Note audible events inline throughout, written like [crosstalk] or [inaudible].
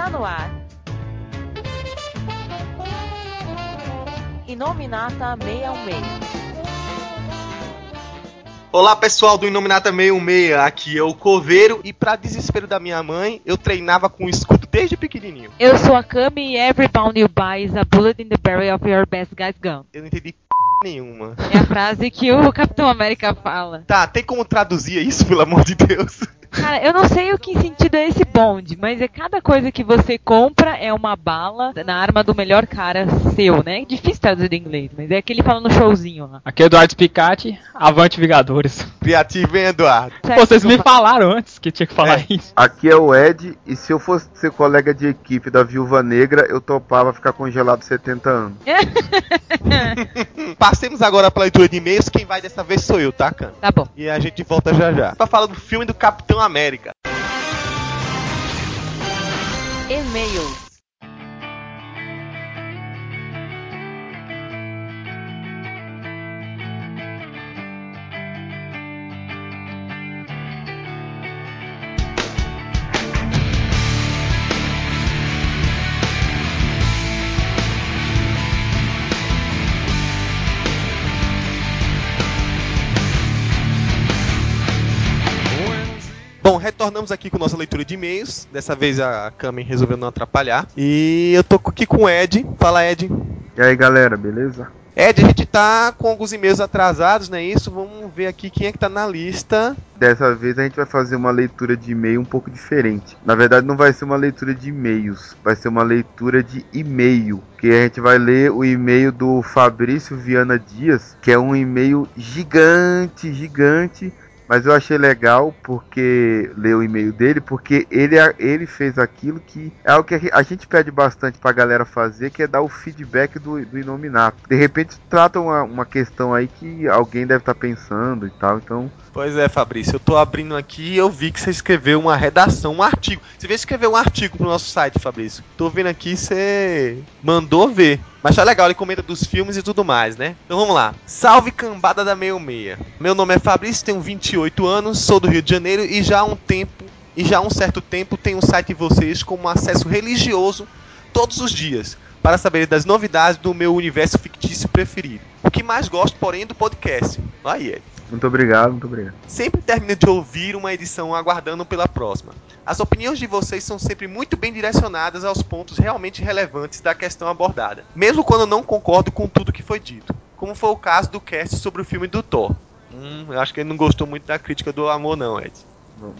Está no ar. Inominata 616. Olá pessoal do Inominata 616, aqui é o Coveiro e pra desespero da minha mãe, eu treinava com escudo desde pequenininho. Eu sou a Kami e every pound you buy is a bullet in the barrel of your best guy's gun. Eu não entendi nenhuma. É a frase que o Capitão América fala. Tá, tem como traduzir isso, pelo amor de Deus? Cara, eu não sei o que sentido é esse bonde, mas é cada coisa que você compra é uma bala na arma do melhor cara seu, né? É difícil traduzir em inglês, mas é que ele fala no showzinho lá. Aqui é Eduardo Spicati, Avante Vingadores. Criativo, hein, Eduardo? Pô, vocês me falaram antes que tinha que falar É. isso. Aqui é o Ed, e se eu fosse ser colega de equipe da Viúva Negra, eu topava ficar congelado 70 anos. [laughs] Passemos agora pra leitura de e-mails, quem vai dessa vez sou eu, tá, Cano? Tá bom. E a gente volta já já. Pra falar do filme do Capitão América. E-mails. Retornamos aqui com nossa leitura de e-mails. Dessa vez a Kamen resolveu não atrapalhar. E eu tô aqui com o Ed. Fala, Ed. E aí galera, beleza? Ed, a gente tá com alguns e-mails atrasados, não é isso? Vamos ver aqui quem é que tá na lista. Dessa vez a gente vai fazer uma leitura de e-mail um pouco diferente. Na verdade, não vai ser uma leitura de e-mails, vai ser uma leitura de e-mail. Que a gente vai ler o e-mail do Fabrício Viana Dias, que é um e-mail gigante, gigante. Mas eu achei legal porque ler o e-mail dele, porque ele, ele fez aquilo que é algo que a gente pede bastante pra galera fazer, que é dar o feedback do, do Inominato. De repente trata uma, uma questão aí que alguém deve estar pensando e tal, então Pois é, Fabrício, eu tô abrindo aqui e eu vi que você escreveu uma redação, um artigo. Você veio escrever um artigo pro nosso site, Fabrício. Tô vendo aqui, você mandou ver. Mas tá legal, ele comenta dos filmes e tudo mais, né? Então vamos lá. Salve cambada da 66. Meu nome é Fabrício, tenho 28 anos, sou do Rio de Janeiro e já há um tempo, e já há um certo tempo tenho um site de vocês com um acesso religioso todos os dias para saber das novidades do meu universo fictício preferido. O que mais gosto, porém, é do podcast. Aí, Ed. muito obrigado, muito obrigado. Sempre termino de ouvir uma edição aguardando pela próxima. As opiniões de vocês são sempre muito bem direcionadas aos pontos realmente relevantes da questão abordada, mesmo quando eu não concordo com tudo que foi dito, como foi o caso do cast sobre o filme do Thor. Hum, eu acho que ele não gostou muito da crítica do amor não, Ed.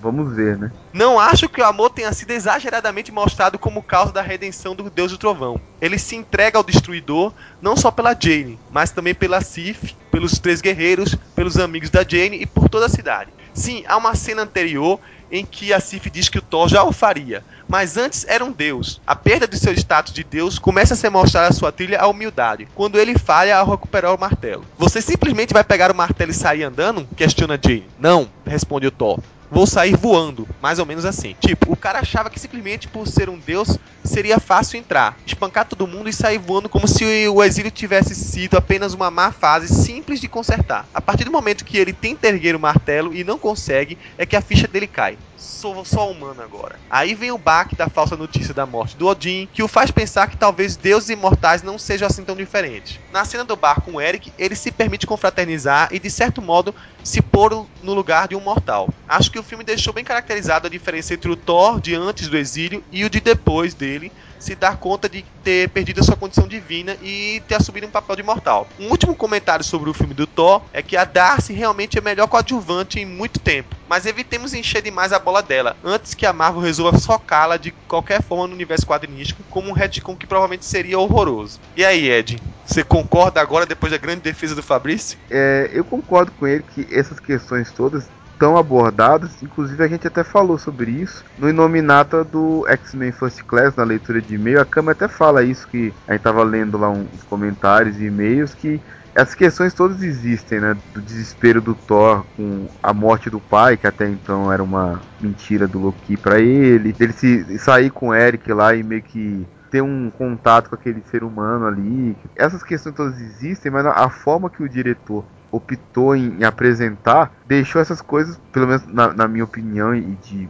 Vamos ver, né? Não acho que o amor tenha sido exageradamente mostrado como causa da redenção do Deus do Trovão. Ele se entrega ao destruidor não só pela Jane, mas também pela Sif, pelos três guerreiros, pelos amigos da Jane e por toda a cidade. Sim, há uma cena anterior em que a Sif diz que o Thor já o faria, mas antes era um deus. A perda de seu status de deus começa a ser mostrada a sua trilha a humildade, quando ele falha ao recuperar o martelo. Você simplesmente vai pegar o martelo e sair andando? Questiona Jane. Não, responde o Thor vou sair voando. Mais ou menos assim. Tipo, o cara achava que simplesmente por ser um deus seria fácil entrar, espancar todo mundo e sair voando como se o exílio tivesse sido apenas uma má fase simples de consertar. A partir do momento que ele tenta erguer o martelo e não consegue, é que a ficha dele cai. Sou só humano agora. Aí vem o baque da falsa notícia da morte do Odin, que o faz pensar que talvez deuses imortais não sejam assim tão diferentes. Na cena do bar com o Eric, ele se permite confraternizar e, de certo modo, se pôr no lugar de um mortal. Acho que o filme deixou bem caracterizado a diferença entre o Thor de antes do exílio e o de depois dele, se dar conta de ter perdido a sua condição divina e ter assumido um papel de mortal. Um último comentário sobre o filme do Thor é que a Darcy realmente é melhor coadjuvante em muito tempo, mas evitemos encher demais a bola dela, antes que a Marvel resolva socá-la de qualquer forma no universo quadrinístico, como um retcon que provavelmente seria horroroso. E aí, Ed, você concorda agora depois da grande defesa do Fabrício? É, eu concordo com ele que essas questões todas estão abordadas, inclusive a gente até falou sobre isso no Inominata do X-Men First Class, na leitura de e-mail, a Cama até fala isso, que a gente tava lendo lá uns comentários e e-mails, que essas questões todas existem, né, do desespero do Thor com a morte do pai, que até então era uma mentira do Loki pra ele, dele se sair com o Eric lá e meio que ter um contato com aquele ser humano ali. Essas questões todas existem, mas a forma que o diretor optou em, apresentar deixou essas coisas, pelo menos na, na minha opinião e de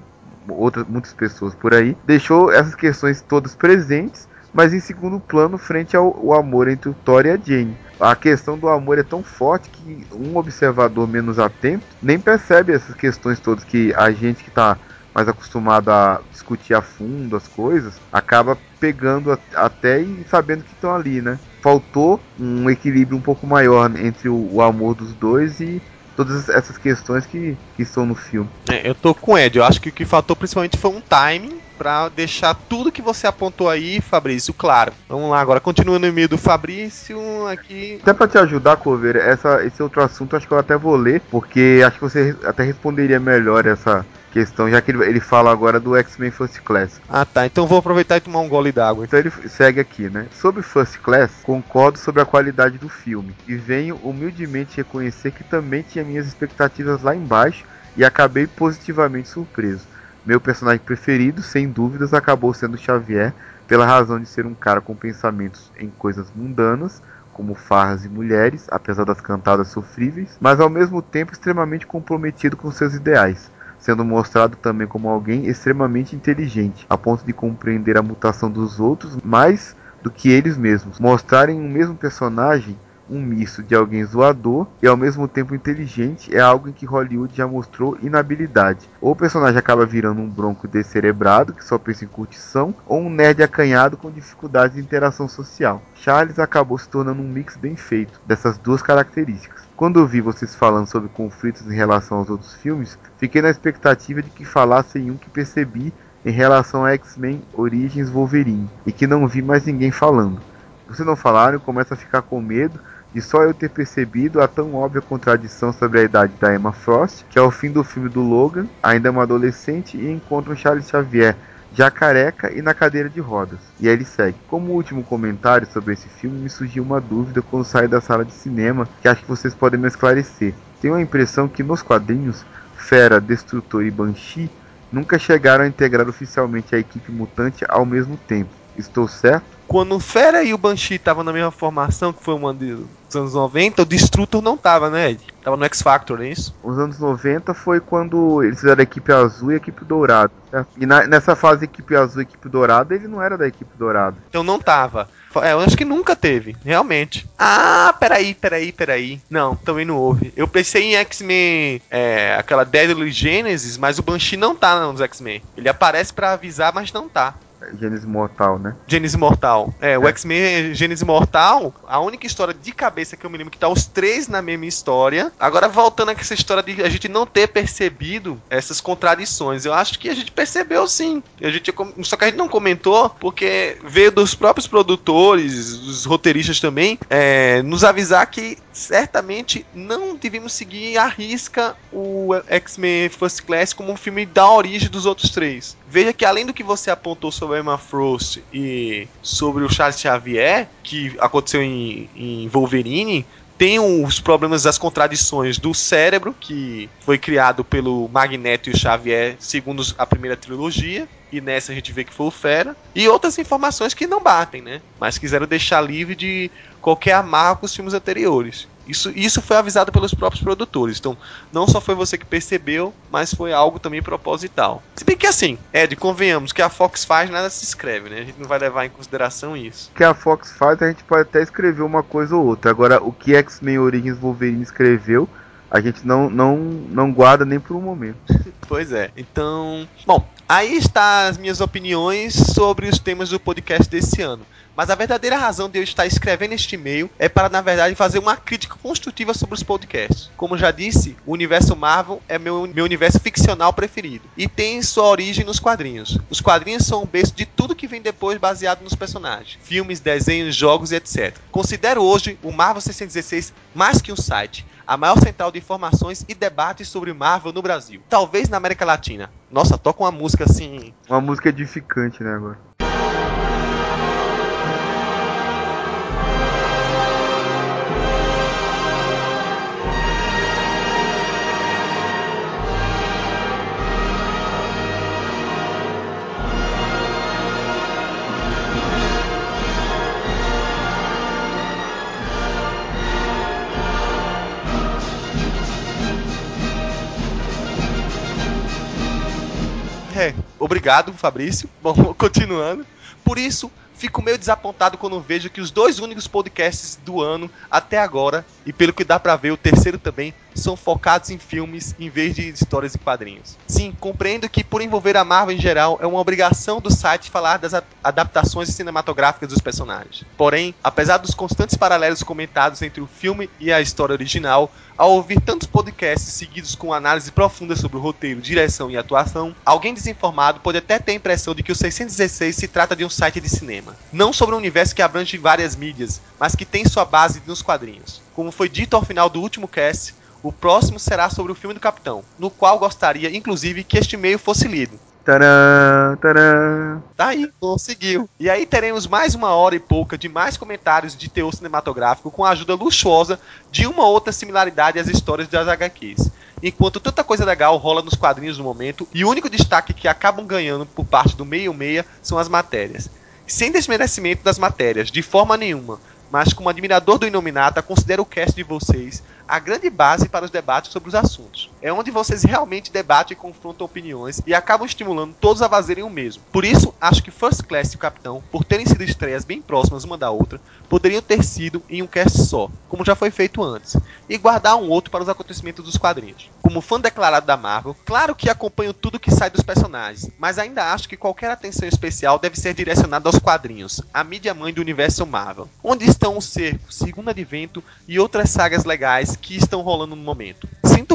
outras muitas pessoas por aí, deixou essas questões todas presentes, mas em segundo plano frente ao, ao amor entre o Thor e a Jane. A questão do amor é tão forte que um observador menos atento nem percebe essas questões todas que a gente que está mais acostumado a discutir a fundo as coisas, acaba pegando até e sabendo que estão ali, né? Faltou um equilíbrio um pouco maior entre o, o amor dos dois e todas essas questões que, que estão no filme. É, eu tô com o Ed, eu acho que o que faltou principalmente foi um timing para deixar tudo que você apontou aí, Fabrício, claro. Vamos lá, agora continua no e-mail do Fabrício aqui. Até para te ajudar, Cover, essa, esse outro assunto acho que eu até vou ler, porque acho que você até responderia melhor essa, questão, já que ele, ele fala agora do X-Men First Class. Ah tá, então vou aproveitar e tomar um gole d'água. Então ele segue aqui, né? Sobre First Class, concordo sobre a qualidade do filme e venho humildemente reconhecer que também tinha minhas expectativas lá embaixo e acabei positivamente surpreso. Meu personagem preferido, sem dúvidas, acabou sendo Xavier, pela razão de ser um cara com pensamentos em coisas mundanas, como farras e mulheres, apesar das cantadas sofríveis, mas ao mesmo tempo extremamente comprometido com seus ideais sendo mostrado também como alguém extremamente inteligente, a ponto de compreender a mutação dos outros mais do que eles mesmos. Mostrarem um mesmo personagem um misto de alguém zoador e ao mesmo tempo inteligente é algo em que Hollywood já mostrou inabilidade. Ou o personagem acaba virando um bronco descerebrado que só pensa em curtição, ou um nerd acanhado com dificuldades de interação social. Charles acabou se tornando um mix bem feito dessas duas características. Quando eu vi vocês falando sobre conflitos em relação aos outros filmes, fiquei na expectativa de que falassem um que percebi em relação a X-Men Origins Wolverine e que não vi mais ninguém falando. Vocês não falaram, começo a ficar com medo de só eu ter percebido a tão óbvia contradição sobre a idade da Emma Frost, que ao fim do filme do Logan, ainda é uma adolescente e encontra um Charles Xavier já careca e na cadeira de rodas. E aí ele segue. Como último comentário sobre esse filme, me surgiu uma dúvida quando saí da sala de cinema que acho que vocês podem me esclarecer. Tenho a impressão que nos quadrinhos, Fera, Destrutor e Banshee nunca chegaram a integrar oficialmente a equipe mutante ao mesmo tempo. Estou certo? Quando o Fera e o Banshee estavam na mesma formação, que foi uma dos anos 90, o Destrutor não tava, né, Ed? Tava no X Factor, não é isso? Os anos 90 foi quando eles fizeram a equipe azul e a equipe dourada. Certo? E na, nessa fase equipe azul e equipe dourada, ele não era da equipe dourada. Então não tava. É, eu acho que nunca teve, realmente. Ah, peraí, peraí, peraí. Não, também não houve. Eu pensei em X-Men, é, aquela Deadly Genesis, mas o Banshee não tá nos X-Men. Ele aparece para avisar, mas não tá. Gênesis Mortal, né? Gênesis Mortal. É, o é. X-Men Gênesis Mortal, a única história de cabeça que eu me lembro que tá os três na mesma história. Agora, voltando a essa história de a gente não ter percebido essas contradições, eu acho que a gente percebeu sim. A gente, só que a gente não comentou, porque veio dos próprios produtores, dos roteiristas também, é, nos avisar que certamente não devíamos seguir à risca o X-Men First Class como um filme da origem dos outros três. Veja que além do que você apontou sobre Emma Frost e sobre o Charles Xavier, que aconteceu em, em Wolverine, tem os problemas das contradições do cérebro, que foi criado pelo Magneto e o Xavier, segundo a primeira trilogia, e nessa a gente vê que foi o Fera, e outras informações que não batem, né? Mas quiseram deixar livre de qualquer amarra com os filmes anteriores. Isso, isso foi avisado pelos próprios produtores. Então, não só foi você que percebeu, mas foi algo também proposital. Se bem que assim, Ed, convenhamos que a Fox faz nada se escreve, né? A gente não vai levar em consideração isso. que a Fox faz, a gente pode até escrever uma coisa ou outra. Agora, o que X-Men Origins Wolverine escreveu, a gente não, não, não guarda nem por um momento. [laughs] pois é. Então, bom, aí está as minhas opiniões sobre os temas do podcast desse ano. Mas a verdadeira razão de eu estar escrevendo este e-mail é para, na verdade, fazer uma crítica construtiva sobre os podcasts. Como já disse, o universo Marvel é meu, meu universo ficcional preferido e tem sua origem nos quadrinhos. Os quadrinhos são o berço de tudo que vem depois baseado nos personagens, filmes, desenhos, jogos e etc. Considero hoje o Marvel 616 mais que um site, a maior central de informações e debates sobre Marvel no Brasil. Talvez na América Latina. Nossa, toca uma música assim. Uma música edificante, né, agora. Obrigado, Fabrício. [laughs] Bom, continuando. Por isso, fico meio desapontado quando vejo que os dois únicos podcasts do ano até agora, e pelo que dá pra ver, o terceiro também, são focados em filmes em vez de histórias e quadrinhos. Sim, compreendo que por envolver a Marvel em geral, é uma obrigação do site falar das adaptações cinematográficas dos personagens. Porém, apesar dos constantes paralelos comentados entre o filme e a história original, ao ouvir tantos podcasts seguidos com análise profunda sobre o roteiro, direção e atuação, alguém desinformado pode até ter a impressão de que o 616 se trata de um site de cinema. Não sobre um universo que abrange várias mídias, mas que tem sua base nos quadrinhos. Como foi dito ao final do último cast, o próximo será sobre o filme do Capitão, no qual gostaria, inclusive, que este e-mail fosse lido. Tcharam, tcharam. Tá aí, conseguiu. E aí teremos mais uma hora e pouca de mais comentários de teor cinematográfico com a ajuda luxuosa de uma outra similaridade às histórias das HQs. Enquanto tanta coisa legal rola nos quadrinhos no momento, e o único destaque que acabam ganhando por parte do meio meia são as matérias. Sem desmerecimento das matérias, de forma nenhuma, mas como admirador do Inominata, considero o cast de vocês a grande base para os debates sobre os assuntos. É onde vocês realmente debatem e confrontam opiniões e acabam estimulando todos a fazerem o mesmo. Por isso, acho que First Class e o Capitão, por terem sido estreias bem próximas uma da outra, poderiam ter sido em um cast só, como já foi feito antes, e guardar um outro para os acontecimentos dos quadrinhos. Como fã declarado da Marvel, claro que acompanho tudo que sai dos personagens, mas ainda acho que qualquer atenção especial deve ser direcionada aos quadrinhos, a mídia mãe do universo Marvel, onde estão o Cerco, Segundo Advento e outras sagas legais que estão rolando no momento.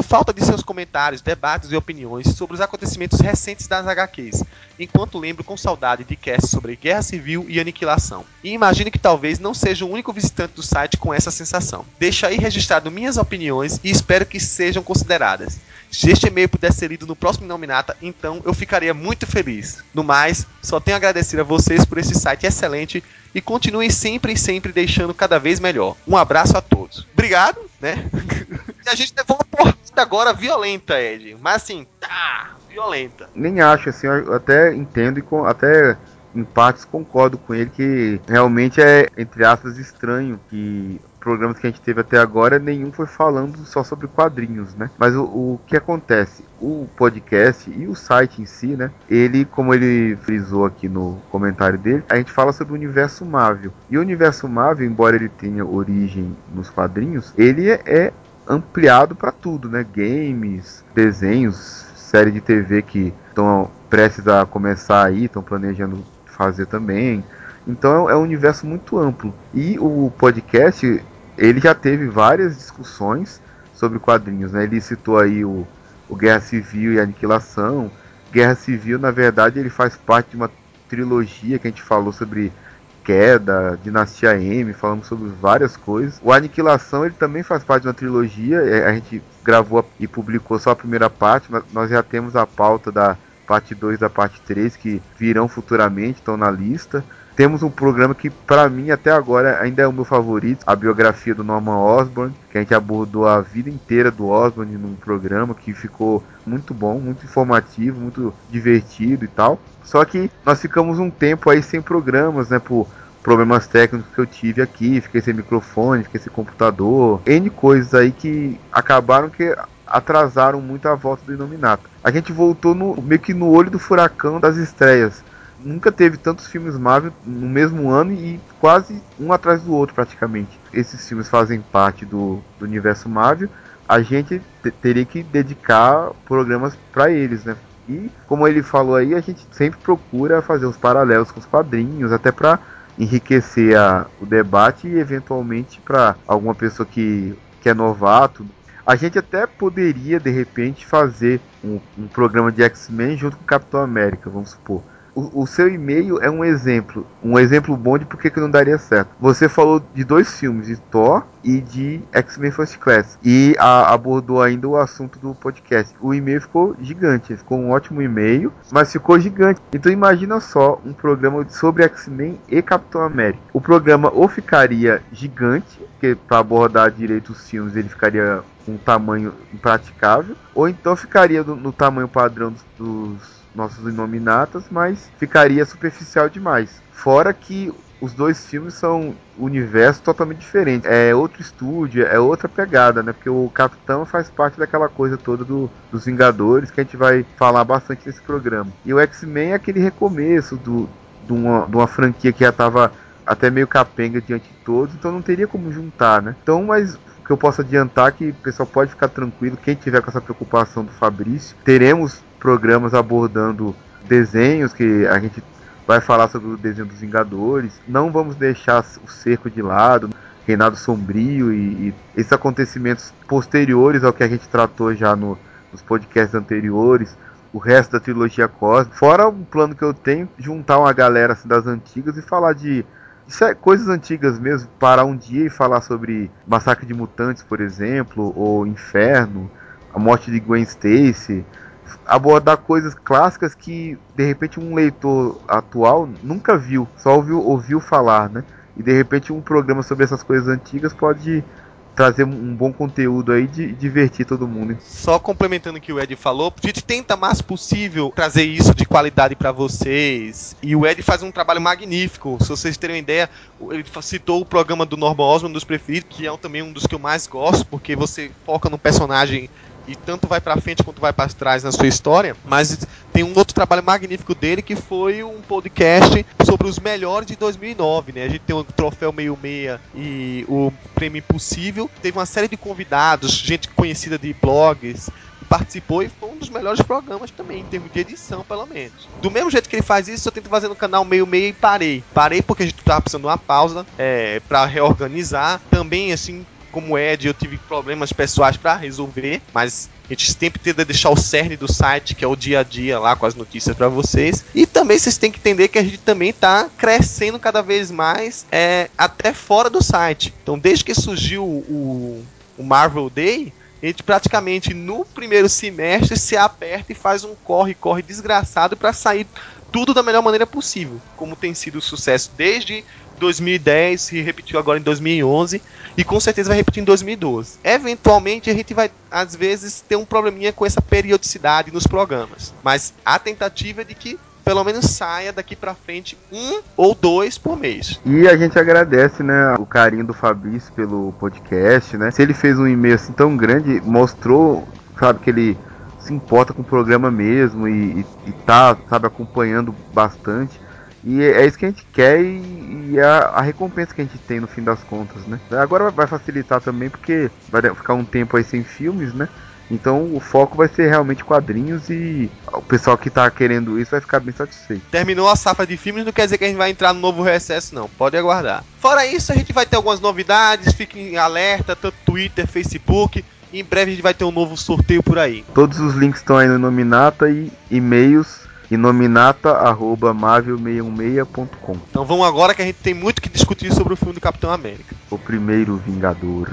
Falta de seus comentários, debates e opiniões sobre os acontecimentos recentes das HQs, enquanto lembro com saudade de cast sobre Guerra Civil e Aniquilação. E imagino que talvez não seja o único visitante do site com essa sensação. Deixo aí registrado minhas opiniões e espero que sejam consideradas. Se este e-mail puder ser lido no próximo Nominata, então eu ficaria muito feliz. No mais, só tenho a agradecer a vocês por esse site excelente e continuem sempre e sempre deixando cada vez melhor. Um abraço a todos. Obrigado, né? [laughs] a gente levou uma porrada agora violenta, Ed. Mas assim, tá, violenta. Nem acho, assim, eu até entendo e até em partes concordo com ele que realmente é, entre aspas, estranho que programas que a gente teve até agora, nenhum foi falando só sobre quadrinhos, né? Mas o, o que acontece? O podcast e o site em si, né? Ele, como ele frisou aqui no comentário dele, a gente fala sobre o universo Marvel. E o universo Marvel, embora ele tenha origem nos quadrinhos, ele é, é ampliado para tudo, né? Games, desenhos, série de TV que estão prestes a começar aí, estão planejando fazer também. Então é um universo muito amplo. E o podcast, ele já teve várias discussões sobre quadrinhos, né? Ele citou aí o, o Guerra Civil e a Aniquilação. Guerra Civil, na verdade, ele faz parte de uma trilogia que a gente falou sobre queda, Dinastia M, falamos sobre várias coisas. O Aniquilação ele também faz parte de uma trilogia. A gente gravou e publicou só a primeira parte, mas nós já temos a pauta da parte 2 da parte 3 que virão futuramente, estão na lista. Temos um programa que para mim até agora ainda é o meu favorito, a biografia do Norman Osborn, que a gente abordou a vida inteira do Osborn num programa que ficou muito bom, muito informativo, muito divertido e tal. Só que nós ficamos um tempo aí sem programas, né, por problemas técnicos que eu tive aqui, fiquei sem microfone, fiquei sem computador, N coisas aí que acabaram que atrasaram muito a volta do Inominato. A gente voltou no, meio que no olho do furacão das estreias. Nunca teve tantos filmes Marvel no mesmo ano e quase um atrás do outro praticamente. Esses filmes fazem parte do, do universo Marvel. A gente teria que dedicar programas para eles, né? E como ele falou aí, a gente sempre procura fazer os paralelos com os quadrinhos, até para enriquecer a, o debate e eventualmente para alguma pessoa que, que é novato. A gente até poderia de repente fazer um, um programa de X-Men junto com Capitão América, vamos supor. O, o seu e-mail é um exemplo, um exemplo bom de por que não daria certo. Você falou de dois filmes, de Thor e de X-Men First Class, e a, abordou ainda o assunto do podcast. O e-mail ficou gigante, ficou um ótimo e-mail, mas ficou gigante. Então imagina só um programa sobre X-Men e Capitão América. O programa ou ficaria gigante, porque para abordar direito os filmes ele ficaria um tamanho impraticável, ou então ficaria no, no tamanho padrão dos, dos nossos inominatas, mas ficaria superficial demais. Fora que os dois filmes são universos totalmente diferentes. É outro estúdio, é outra pegada, né? Porque o Capitão faz parte daquela coisa toda do, dos Vingadores que a gente vai falar bastante nesse programa. E o X-Men é aquele recomeço do, de, uma, de uma franquia que já estava até meio capenga diante de todos, então não teria como juntar, né? Então, mas o que eu posso adiantar é que o pessoal pode ficar tranquilo, quem tiver com essa preocupação do Fabrício, teremos programas abordando desenhos que a gente vai falar sobre o desenho dos Vingadores. Não vamos deixar o cerco de lado, Reinado Sombrio e, e esses acontecimentos posteriores ao que a gente tratou já no, nos podcasts anteriores. O resto da trilogia cósmica. Fora um plano que eu tenho, juntar uma galera assim, das antigas e falar de é coisas antigas mesmo, parar um dia e falar sobre Massacre de Mutantes, por exemplo, ou Inferno, a morte de Gwen Stacy, abordar coisas clássicas que de repente um leitor atual nunca viu, só ouviu, ouviu falar, né? E de repente um programa sobre essas coisas antigas pode trazer um bom conteúdo aí de divertir todo mundo. Só complementando o que o Ed falou, a gente tenta mais possível trazer isso de qualidade para vocês. E o Ed faz um trabalho magnífico. Se vocês terem uma ideia, ele citou o programa do Norman Osborn, um dos preferidos, que é também um dos que eu mais gosto, porque você foca no personagem e tanto vai para frente quanto vai para trás na sua história, mas tem um outro trabalho magnífico dele que foi um podcast sobre os melhores de 2009, né? A gente tem o troféu meio meia e o prêmio impossível. Teve uma série de convidados, gente conhecida de blogs, participou e foi um dos melhores programas também, em termos de edição, pelo menos. Do mesmo jeito que ele faz isso, eu tento fazer no canal meio meio e parei. Parei porque a gente tava precisando de uma pausa é, para reorganizar. Também, assim, como Ed, eu tive problemas pessoais para resolver, mas a gente sempre tenta deixar o cerne do site, que é o dia a dia lá com as notícias para vocês. E também vocês têm que entender que a gente também está crescendo cada vez mais é, até fora do site. Então, desde que surgiu o, o Marvel Day, a gente praticamente no primeiro semestre se aperta e faz um corre-corre desgraçado para sair tudo da melhor maneira possível, como tem sido o sucesso desde 2010, se repetiu agora em 2011 e com certeza vai repetir em 2012. Eventualmente a gente vai, às vezes, ter um probleminha com essa periodicidade nos programas, mas a tentativa é de que pelo menos saia daqui para frente um ou dois por mês. E a gente agradece, né, o carinho do Fabrício pelo podcast, né? Se ele fez um e-mail assim tão grande, mostrou, sabe, que ele se importa com o programa mesmo e, e, e tá, sabe, acompanhando bastante. E é, é isso que a gente quer e, e é a, a, recompensa que a gente tem no fim das contas, né? Agora vai facilitar também porque vai ficar um tempo aí sem filmes, né? Então o foco vai ser realmente quadrinhos e o pessoal que tá querendo isso vai ficar bem satisfeito. Terminou a safra de filmes, não quer dizer que a gente vai entrar no novo recesso, não. Pode aguardar. Fora isso, a gente vai ter algumas novidades, fiquem alerta, tanto Twitter, Facebook. em breve a gente vai ter um novo sorteio por aí. Todos os links estão aí no Nominata e e-mails e nominata@marvel616.com. Então vamos agora que a gente tem muito que discutir sobre o filme do Capitão América. O primeiro Vingador.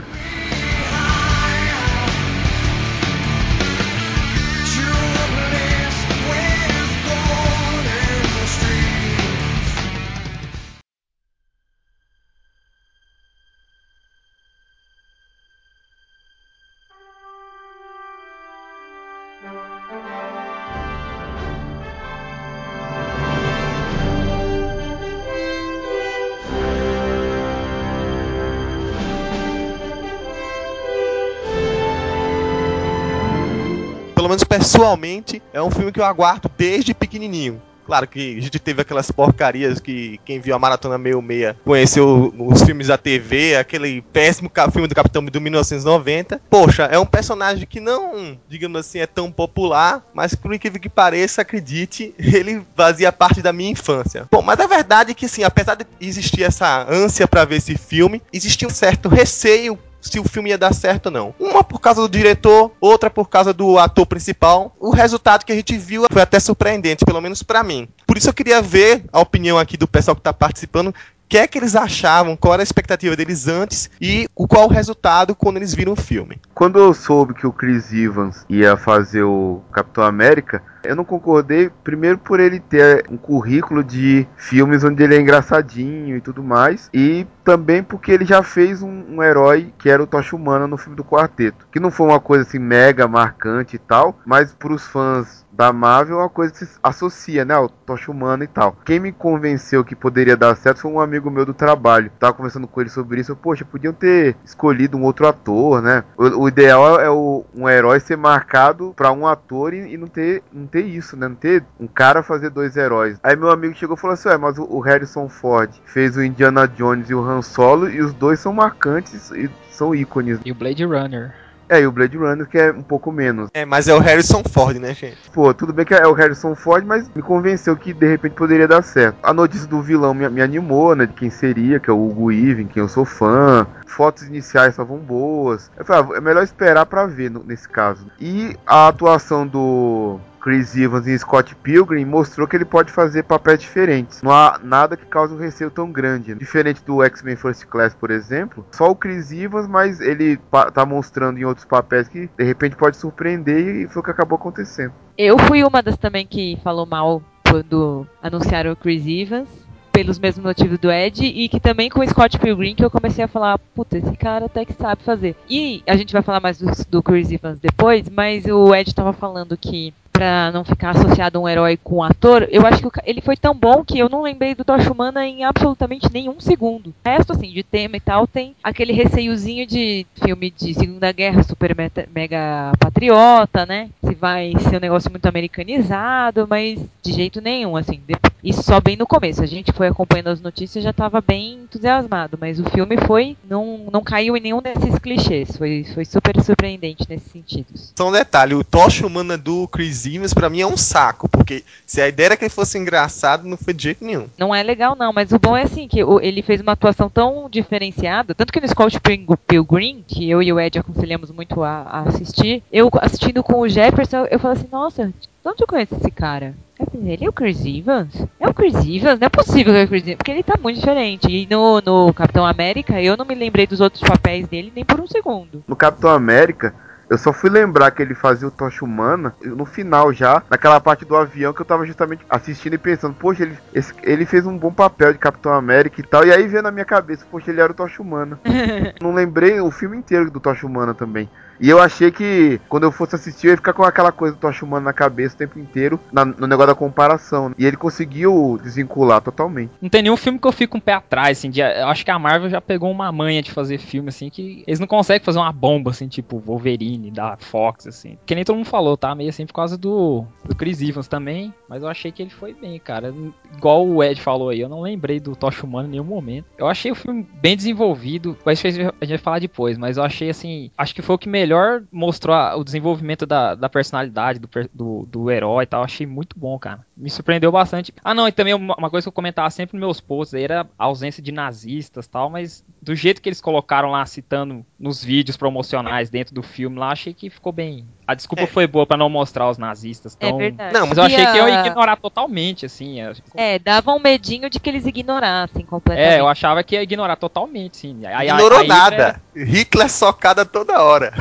Pessoalmente, é um filme que eu aguardo desde pequenininho. Claro que a gente teve aquelas porcarias que quem viu a Maratona Meio Meia conheceu os filmes da TV, aquele péssimo filme do Capitão do 1990. Poxa, é um personagem que não, digamos assim, é tão popular, mas por incrível que pareça, acredite, [laughs] ele fazia parte da minha infância. Bom, mas a verdade é que, assim, apesar de existir essa ânsia para ver esse filme, existia um certo receio se o filme ia dar certo ou não. Uma por causa do diretor, outra por causa do ator principal. O resultado que a gente viu foi até surpreendente, pelo menos para mim. Por isso eu queria ver a opinião aqui do pessoal que está participando. O que é que eles achavam, qual era a expectativa deles antes e qual o resultado quando eles viram o filme. Quando eu soube que o Chris Evans ia fazer o Capitão América, Eu não concordei, primeiro por ele ter um currículo de filmes onde ele é engraçadinho e tudo mais, e também porque ele já fez um, um herói que era o Tocha Humana no filme do Quarteto, que não foi uma coisa assim mega marcante e tal, mas para os fãs da Marvel é uma coisa que se associa, né, ao Tocha Humana e tal. Quem me convenceu que poderia dar certo foi um amigo meu do trabalho. Tava conversando com ele sobre isso. Eu, Poxa, podiam ter escolhido um outro ator, né? O, o ideal é o, um herói ser marcado para um ator e, e, não ter não ter isso, né? Não ter um cara fazer dois heróis. Aí meu amigo chegou e falou assim: "Ué, mas o, Harrison Ford fez o Indiana Jones e o Han Solo e os dois são marcantes e são ícones. E o Blade Runner. É, e o Blade Runner que é um pouco menos. É, mas é o Harrison Ford, né, gente? Pô, tudo bem que é o Harrison Ford, mas me convenceu que de repente poderia dar certo. A notícia do vilão me, me animou, né, de quem seria, que é o Hugo Even, quem eu sou fã. Fotos iniciais estavam boas. Eu falei, ah, é melhor esperar para ver no, nesse caso. E a atuação do Chris Evans e Scott Pilgrim mostrou que ele pode fazer papéis diferentes. Não há nada que cause um receio tão grande. Diferente do X-Men First Class, por exemplo, só o Chris Evans, mas ele tá mostrando em outros papéis que de repente pode surpreender e foi o que acabou acontecendo. Eu fui uma das também que falou mal quando anunciaram o Chris Evans pelos mesmos motivos do Ed e que também com o Scott Pilgrim que eu comecei a falar, puta, esse cara até que sabe fazer. E a gente vai falar mais do, do Chris Evans depois, mas o Ed tava falando que para não ficar associado um herói com um ator, eu acho que ele foi tão bom que eu não lembrei do Tocha Humana em absolutamente nenhum segundo. O resto, assim, de tema e tal, tem aquele receiozinho de filme de Segunda Guerra super mega patriota, né? Se vai ser um negócio muito americanizado, mas de jeito nenhum, assim. Isso só bem no começo. A gente foi acompanhando as notícias já estava bem entusiasmado, mas o filme foi. Não, não caiu em nenhum desses clichês. Foi, foi super surpreendente nesse sentido. Só um detalhe: o Tocha Humana do Chris Evans, pra mim, é um saco. Porque se a ideia era que ele fosse engraçado, não foi de jeito nenhum. Não é legal, não. Mas o bom é assim, que ele fez uma atuação tão diferenciada. Tanto que no Scott Pilgrim, que eu e o Ed aconselhamos muito a, a assistir, eu assistindo com o Jefferson, eu falei assim, nossa, de onde eu conheço esse cara? Ele é o Chris Evans? É o Chris Evans? Não é possível que é o Chris Evans, porque ele tá muito diferente. E no, no Capitão América, eu não me lembrei dos outros papéis dele nem por um segundo. No Capitão América, eu só fui lembrar que ele fazia o Tocha Humana no final já, naquela parte do avião que eu tava justamente assistindo e pensando, poxa, ele, esse, ele fez um bom papel de Capitão América e tal. E aí veio na minha cabeça, poxa, ele era o Tocha Humana. [laughs] não lembrei o filme inteiro do Tocha Humana também. E eu achei que quando eu fosse assistir, eu ia ficar com aquela coisa do Tocha Humana na cabeça o tempo inteiro, na, no negócio da comparação. Né? E ele conseguiu desvincular totalmente. Não tem nenhum filme que eu fico um pé atrás, assim. De, eu acho que a Marvel já pegou uma manha de fazer filme, assim, que eles não conseguem fazer uma bomba, assim, tipo Wolverine, da Fox, assim. Que nem todo mundo falou, tá? Meio assim por causa do, do Chris Evans também. Mas eu achei que ele foi bem, cara. Igual o Ed falou aí, eu não lembrei do Tocha Humana em nenhum momento. Eu achei o filme bem desenvolvido. Mas a gente vai falar depois, mas eu achei assim. Acho que foi o que melhor melhor mostrou a, o desenvolvimento da, da personalidade do, do, do, herói e tal. Achei muito bom, cara. Me surpreendeu bastante. Ah, não, e também uma, uma coisa que eu comentava sempre nos meus posts era a ausência de nazistas tal, mas do jeito que eles colocaram lá, citando nos vídeos promocionais dentro do filme lá, achei que ficou bem. A desculpa é. foi boa para não mostrar os nazistas. É então... É verdade. Não, mas eu achei que eu ia ignorar totalmente, assim. É, dava um medinho de que eles ignorassem completamente. É, eu achava que ia ignorar totalmente, sim. Aí, Ignorou aí, nada. É... Hitler socada toda hora.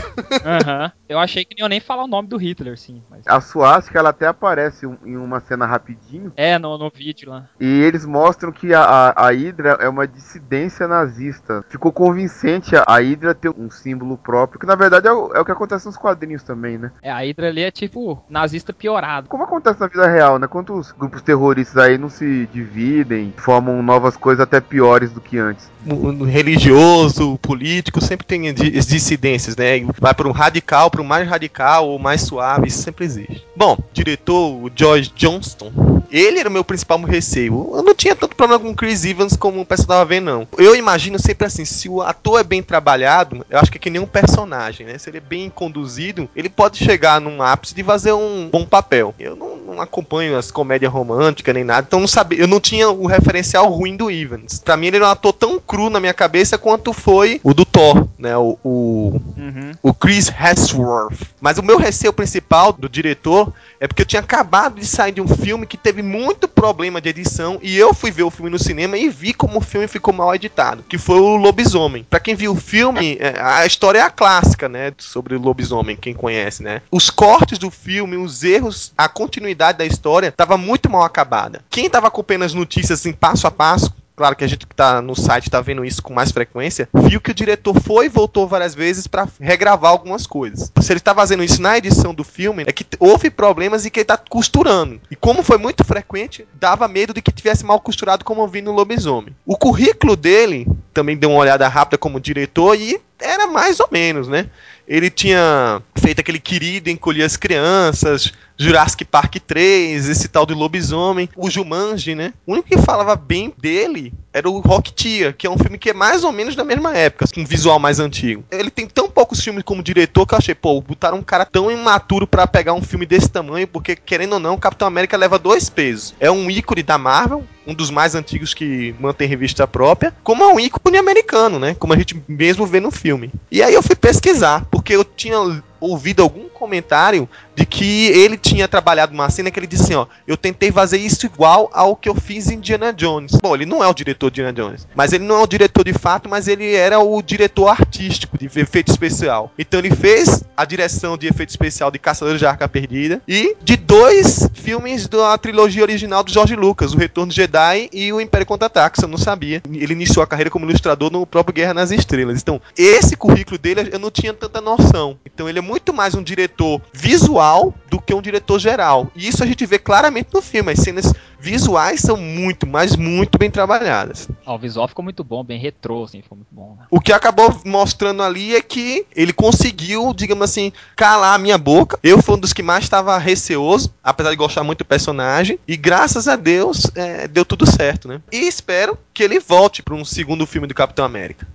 Aham. Uhum. Eu achei que não ia nem falar o nome do Hitler, sim. Mas... A suástica, ela até aparece em uma cena rapidinho. É, no, no vídeo lá. E eles mostram que a, a, a Hydra é uma dissidência nazista. Ficou convincente a, a Hydra ter um símbolo próprio, que na verdade é o, é o que acontece nos quadrinhos também, né? É, a Hydra ali é tipo nazista piorado. Como acontece na vida real, né? Quantos grupos terroristas aí não se dividem, formam novas coisas até piores do que antes? O religioso, o político, sempre tem dissidências, né? Vai para um radical, para mais radical ou mais suave, isso sempre existe. Bom, diretor, o George Johnston, ele era o meu principal receio. Eu não tinha tanto problema com o Chris Evans como o pessoal tava vendo, não. Eu imagino sempre assim, se o ator é bem trabalhado, eu acho que é que nem um personagem, né? Se ele é bem conduzido, ele pode chegar num ápice de fazer um bom papel. Eu não, não acompanho as comédias românticas nem nada, então não sabia, eu não tinha o referencial ruim do Evans. Pra mim ele era um ator tão cru na minha cabeça quanto foi o do Thor, né? O, o, Uhum. o Chris Hemsworth. Mas o meu receio principal do diretor é porque eu tinha acabado de sair de um filme que teve muito problema de edição e eu fui ver o filme no cinema e vi como o filme ficou mal editado, que foi o Lobisomem. Pra quem viu o filme, é, a história é a clássica, né, sobre o lobisomem, quem conhece, né? Os cortes do filme, os erros, a continuidade da história tava muito mal acabada. Quem tava acompanhando as notícias assim passo a passo Claro que a gente que tá no site tá vendo isso com mais frequência, viu que o diretor foi e voltou várias vezes pra regravar algumas coisas. Se ele tá fazendo isso na edição do filme, é que houve problemas e que ele tá costurando. E como foi muito frequente, dava medo de que tivesse mal costurado como eu vi no Lobisomem. O currículo dele, também deu uma olhada rápida como diretor e era mais ou menos, né? Ele tinha feito aquele querido Encolher as Crianças, Jurassic Park 3, esse tal de Lobisomem, o Jumanji, né? O único que falava bem dele era o Rocketeer, que é um filme que é mais ou menos da mesma época, com um visual mais antigo. Ele tem tão poucos filmes como diretor que eu achei, pô, botaram um cara tão imaturo pra pegar um filme desse tamanho, porque querendo ou não, Capitão América leva dois pesos. É um ícone da Marvel, um dos mais antigos que mantém revista própria, como é um ícone americano, né? Como a gente mesmo vê no filme. E aí eu fui pesquisar, porque eu tinha ouvido algum comentário de que ele tinha trabalhado uma cena que ele disse assim, ó, eu tentei fazer isso igual ao que eu fiz em Indiana Jones. Bom, ele não é o diretor de Indiana Jones, mas ele não é o diretor de fato, mas ele era o diretor artístico de efeito especial. Então ele fez a direção de efeito especial de Caçadores de Arca Perdida e de dois filmes da trilogia original do George Lucas, O Retorno de Jedi e O Império Contra-Ataque, isso eu não sabia. Ele iniciou a carreira como ilustrador no próprio Guerra nas Estrelas. Então, esse currículo dele eu não tinha tanta noção. Então ele é muito mais um diretor visual do que um diretor geral. E isso a gente vê claramente no filme. As cenas visuais são muito, mas muito bem trabalhadas. Ó, o visual ficou muito bom, bem retrô, assim, ficou muito bom. Né? O que acabou mostrando ali é que ele conseguiu, digamos assim, calar a minha boca. Eu fui um dos que mais estava receoso, apesar de gostar muito do personagem. E graças a Deus é, deu tudo certo, né? E espero que ele volte para um segundo filme do Capitão América.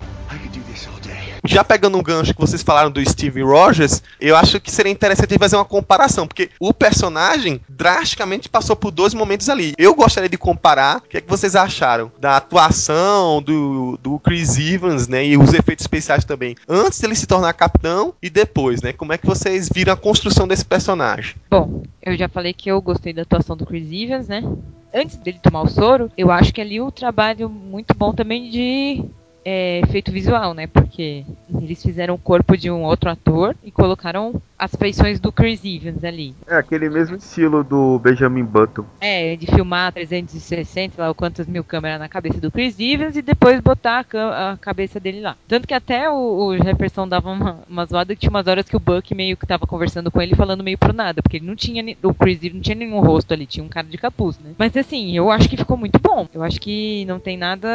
Já pegando um gancho que vocês falaram do Steve Rogers, eu acho que seria interessante fazer uma comparação, porque o personagem drasticamente passou por dois momentos ali. Eu gostaria de comparar o que é que vocês acharam da atuação do, do Chris Evans, né, e os efeitos especiais também, antes dele se tornar capitão e depois, né? Como é que vocês viram a construção desse personagem? Bom, eu já falei que eu gostei da atuação do Chris Evans, né? Antes dele tomar o soro, eu acho que ali o trabalho muito bom também de é, efeito visual, né? Porque eles fizeram o corpo de um outro ator e colocaram as feições do Chris Evans ali. É aquele mesmo estilo do Benjamin Button. É, de filmar 360, sei lá, o quantas mil câmeras na cabeça do Chris Evans e depois botar a, a cabeça dele lá. Tanto que até o, o Jefferson dava uma, uma zoada que tinha umas horas que o Buck meio que tava conversando com ele falando meio pro nada, porque ele não tinha, o Chris Evans não tinha nenhum rosto ali, tinha um cara de capuz, né? Mas assim, eu acho que ficou muito bom. Eu acho que não tem nada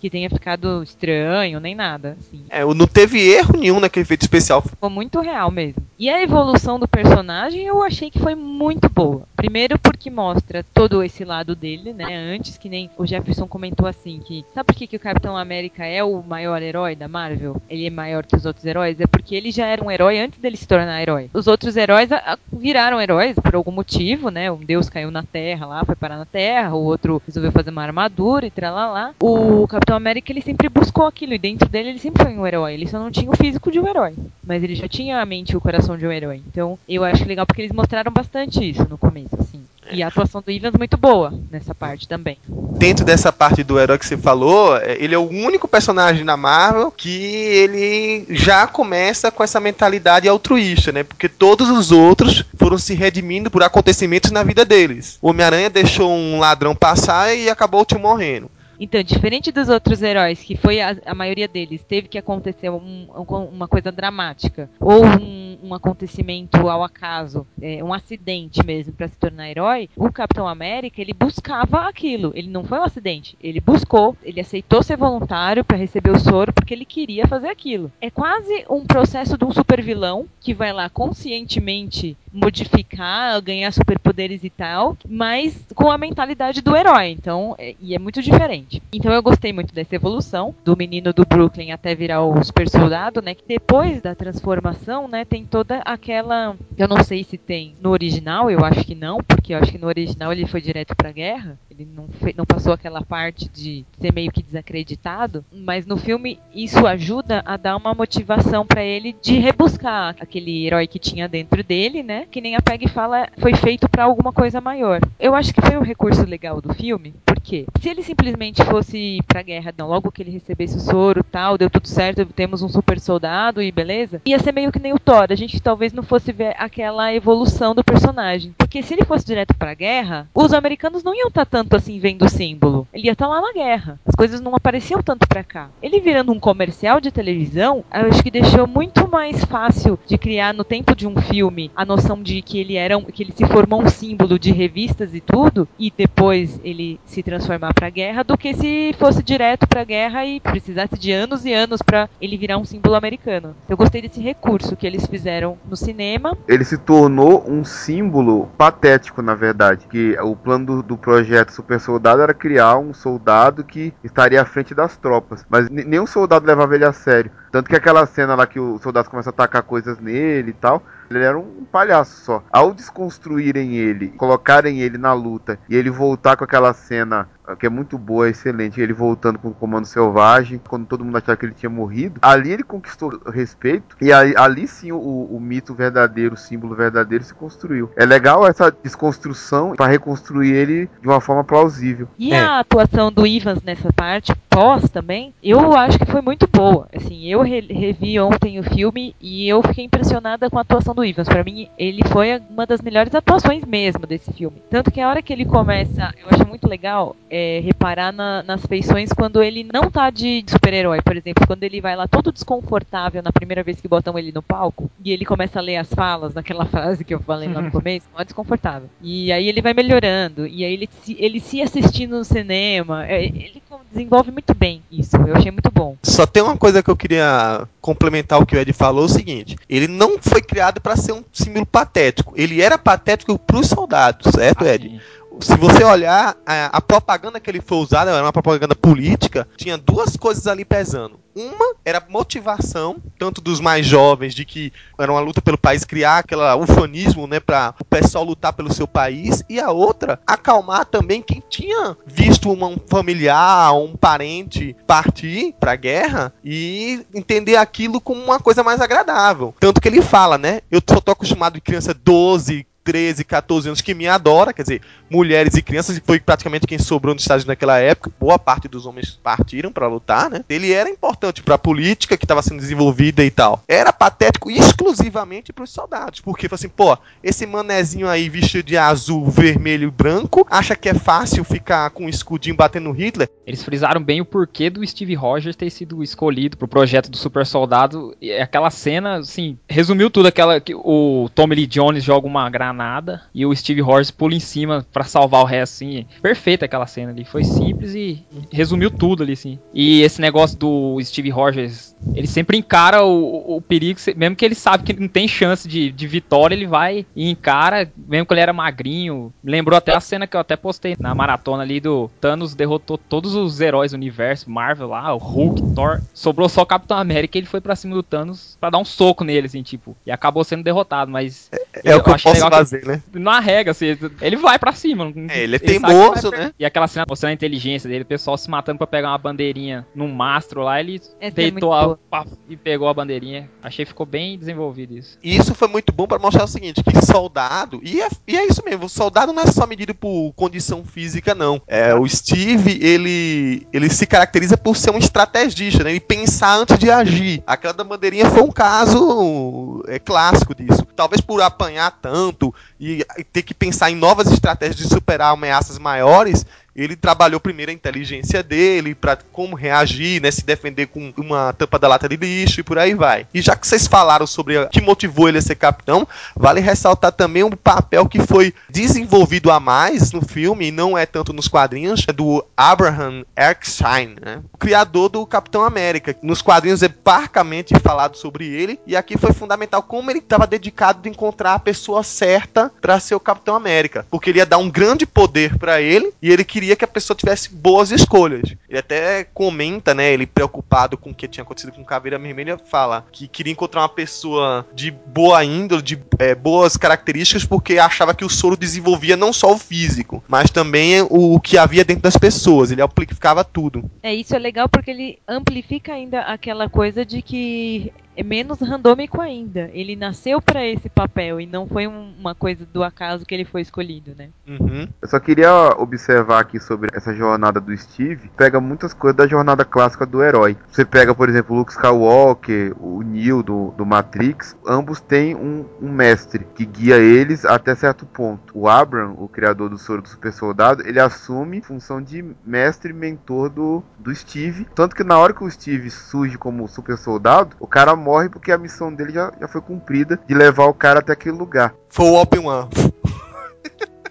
que tenha ficado estranho, nem nada, assim. É, não teve erro nenhum naquele efeito especial. Ficou muito real mesmo. E a evolução do personagem eu achei que foi muito boa. Primeiro porque mostra todo esse lado dele, né? Antes que nem o Jefferson comentou assim que sabe por que, que o Capitão América é o maior herói da Marvel? Ele é maior que os outros heróis é porque ele já era um herói antes dele se tornar herói. Os outros heróis viraram heróis por algum motivo, né? Um deus caiu na Terra lá, foi parar na Terra, o outro resolveu fazer uma armadura e tralalá. O Capitão América ele sempre buscou aquilo e dentro dele ele sempre foi um herói. Ele só não tinha o físico de um herói, mas ele já tinha a mente e o coração de um herói. Então eu acho legal porque eles mostraram bastante isso no começo, assim. E a atuação do Evans muito boa nessa parte também. dentro dessa parte do herói que você falou, é, ele é o único personagem da Marvel que ele já começa com essa mentalidade altruísta, né? Porque todos os outros foram se redimindo por acontecimentos na vida deles. O Homem-Aranha deixou um ladrão passar e acabou o tio morrendo. Então, diferente dos outros heróis, que foi a, a maioria deles, teve que acontecer um- um- uma coisa dramática, ou um, um acontecimento ao acaso, é, um acidente mesmo para se tornar herói, o Capitão América, ele buscava aquilo. Ele não foi um acidente, ele buscou, ele aceitou ser voluntário para receber o soro porque ele queria fazer aquilo. É quase um processo de um super vilão que vai lá conscientemente modificar, ganhar superpoderes e tal, mas com a mentalidade do herói. Então, é, e é muito diferente. Então eu gostei muito dessa evolução do menino do Brooklyn até virar o super soldado, né? Que depois da transformação, né, tem toda aquela. Eu não sei se tem no original, eu acho que não, porque eu acho que no original ele foi direto pra guerra. Ele não, não passou aquela parte de ser meio que desacreditado. Mas no filme isso ajuda a dar uma motivação para ele de rebuscar aquele herói que tinha dentro dele, né? Que nem a Peg fala, foi feito para alguma coisa maior. Eu acho que foi um recurso legal do filme, porque se ele simplesmente fosse pra guerra, não, logo que ele recebesse o soro tal, deu tudo certo, temos um super soldado e beleza, ia ser meio que nem o Thor, a gente talvez não fosse ver aquela evolução do personagem. Porque se ele fosse direto pra guerra, os americanos não iam estar tá tanto assim vendo o símbolo. Ele ia estar tá lá na guerra. As coisas não apareciam tanto pra cá. Ele virando um comercial de televisão, eu acho que deixou muito mais fácil de criar no tempo de um filme a noção de que ele era um, que ele se formou um símbolo de revistas e tudo, e depois ele se transformar pra guerra, do que se fosse direto pra guerra e precisasse de anos e anos para ele virar um símbolo americano. Eu gostei desse recurso que eles fizeram no cinema. Ele se tornou um símbolo patético, na verdade. Que o plano do, do projeto Super Soldado era criar um soldado que estaria à frente das tropas. Mas nenhum soldado levava ele a sério. Tanto que aquela cena lá que os soldados começam a atacar coisas nele e tal, ele era um palhaço só. Ao desconstruírem ele, colocarem ele na luta e ele voltar com aquela cena que é muito boa, excelente, ele voltando com o comando selvagem, quando todo mundo achava que ele tinha morrido, ali ele conquistou respeito e ali, ali sim o, o, mito verdadeiro, o símbolo verdadeiro se construiu. É legal essa desconstrução para reconstruir ele de uma forma plausível. E é. a atuação do Ivans nessa parte, pós também, eu acho que foi muito boa. Assim, eu re revi ontem o filme e eu fiquei impressionada com a atuação do Ivans. Para mim, ele foi uma das melhores atuações mesmo desse filme. Tanto que a hora que ele começa, eu acho muito legal é, reparar na, nas feições quando ele não tá de super-herói. Por exemplo, quando ele vai lá todo desconfortável na primeira vez que botam ele no palco e ele começa a ler as falas naquela [laughs] frase que eu falei lá no começo, não é desconfortável. E aí ele vai melhorando, e aí ele se, ele se assistindo no cinema, é, ele desenvolve muito bem isso. Eu achei muito bom. Só tem uma coisa que eu queria complementar o que o Ed falou, é o seguinte: ele não foi criado para ser um símbolo patético. Ele era patético para os soldados, certo, Ed? Se você olhar a, a, propaganda que ele foi usado, era uma propaganda política, tinha duas coisas ali pesando. Uma era motivação, tanto dos mais jovens, de que era uma luta pelo país, criar aquele ufanismo, né, para o pessoal lutar pelo seu país, e a outra, acalmar também quem tinha visto um familiar, um parente partir para a guerra e entender aquilo como uma coisa mais agradável. Tanto que ele fala, né, eu só tô acostumado de criança 12, 13, 14 anos que me adora, quer dizer, mulheres e crianças, foi praticamente quem sobrou nos Estados naquela época. Boa parte dos homens partiram para lutar, né? Ele era importante para a política que estava sendo desenvolvida e tal. Era patético exclusivamente para os soldados, porque assim, pô, esse manezinho aí vestido de azul, vermelho e branco, acha que é fácil ficar com um escudinho batendo Hitler? Eles frisaram bem o porquê do Steve Rogers ter sido escolhido pro projeto do super soldado. E aquela cena, assim, resumiu tudo aquela que o Tommy Lee Jones joga uma granada nada e o Steve Rogers pula em cima para salvar o resto, assim. Perfeita aquela cena ali. Foi simples e resumiu tudo ali, assim. E esse negócio do Steve Rogers, ele sempre encara o, o perigo, mesmo que ele sabe que não tem chance de, de vitória, ele vai e encara, mesmo que ele era magrinho. Lembrou até a cena que eu até postei na maratona ali do Thanos derrotou todos os heróis do universo, Marvel lá, o Hulk, Thor. Sobrou só o Capitão América e ele foi para cima do Thanos para dar um soco nele, assim, tipo. E acabou sendo derrotado, mas. É, é o que eu posso legal fazer, né? Não arrega, assim, ele vai pra cima. É, ele é teimoso, né? E aquela cena mostrando a inteligência dele, o pessoal se matando pra pegar uma bandeirinha num mastro lá, ele Essa é deitou é a, e pegou a bandeirinha. Achei que ficou bem desenvolvido isso. E isso foi muito bom para mostrar o seguinte, que soldado, e é, e é isso mesmo, o soldado não é só medido por condição física, não. É, o Steve, ele, ele se caracteriza por ser um estrategista, né? Ele pensar antes de agir. Aquela da bandeirinha foi um caso é, clássico disso. Talvez por apanhar tanto e, ter que pensar em novas estratégias de superar ameaças maiores, ele trabalhou primeiro a inteligência dele para como reagir, né, se defender com uma tampa da lata de lixo e por aí vai. E já que vocês falaram sobre o que motivou ele a ser capitão, vale ressaltar também um papel que foi desenvolvido a mais no filme e não é tanto nos quadrinhos, é do Abraham Erskine, né, criador do Capitão América. Nos quadrinhos é parcamente falado sobre ele e aqui foi fundamental como ele estava dedicado de encontrar a pessoa certa para ser o Capitão América, porque ele ia dar um grande poder para ele e ele queria queria que a pessoa tivesse boas escolhas. Ele até comenta, né, ele preocupado com o que tinha acontecido com Caveira Vermelha, fala que queria encontrar uma pessoa de boa índole, de é, boas características, porque achava que o soro desenvolvia não só o físico, mas também o, o que havia dentro das pessoas. Ele amplificava tudo. É, isso é legal porque ele amplifica ainda aquela coisa de que é menos randômico ainda. Ele nasceu para esse papel e não foi um, uma coisa do acaso que ele foi escolhido, né? Uhum. Eu só queria observar aqui sobre essa jornada do Steve. Pega muitas coisas da jornada clássica do herói. Você pega, por exemplo, o Luke Skywalker, o Neo do, do Matrix. Ambos têm um, um mestre que guia eles até certo ponto. O Abram, o criador do soro do super soldado, ele assume função de mestre e mentor do, do Steve. Tanto que na hora que o Steve surge como super soldado, o cara morre porque a missão dele já, já foi cumprida de levar o cara até aquele lugar. Foi o Obi-Wan. [laughs]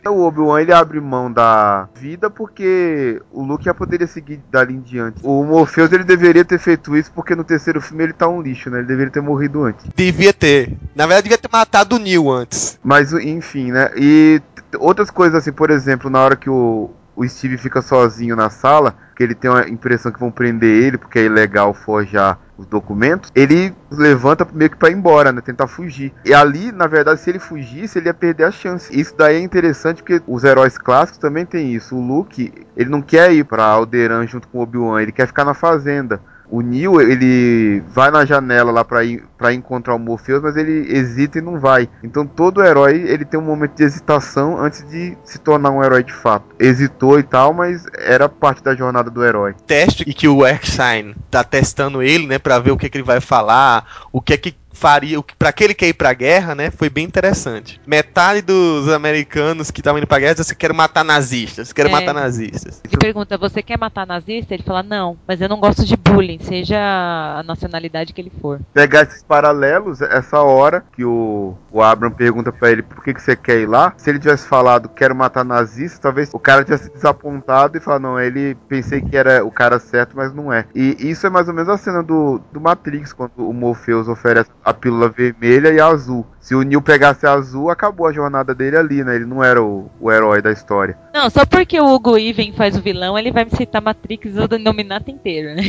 O Obi-Wan ele abre mão da vida porque o Luke já poderia seguir dali em diante. O Morpheus ele deveria ter feito isso porque no terceiro filme ele tá um lixo, né? Ele deveria ter morrido antes. Devia ter. Na verdade, devia ter matado o Neil antes. Mas enfim, né? E outras coisas assim, por exemplo, na hora que o, o Steve fica sozinho na sala, que ele tem a impressão que vão prender ele porque é ilegal forjar os documentos, ele levanta meio que para ir embora, né, tentar fugir. E ali, na verdade, se ele fugisse, ele ia perder a chance. Isso daí é interessante porque os heróis clássicos também tem isso. O Luke, ele não quer ir para Alderan junto com o Obi-Wan, ele quer ficar na fazenda. O Neil, ele vai na janela lá pra encontrar o Morpheus, mas ele hesita e não vai. Então todo herói, ele tem um momento de hesitação antes de se tornar um herói de fato. Hesitou e tal, mas era parte da jornada do herói. Teste que o Erskine tá testando ele, né, pra ver o que, que ele vai falar, o que é que faria, para que ele quer ir pra guerra, né? Foi bem interessante. Metade dos americanos que estavam indo pra guerra dizem quero matar nazistas, quero É. matar nazistas. Ele pergunta, você quer matar nazista? Ele fala, não, mas eu não gosto de bullying, seja a nacionalidade que ele for. Pegar esses paralelos, essa hora que o, o Abram pergunta pra ele por que, que você quer ir lá, se ele tivesse falado quero matar nazistas, talvez o cara tivesse desapontado e falar, não, ele pensei que era o cara certo, mas não é. E isso é mais ou menos a cena do, do Matrix, quando o Morpheus oferece a pílula vermelha e a azul. Se o Neo pegasse a azul, acabou a jornada dele ali, né? Ele não era o, o herói da história. Não, só porque o Hugo Even faz o vilão, ele vai me citar Matrix ou Nominato inteiro, né?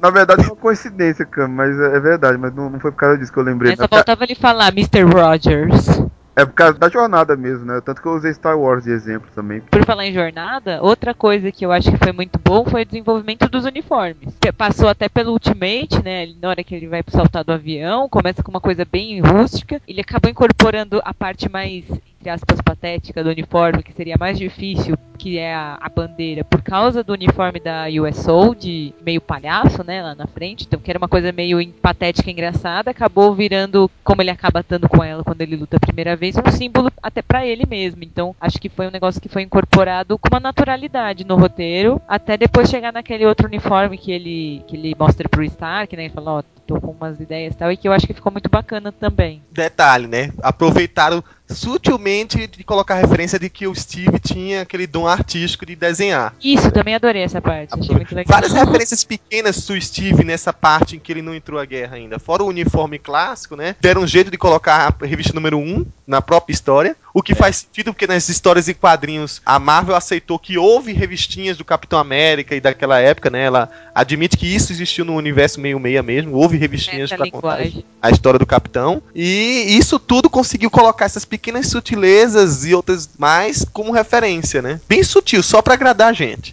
Na verdade é uma coincidência, Cam, mas é é verdade, mas não, não foi por causa disso que eu lembrei. Aí só faltava ele falar Mr. Rogers. É por causa da jornada mesmo, né? Tanto que eu usei Star Wars de exemplo também. Por falar em jornada, outra coisa que eu acho que foi muito bom foi o desenvolvimento dos uniformes. Passou até pelo Ultimate, né? Na hora que ele vai saltar do avião, começa com uma coisa bem rústica. Ele acabou incorporando a parte mais, entre aspas, patética do uniforme, que seria mais difícil, que é a, a bandeira, por causa do uniforme da USO, de meio palhaço, né? Lá na frente. Então, que era uma coisa meio patética e engraçada, acabou virando, como ele acaba estando com ela quando ele luta a primeira vez, um símbolo até pra ele mesmo. Então, acho que foi um negócio que foi incorporado com uma naturalidade no roteiro, até depois chegar naquele outro uniforme que ele, que ele mostra pro Stark, né? Ele fala, ó, tô com umas ideias e tal, e que eu acho que ficou muito bacana também. Detalhe, né? Aproveitaram sutilmente de colocar a referência de que o Steve tinha aquele dom artístico de desenhar. Isso, também adorei essa parte, achei muito legal. Várias referências pequenas do Steve nessa parte em que ele não entrou à guerra ainda. Fora o uniforme clássico, né? Deram um jeito de colocar a revista número 1 na própria história. O que faz sentido porque nas histórias e quadrinhos a Marvel aceitou que houve revistinhas do Capitão América e daquela época, né? Ela admite que isso existiu no universo meio-meia mesmo. Houve revistinhas para contar linguagem. a história do Capitão. E isso tudo conseguiu colocar essas pequenas sutilezas e outras mais como referência, né? Bem sutil, só pra agradar a gente.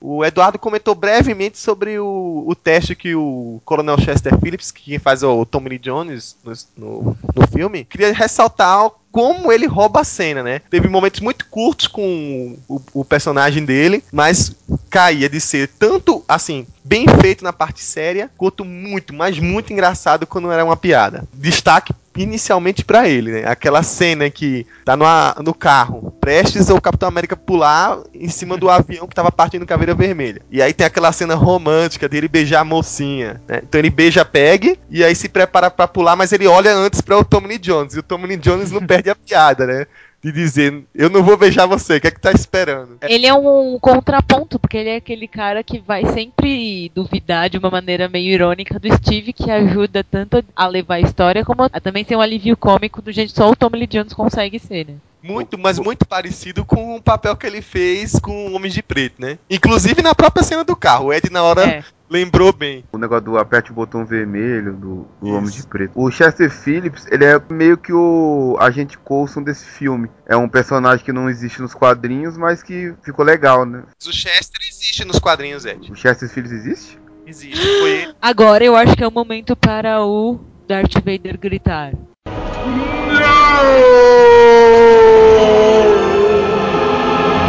O Eduardo comentou brevemente sobre o, o teste que o Coronel Chester Phillips, que faz o Tommy Lee Jones no, no, no filme, queria ressaltar como ele rouba a cena, né? Teve momentos muito curtos com o, o personagem dele, mas caía de ser tanto, assim, bem feito na parte séria, quanto muito, mas muito engraçado quando era uma piada. Destaque inicialmente pra ele, né? Aquela cena que tá no, no carro, prestes o Capitão América pular em cima do [laughs] avião que tava partindo Caveira Vermelha. E aí tem aquela cena romântica dele beijar a mocinha, né? Então ele beija a Peg e aí se prepara pra pular, mas ele olha antes para o Tommy Lee Jones. E o Tommy Lee Jones não [laughs] perde a piada, né? De dizer, eu não vou beijar você, o que é que tá esperando? Ele é um contraponto, porque ele é aquele cara que vai sempre duvidar de uma maneira meio irônica do Steve, que ajuda tanto a levar a história, como a também ser um alívio cômico do jeito só o Tommy Lee Jones consegue ser, né? Muito, mas muito parecido com o papel que ele fez com Homens de Preto, né? Inclusive na própria cena do carro. O Ed, na hora, É. lembrou bem. O negócio do aperte o botão vermelho do, do Homem de Preto. O Chester Phillips, ele é meio que o agente Coulson desse filme. É um personagem que não existe nos quadrinhos, mas que ficou legal, né? O Chester existe nos quadrinhos, Ed. O Chester Phillips existe? Existe. Foi ele. Agora eu acho que é o momento para o Darth Vader gritar.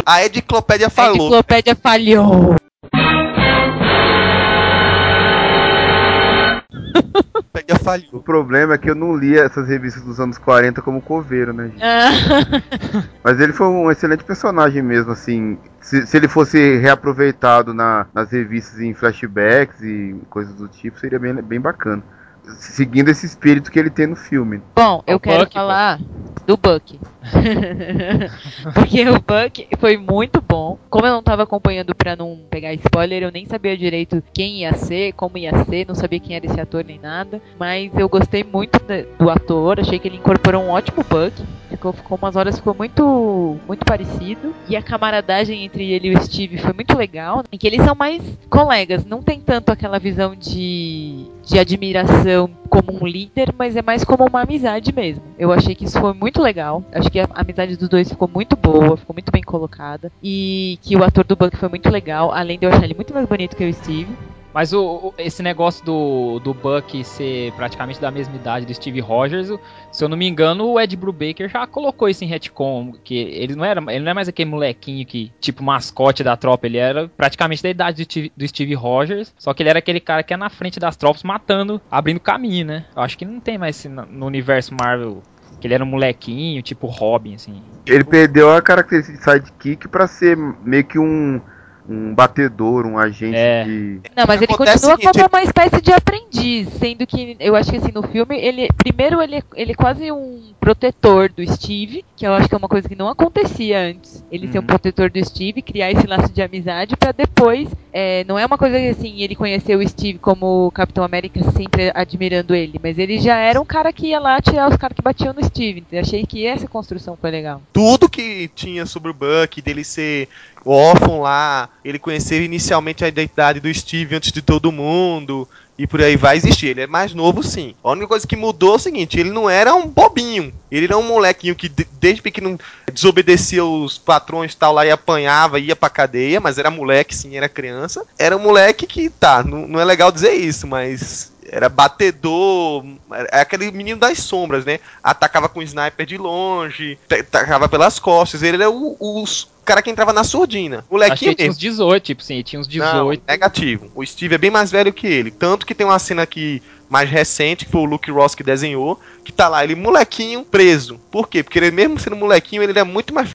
A Ediclopédia A falou. enciclopédia falhou. A Ediclopédia O falhou. problema é que eu não li essas revistas dos anos 40 como coveiro, né, gente? Ah, [laughs] Mas ele foi um excelente personagem mesmo, assim. Se, se ele fosse reaproveitado na- nas revistas em flashbacks e coisas do tipo, seria bem, bem bacana. Seguindo esse espírito que ele tem no filme. Bom, eu O quero Buck, falar do Buck. [laughs] Porque o Buck foi muito bom. Como eu não tava acompanhando pra não pegar spoiler, eu nem sabia direito quem ia ser, como ia ser, não sabia quem era esse ator nem nada. Mas eu gostei muito do ator, achei que ele incorporou um ótimo Buck. Ficou, ficou umas horas, ficou muito, muito parecido. E a camaradagem entre ele e o Steve foi muito legal. Em que eles são mais colegas, não tem tanto aquela visão de, de admiração como um líder, mas é mais como uma amizade mesmo. Eu achei que isso foi muito legal. Acho que a amizade dos dois ficou muito boa, ficou muito bem colocada. E que o ator do Buck foi muito legal, além de eu achar ele muito mais bonito que o Steve. Mas o, o- esse negócio do, do Buck ser praticamente da mesma idade do Steve Rogers, se eu não me engano, o Ed Brubaker já colocou isso em retcon, que ele não era, ele não é mais aquele molequinho que, tipo, mascote da tropa, ele era praticamente da idade do, Steve- do Steve Rogers, só que ele era aquele cara que é na frente das tropas matando, abrindo caminho, né? Eu acho que não tem mais no universo Marvel, que ele era um molequinho, tipo Robin, assim. Ele perdeu a característica de sidekick pra ser meio que um, um batedor, um agente É. de. Não, mas ele Acontece continua seguinte, como uma espécie de aprendiz, sendo que eu acho que assim no filme ele primeiro ele, é- ele é quase um protetor do Steve, que eu acho que é uma coisa que não acontecia antes. Ele ser um Uhum. protetor do Steve, criar esse laço de amizade pra depois, é, não é uma coisa que assim ele conheceu o Steve como Capitão América sempre admirando ele, mas ele já era um cara que ia lá tirar os caras que batiam no Steve. Então, eu achei que essa construção foi legal. Tudo que tinha sobre o Buck, dele ser órfão lá, ele conhecer inicialmente a identidade do Steve antes de todo mundo, e por aí vai existir. Ele é mais novo, sim. A única coisa que mudou é o seguinte: ele não era um bobinho. Ele era um molequinho que de- desde pequeno desobedecia os patrões tal lá e apanhava, ia pra cadeia, mas era moleque, sim, era criança. Era um moleque que, tá, não, não é legal dizer isso, mas. Era batedor, é aquele menino das sombras, né? Atacava com sniper de longe, ta- atacava pelas costas. Ele era o, o cara que entrava na surdina. Acho Molequinho ele tinha uns mesmo. 18, tipo assim, ele tinha uns Não, 18. negativo. O Steve é bem mais velho que ele. Tanto que tem uma cena aqui mais recente, que foi o Luke Ross que desenhou, que tá lá, ele molequinho preso. Por quê? Porque ele mesmo sendo molequinho, ele é muito mais.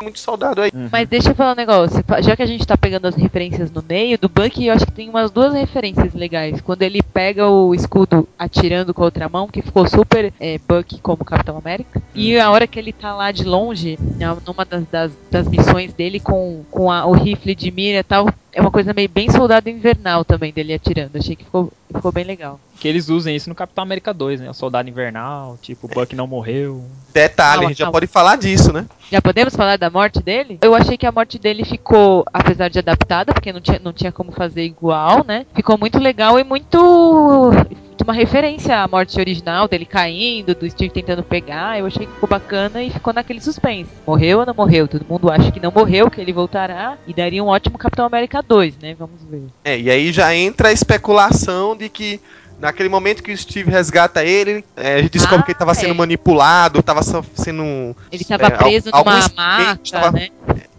Muito soldado aí. Uhum. Mas deixa eu falar um negócio. Já que a gente tá pegando as referências no meio, do Bucky eu acho que tem umas duas referências legais. Quando ele pega o escudo atirando com a outra mão, que ficou super é, Bucky como Capitão América. E a hora que ele tá lá de longe, numa das, das, das missões dele com, com a- o rifle de mira e tal, é uma coisa meio bem soldado invernal também dele atirando. Achei que ficou, ficou bem legal. Que eles usem isso no Capitão América 2, né? O Soldado Invernal, tipo, o Buck não morreu. Detalhe, Calma, a gente já calma. pode falar disso, né? Já podemos falar da morte dele? Eu achei que a morte dele ficou, apesar de adaptada, porque não tinha, não tinha como fazer igual, né? Ficou muito legal e muito. Uma referência à morte original dele caindo, do Steve tentando pegar. Eu achei que ficou bacana e ficou naquele suspense. Morreu ou não morreu? Todo mundo acha que não morreu, que ele voltará. E daria um ótimo Capitão América 2, né? Vamos ver. É, e aí já entra a especulação de que naquele momento que o Steve resgata ele, é, a gente descobre Ah, que ele estava sendo é. manipulado, estava sendo. Ele estava É, preso al- numa tava- né?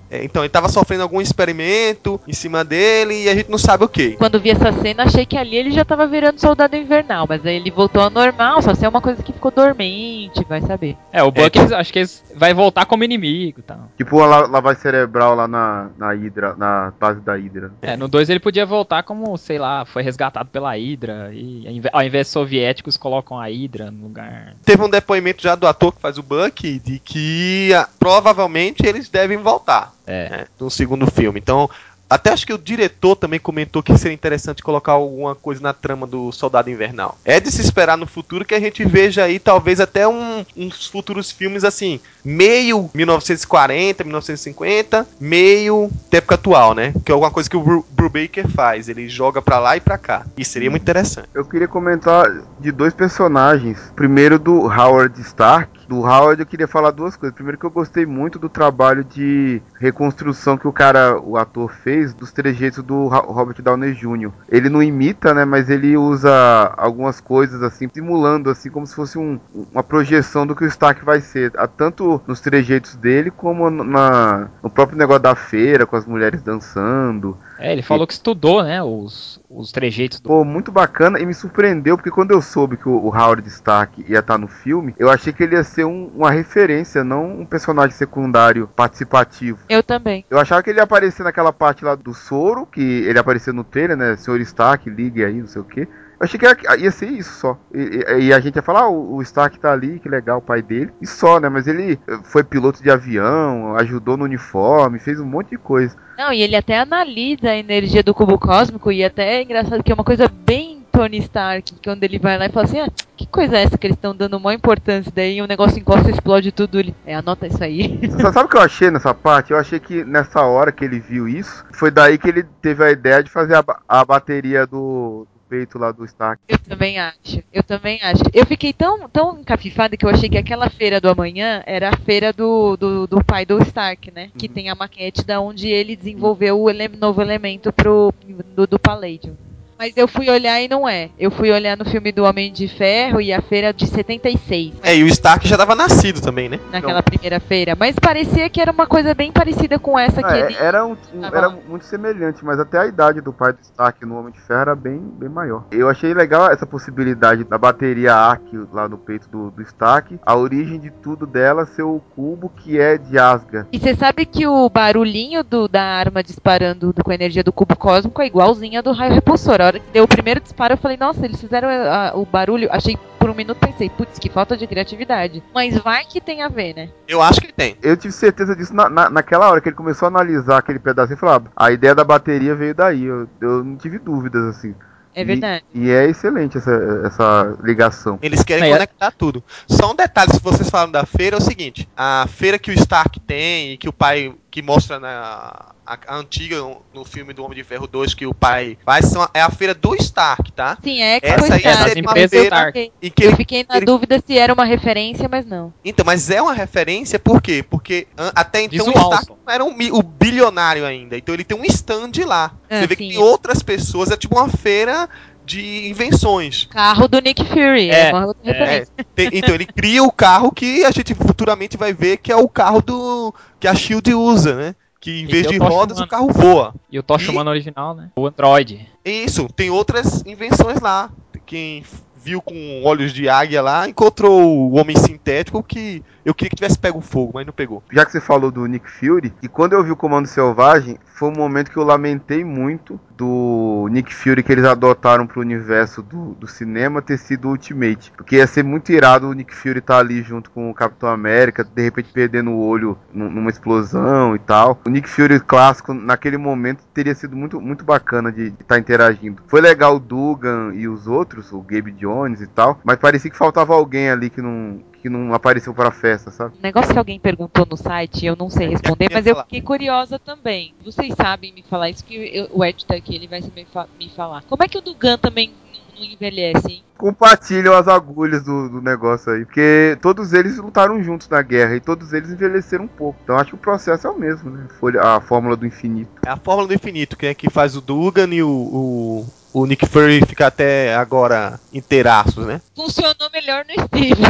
É, então, ele estava sofrendo algum experimento em cima dele e a gente não sabe o que. Quando vi essa cena, achei que ali ele já tava virando soldado invernal, mas aí ele voltou ao normal, só se é uma coisa que ficou dormente, vai saber. É, o Buck, É, acho que vai voltar como inimigo e tal. Tipo a la- lavagem cerebral lá na, na Hydra, na base da Hydra. É, no 2 ele podia voltar como, sei lá, foi resgatado pela Hydra. E ao invés- ao invés de soviéticos, colocam a Hydra no lugar. Teve um depoimento já do ator que faz o Buck de que ah, provavelmente eles devem voltar É. né, no segundo filme. Então, Até acho que o diretor também comentou que seria interessante colocar alguma coisa na trama do Soldado Invernal. É de se esperar no futuro que a gente veja aí talvez até um, uns futuros filmes assim, meio 1940, 1950, meio época atual, né? Que é alguma coisa que o Bru Brubaker faz, ele joga pra lá e pra cá. E seria muito interessante. Eu queria comentar de dois personagens. Primeiro do Howard Stark. Do Howard eu queria falar duas coisas. Primeiro que eu gostei muito do trabalho de reconstrução que o cara, o ator fez dos trejeitos do Robert Downey Jr. Ele não imita, né, mas ele usa algumas coisas assim, simulando assim como se fosse um, uma projeção do que o Stark vai ser, tanto nos trejeitos dele como na, no próprio negócio da feira com as mulheres dançando. É, ele falou que estudou, né, os, os trejeitos. Do... Pô, muito bacana e me surpreendeu, porque quando eu soube que o, o Howard Stark ia estar no filme, eu achei que ele ia ser um, uma referência, não um personagem secundário participativo. Eu também. Eu achava que ele ia aparecer naquela parte lá do soro, que ele apareceu no trailer, né, Senhor Stark, ligue aí, não sei o que. Eu achei que ia, ia ser isso só. E, e, e, a gente ia falar, ah, o, Stark tá ali, que legal, o pai dele. E só, né? Mas ele foi piloto de avião, ajudou no uniforme, fez um monte de coisa. Não, e ele até analisa a energia do cubo cósmico e até é engraçado que é uma coisa bem Tony Stark, quando ele vai lá e fala assim, ah, que coisa é essa que eles estão dando maior importância, daí o um negócio encosta e explode tudo, ele, é, anota isso aí. Você sabe o que eu achei nessa parte? Eu achei que nessa hora que ele viu isso, foi daí que ele teve a ideia de fazer a, a bateria do, peito lá do Stark. Eu também acho, eu também acho. Eu fiquei tão, tão encafifada que eu achei que aquela feira do amanhã era a feira do, do, do pai do Stark, né? Uhum. Que tem a maquete da onde ele desenvolveu o ele novo elemento pro, do, do Palladium. Mas eu fui olhar e não é. Eu fui olhar no filme do Homem de Ferro e a feira de 76. É, e o Stark já estava nascido também, né? Naquela não. primeira feira. Mas parecia que era uma coisa bem parecida com essa que é, ele. Era, um, era muito semelhante, mas até a idade do pai do Stark no Homem de Ferro era bem, bem maior. Eu achei legal essa possibilidade da bateria ARC lá no peito do, do Stark. A origem de tudo dela ser o cubo que é de Asgard. E você sabe que o barulhinho do, da arma disparando com a energia do cubo cósmico é igualzinho a do raio repulsor hora que deu o primeiro disparo, eu falei, nossa, eles fizeram a, a, o barulho. Achei por um minuto, pensei, putz, que falta de criatividade. Mas vai que tem a ver, né? Eu acho que tem. Eu tive certeza disso na, na, naquela hora que ele começou a analisar aquele pedacinho e falou, ah, a ideia da bateria veio daí. Eu, eu não tive dúvidas, assim. É verdade. E, e, é excelente essa, essa ligação. Eles querem é. conectar tudo. Só um detalhe, se vocês falam da feira, é o seguinte: a feira que o Stark tem e que o pai que mostra na a, a, antiga no filme do Homem de Ferro 2 que o pai faz são, é a feira do Stark, tá? Sim, é que Essa aí é uma feira Stark. em que eu fiquei na ele... dúvida se era uma referência, mas não. Então, mas é uma referência por quê? Porque até então Visual, o Stark não era um, o bilionário ainda. Então ele tem um stand lá. Ah, Você vê sim, que tem outras pessoas, é tipo uma feira de invenções. Carro do Nick Fury, é, é é, [laughs] tem, então ele cria o carro que a gente futuramente vai ver que é o carro do que a Shield usa, né? Que em vez de rodas chamando. o carro voa. E o Tocha Humano original, né? O Android. Isso, tem outras invenções lá. Quem viu com olhos de águia lá, encontrou o homem sintético que eu queria que tivesse pego fogo, mas não pegou. Já que você falou do Nick Fury, e quando eu vi o Comando Selvagem, foi um momento que eu lamentei muito do Nick Fury que eles adotaram pro universo do, do cinema ter sido Ultimate. Porque ia ser muito irado o Nick Fury estar tá ali junto com o Capitão América, de repente perdendo o olho numa explosão e tal. O Nick Fury clássico, naquele momento, teria sido muito, muito bacana de estar tá interagindo. Foi legal o Dugan e os outros, o Gabe Jones e tal, mas parecia que faltava alguém ali que não, que não apareceu para a festa, sabe? Um negócio que alguém perguntou no site, eu não sei responder, mas eu fiquei curiosa também. Vocês sabem me falar isso que eu, o Ed tá aqui, ele vai saber me falar. Como é que o Dugan também não envelhece, hein? Compartilham as agulhas do, do, negócio aí. Porque todos eles lutaram juntos na guerra e todos eles envelheceram um pouco. Então acho que o processo é o mesmo, né? A fórmula do infinito. É a fórmula do infinito, que é que faz o Dugan e o, o o Nick Fury fica até agora inteiraços, né? Funcionou melhor no Steve.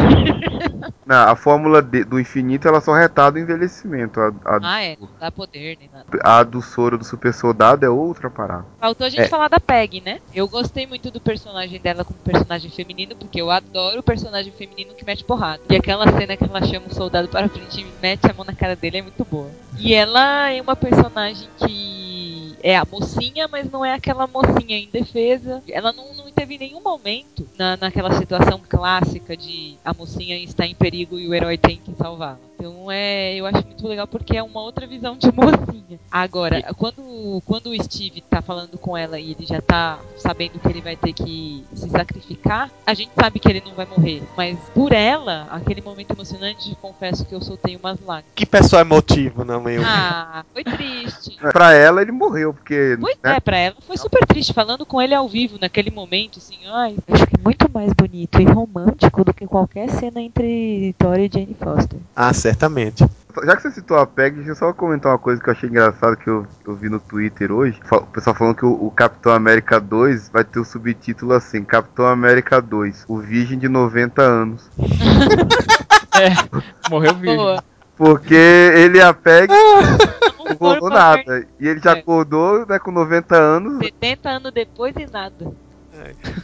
Não, a fórmula de, do infinito ela só retarda o envelhecimento. A, a, ah, é. Não dá poder nem nada. A do soro do super soldado é outra parada. Faltou a gente é. falar da Peg, né? Eu gostei muito do personagem dela como personagem feminino, porque eu adoro o personagem feminino que mete porrada. E aquela cena que ela chama o soldado para frente e mete a mão na cara dele é muito boa. E ela é uma personagem que é a mocinha, mas não é aquela mocinha indefesa. Ela não, não teve nenhum momento na, naquela situação clássica de a mocinha está em perigo e o herói tem que salvá-la. Então é, eu acho muito legal porque é uma outra visão de [laughs] mocinha. Agora, quando, quando o Steve tá falando com ela e ele já tá sabendo que ele vai ter que se sacrificar, a gente sabe que ele não vai morrer. Mas por ela, aquele momento emocionante, confesso que eu soltei umas lágrimas. Que pessoa emotivo, não, meu? Ah, foi triste. [laughs] Pra ela ele morreu, porque. Pois né? é, pra ela foi super triste, falando com ele ao vivo naquele momento, assim, ai, acho que é muito mais bonito e romântico do que qualquer cena entre Thor e Jane Foster. Ah, certamente. Já que você citou a PEG, deixa eu só comentar uma coisa que eu achei engraçado que eu, eu vi no Twitter hoje. O pessoal falando que o, o Capitão América 2 vai ter o subtítulo assim: Capitão América 2, o Virgem de 90 anos. [laughs] É, morreu virgem. Boa. Porque ele e a PEG Não não rolou nada. E ele já É. acordou né, com 90 anos. 70 anos depois e nada.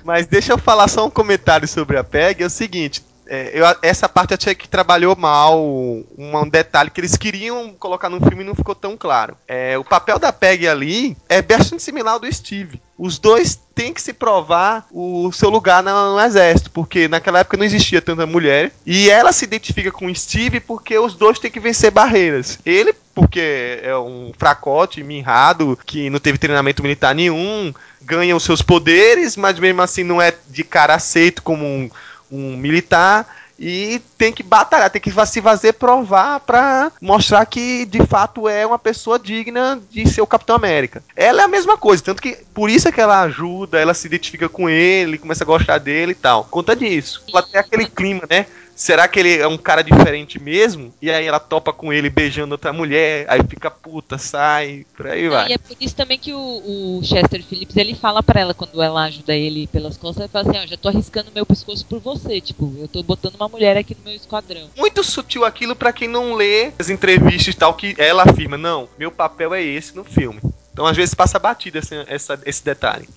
Mas deixa eu falar só um comentário sobre a PEG. É o seguinte. É, eu- essa parte eu achei que trabalhou mal um, um detalhe que eles queriam colocar no filme e não ficou tão claro. É, o papel da PEG ali é bastante similar ao do Steve. Os dois têm que se provar o seu lugar no, no exército, porque naquela época não existia tanta mulher. E ela se identifica com o Steve porque os dois têm que vencer barreiras. Ele, porque é um fracote, mirrado, que não teve treinamento militar nenhum, ganha os seus poderes, mas mesmo assim não é de cara aceito como um, um militar. E tem que batalhar, tem que se fazer provar pra mostrar que de fato é uma pessoa digna de ser o Capitão América. Ela é a mesma coisa, tanto que por isso é que ela ajuda, ela se identifica com ele, começa a gostar dele e tal. Conta disso. Ela tem aquele clima, né? Será que ele é um cara diferente mesmo? E aí ela topa com ele beijando outra mulher, aí fica puta, sai, por aí vai. E é por isso também que o, o Chester Phillips ele fala pra ela quando ela ajuda ele pelas costas, ele fala assim, ó, já tô arriscando meu pescoço por você, tipo, eu tô botando uma mulher aqui no meu esquadrão. Muito sutil aquilo pra quem não lê as entrevistas e tal, que ela afirma, não, meu papel é esse no filme. Então às vezes passa batida essa, essa- esse detalhe.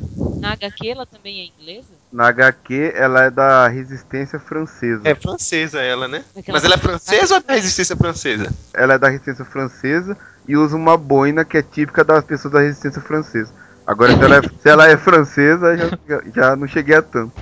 Na HQ ela também é inglesa? Na HQ, ela é da resistência francesa. É francesa ela, né? Aquela- Mas ela é francesa ou é da resistência francesa? Ela é da resistência francesa e usa uma boina que é típica das pessoas da resistência francesa. Agora, se ela é, se ela é francesa, já, já não cheguei a tanto.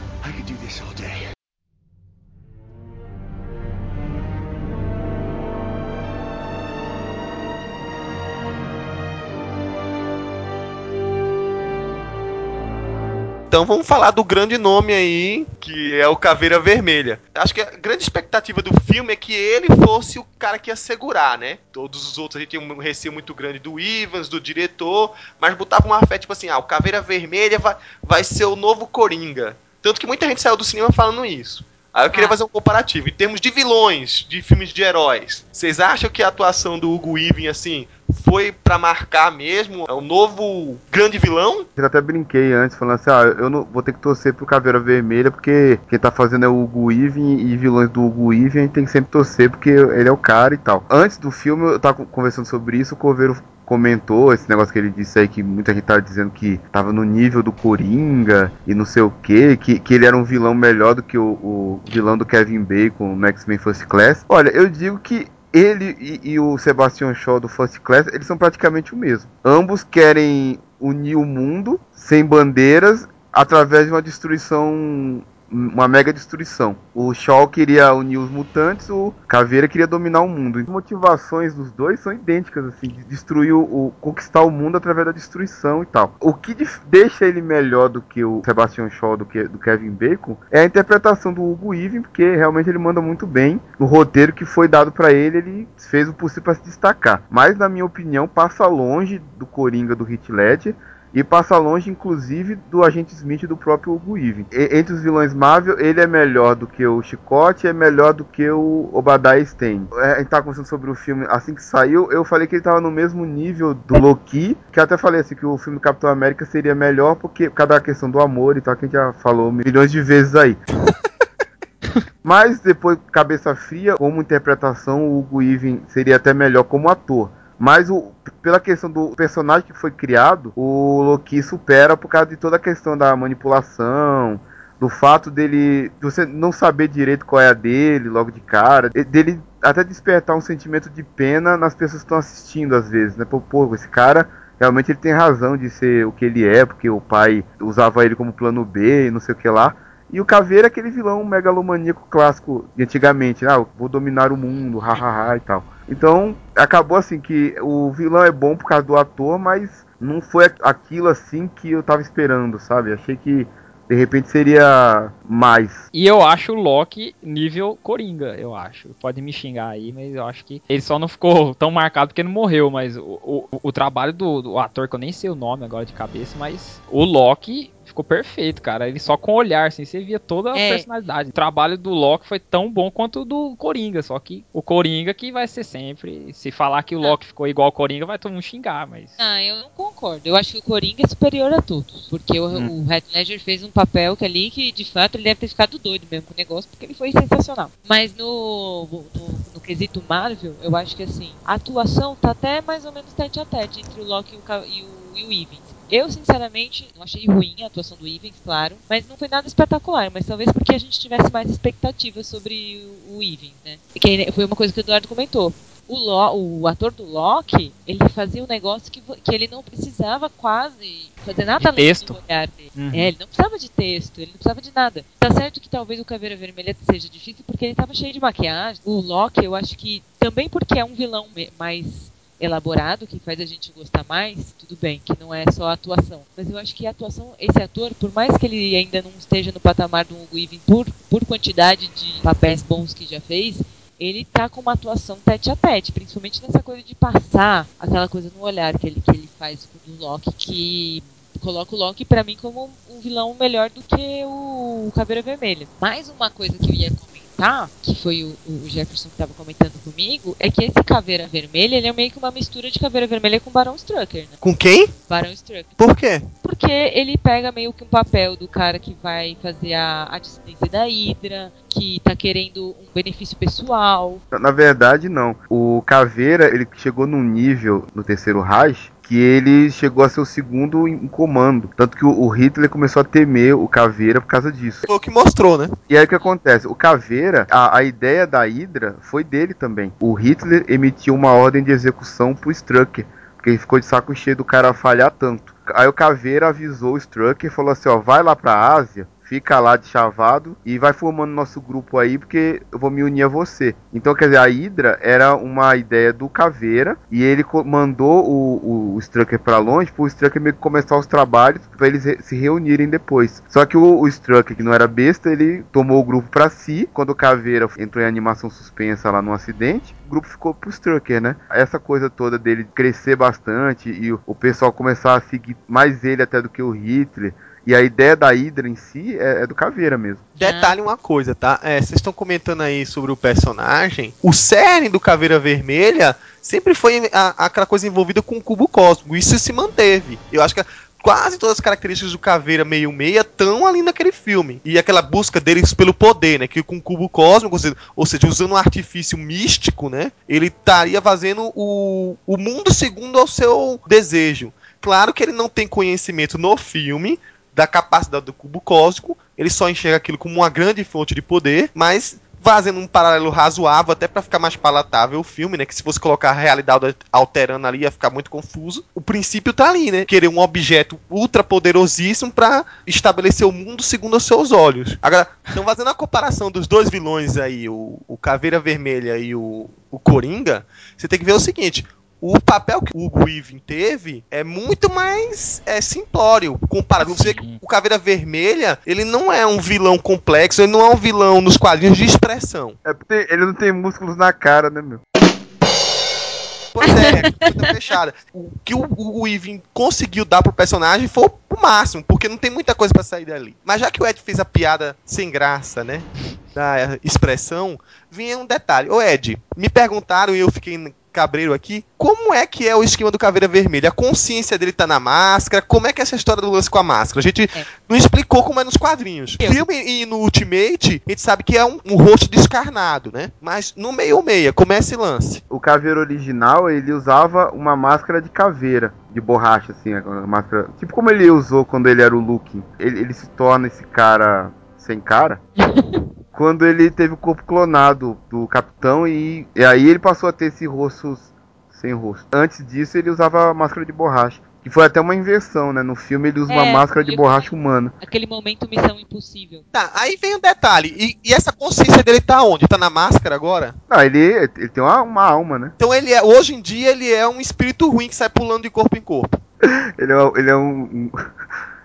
Então vamos falar do grande nome aí, que é o Caveira Vermelha. Acho que a grande expectativa do filme é que ele fosse o cara que ia segurar, né? Todos os outros a gente tinha um receio muito grande do Ivans, do diretor, mas botava uma fé tipo assim, ah, o Caveira Vermelha vai, vai ser o novo Coringa. Tanto que muita gente saiu do cinema falando isso. Aí eu queria Ah. fazer um comparativo. Em termos de vilões, de filmes de heróis, vocês acham que a atuação do Hugo Weaving, assim, foi pra marcar mesmo? É o novo grande vilão? Eu até brinquei antes, falando assim, ah, eu não vou ter que torcer pro Caveira Vermelha, porque quem tá fazendo é o Hugo Weaving, e vilões do Hugo Weaving a gente tem que sempre torcer, porque ele é o cara e tal. Antes do filme, eu tava conversando sobre isso, o Coveiro comentou esse negócio que ele disse aí, que muita gente tava dizendo que tava no nível do Coringa, e não sei o quê, que, que ele era um vilão melhor do que o, o vilão do Kevin Bacon no X-Men First Class. Olha, eu digo que ele e, e o Sebastian Shaw do First Class, eles são praticamente o mesmo. Ambos querem unir o mundo sem bandeiras através de uma destruição, uma mega destruição. O Shaw queria unir os mutantes, o Caveira queria dominar o mundo. As motivações dos dois são idênticas, assim, de destruir o, o- conquistar o mundo através da destruição e tal. O que deixa ele melhor do que o Sebastian Shaw, do que do Kevin Bacon, é a interpretação do Hugo Weaving, porque realmente ele manda muito bem. No roteiro que foi dado pra ele, ele fez o possível para se destacar. Mas na minha opinião, passa longe do Coringa do Heath Ledger e passa longe, inclusive, do Agente Smith e do próprio Hugo. E- entre os vilões Marvel, ele é melhor do que o Chicote, é melhor do que o Obadiah Stane. É, a gente tava conversando sobre o filme assim que saiu, eu falei que ele tava no mesmo nível do Loki, que até falei assim, que o filme do Capitão América seria melhor, porque por causa da questão do amor e tal, que a gente já falou milhões de vezes aí. [laughs] Mas depois, cabeça fria, como interpretação, o Hugo Weaving seria até melhor como ator. Mas o, pela questão do personagem que foi criado, o Loki supera por causa de toda a questão da manipulação, do fato dele de você não saber direito qual é a dele logo de cara, de- dele até despertar um sentimento de pena nas pessoas que estão assistindo às vezes, né? Pô, pô, esse cara realmente ele tem razão de ser o que ele é, porque o pai usava ele como plano B e não sei o que lá. E o Caveira é aquele vilão megalomaníaco clássico de antigamente, né? Ah, vou dominar o mundo, hahaha e tal. Então, acabou assim que o vilão é bom por causa do ator, mas não foi aquilo assim que eu tava esperando, sabe? Achei que de repente seria mais. E eu acho o Loki nível Coringa, eu acho. Pode me xingar aí, mas eu acho que ele só não ficou [laughs] tão marcado porque não morreu, mas o, o, o trabalho do, do, ator, que eu nem sei o nome agora de cabeça, mas o Loki ficou perfeito, cara. Ele só com o olhar, assim, você via toda a é. personalidade. O trabalho do Loki foi tão bom quanto o do Coringa, só que o Coringa que vai ser sempre. Se falar que o ah. Loki ficou igual ao Coringa, vai todo mundo xingar, mas. Ah, eu não concordo. Eu acho que o Coringa é superior a todos. Porque hum. o, Red Ledger fez um papel que ali que, de fato, ele deve ter ficado doido mesmo com o negócio, porque ele foi sensacional. Mas no, no, no quesito Marvel, eu acho que assim, a atuação tá até mais ou menos tete a tete entre o Loki e o, e o, e o Evans. Eu, sinceramente, não achei ruim a atuação do Ivens, claro, mas não foi nada espetacular, mas talvez porque a gente tivesse mais expectativas sobre o, o Ivens, né? Que foi uma coisa que o Eduardo comentou. O, Lo, o ator do Loki, ele fazia um negócio que, que ele não precisava quase fazer nada de texto. do olhar dele. Uhum. É, ele não precisava de texto, ele não precisava de nada. Tá certo que talvez o Caveira Vermelha seja difícil porque ele tava cheio de maquiagem. O Loki, eu acho que também porque é um vilão mais elaborado, que faz a gente gostar mais, tudo bem, que não é só a atuação. Mas eu acho que a atuação, esse ator, por mais que ele ainda não esteja no patamar do Hugo Weaving por, por quantidade de papéis bons que já fez, ele tá com uma atuação tete a tete, principalmente nessa coisa de passar aquela coisa no olhar que ele, que ele faz com o Loki, que coloca o Loki para mim como um vilão melhor do que o Caveira Vermelha. Mais uma coisa que eu ia comentar comentar, que foi o, o Jefferson que estava comentando comigo, é que esse Caveira Vermelha, ele é meio que uma mistura de Caveira Vermelha com Barão Strucker, né? Com quem? Barão Strucker. Por quê? Porque ele pega meio que um papel do cara que vai fazer a, a dissidência da Hydra, que tá querendo um benefício pessoal. Na verdade, não. O Caveira, ele chegou num nível no terceiro Reich que ele chegou a ser o segundo em comando. Tanto que o, Hitler começou a temer o Caveira por causa disso. Foi o que mostrou, né? E aí o que acontece? O Caveira, a, a ideia da Hydra foi dele também. O Hitler emitiu uma ordem de execução pro Strucker. Porque ele ficou de saco cheio do cara falhar tanto. Aí o Caveira avisou o Strucker e falou assim: ó, vai lá pra Ásia fica lá de chavado e vai formando nosso grupo aí, porque eu vou me unir a você. Então, quer dizer, a Hydra era uma ideia do Caveira e ele mandou o, o, o Strucker pra longe pro Strucker meio que começar os trabalhos para eles se reunirem depois. Só que o, o Strucker, que não era besta, ele tomou o grupo para si. Quando o Caveira entrou em animação suspensa lá no acidente, o grupo ficou pro Strucker, né? Essa coisa toda dele crescer bastante e o, o pessoal começar a seguir mais ele até do que o Hitler. E a ideia da Hydra em si é, é do Caveira mesmo. Detalhe uma coisa, tá? É, vocês estão comentando aí sobre o personagem. O cerne do Caveira Vermelha sempre foi a, aquela coisa envolvida com o cubo cósmico. Isso se manteve. Eu acho que quase todas as características do Caveira meio meia estão ali naquele filme. E aquela busca deles pelo poder, né? Que com o cubo cósmico, ou seja, ou seja, usando um artifício místico, né? Ele estaria fazendo o, o mundo segundo ao seu desejo. Claro que ele não tem conhecimento no filme, da capacidade do cubo cósmico, ele só enxerga aquilo como uma grande fonte de poder, mas fazendo um paralelo razoável até para ficar mais palatável o filme, né? Que se fosse colocar a realidade alterando ali ia ficar muito confuso. O princípio tá ali, né? Querer um objeto ultra poderosíssimo para estabelecer o mundo segundo os seus olhos. Agora, então fazendo a comparação dos dois vilões aí, o, o Caveira Vermelha e o, o Coringa, você tem que ver o seguinte: o papel que o Hugo Weaving teve é muito mais é, simplório comparado. Você que o Caveira Vermelha, ele não é um vilão complexo, ele não é um vilão nos quadrinhos de expressão. É porque ele não tem músculos na cara, né, meu? Pois é, [laughs] coisa fechada. O que o, o Weaving conseguiu dar pro personagem foi o máximo, porque não tem muita coisa para sair dali. Mas já que o Ed fez a piada sem graça, né? Da expressão, vinha um detalhe. Ô Ed, me perguntaram e eu fiquei Cabreiro aqui, como é que é o esquema do Caveira Vermelha? A consciência dele tá na máscara? Como é que é essa história do lance com a máscara? A gente é. não explicou como é nos quadrinhos. No filme e no Ultimate, a gente sabe que é um, um rosto descarnado, né? Mas no meio meia, como é esse lance? O Caveira original, ele usava uma máscara de caveira de borracha, assim, a máscara. Tipo como ele usou quando ele era o Luke. Ele, ele se torna esse cara sem cara. [laughs] quando ele teve o corpo clonado do capitão e, e aí ele passou a ter esse rosto sem rosto. Antes disso, ele usava máscara de borracha. Que foi até uma invenção, né? No filme ele usa uma É, máscara de borracha humana. Aquele momento Missão Impossível. Tá, aí vem um detalhe. E, e essa consciência dele tá onde? Tá na máscara agora? Não, ele, ele tem uma, uma alma, né? Então ele é, hoje em dia ele é um espírito ruim que sai pulando de corpo em corpo. [laughs] Ele é, ele é um. um-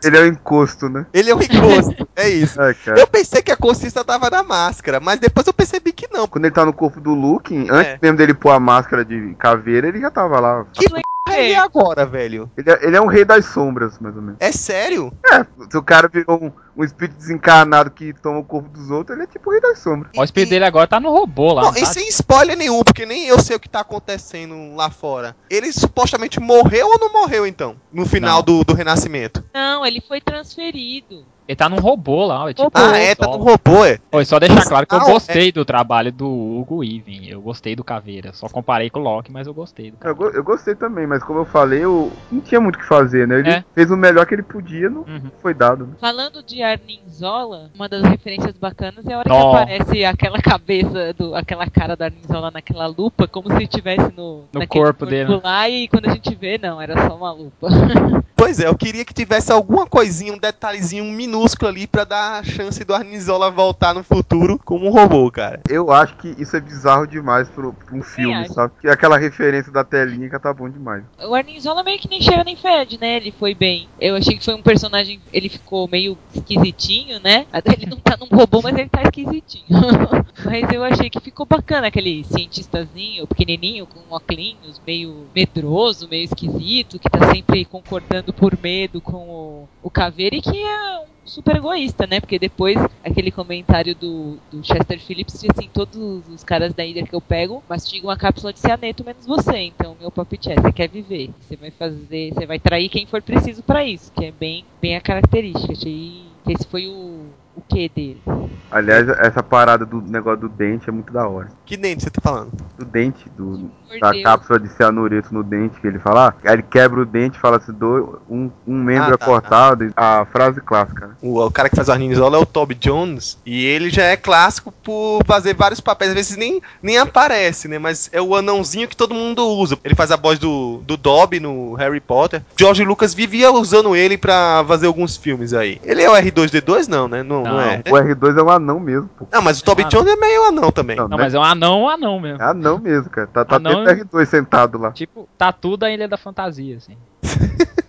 ele é um encosto, né? Ele é um encosto, é isso. Ai, [laughs] cara. Eu pensei que a consciência tava na máscara, mas depois eu percebi que não. Quando ele tá no corpo do Luke, antes É. mesmo dele pôr a máscara de caveira, ele já tava lá. Que porra é ele agora, velho? Ele é, ele é um rei das sombras, mais ou menos. É sério? É, se o cara virou um, um espírito desencarnado que toma o corpo dos outros, ele é tipo o rei das sombras. O espírito dele agora tá no robô lá. Não, tá? e sem spoiler nenhum, porque nem eu sei o que tá acontecendo lá fora. Ele supostamente morreu ou não morreu, então? No final Não. do, do renascimento. Não, ele foi transferido. Ele tá num robô lá. É tipo, Robô. Ah, é, tá no robô, é. Oi, só deixar claro que eu Não, gostei do trabalho do Hugo Even. Eu gostei do Caveira. Só comparei com o Loki, mas eu gostei do Eu, Caveira. go- eu gostei também, mas como eu falei, eu não tinha muito o que fazer, né? Ele É. fez o melhor que ele podia, não Uhum. foi dado. Né? Falando de Arninzola, uma das referências bacanas é a hora que aparece aquela cabeça, do, aquela cara da Arninzola naquela lupa, como se estivesse no, No corpo dele, lá, e quando a gente vê, não, era só uma lupa. [laughs] Pois é, eu queria que tivesse alguma coisinha, um detalhezinho minúsculo ali pra dar a chance do Arnizola voltar no futuro como um robô, cara. Eu acho que isso é bizarro demais pro, pra um filme, acho. sabe? Que aquela referência da telinha que tá bom demais. O Arninzola meio que nem cheira nem fede, né? Ele foi bem. Eu achei que foi um personagem, ele ficou meio esquisitinho, né? Até Ele não tá num robô, mas ele tá esquisitinho. [laughs] mas eu achei que ficou bacana aquele cientistazinho, pequenininho, com óculos, meio medroso, meio esquisito, que tá sempre concordando por medo com o, o Caveira e que é um super egoísta, né? Porque depois aquele comentário do, do Chester Phillips disse assim, todos os caras da ilha que eu pego mastigam a cápsula de cianeto menos você. Então meu palpite é, você quer viver. Você vai fazer, você vai trair quem for preciso pra isso, que é bem, bem a característica. Achei que esse foi o, dele. Aliás, essa parada do negócio do dente é muito da hora. Que dente você tá falando? Do dente, do, da Mordeu. cápsula de cianureto no dente que ele fala. ah, Aí ele quebra o dente e fala assim: do, um, um membro Ah, é tá, cortado. A frase clássica, né? O, o cara que faz o Arnizola é o Toby Jones, e ele já é clássico por fazer vários papéis, às vezes nem, nem aparece, né? Mas é o anãozinho que todo mundo usa. Ele faz a voz do, do Dobby no Harry Potter. George Lucas vivia usando ele pra fazer alguns filmes aí. Ele é o R2D2? Não, né? Não, não. Não. É. O R2 é um anão mesmo, pô. Não, mas o Toby Ah, Jones é meio anão também. Não, Não, né? mas é um anão, um anão mesmo. É anão mesmo, cara. Tá, tá Anão dentro do R2 sentado lá. Tipo, tatu da Ilha da Fantasia, assim. [laughs]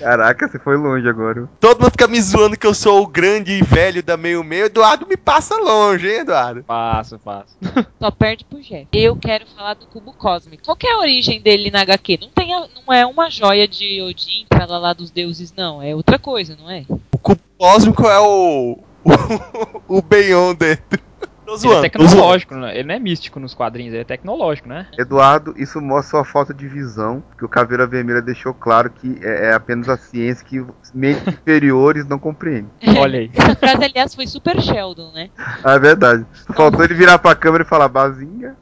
Caraca, você foi longe agora. Todo mundo fica me zoando que eu sou o grande e velho da meio meio. Eduardo me passa longe, hein, Eduardo? Passo, passo. [laughs] Só perde pro Jeff. Eu quero falar do cubo cósmico. Qual que é a origem dele na HQ? Não, tem a- não é uma joia de Odin, pra lá lá dos deuses, não. É outra coisa, não é? O cubo cósmico é o. [laughs] O, o Beyonder. Tô Ele é zoando. zoando. tecnológico, né? ele não é místico nos quadrinhos, ele é tecnológico, né? Eduardo, isso mostra sua falta de visão, que o Caveira Vermelha deixou claro que é, é apenas a ciência que os mentes [laughs] superiores não compreendem. Olha aí. Essa frase, aliás, foi super Sheldon, né? Ah, é verdade. Faltou ele virar pra câmera e falar bazinha.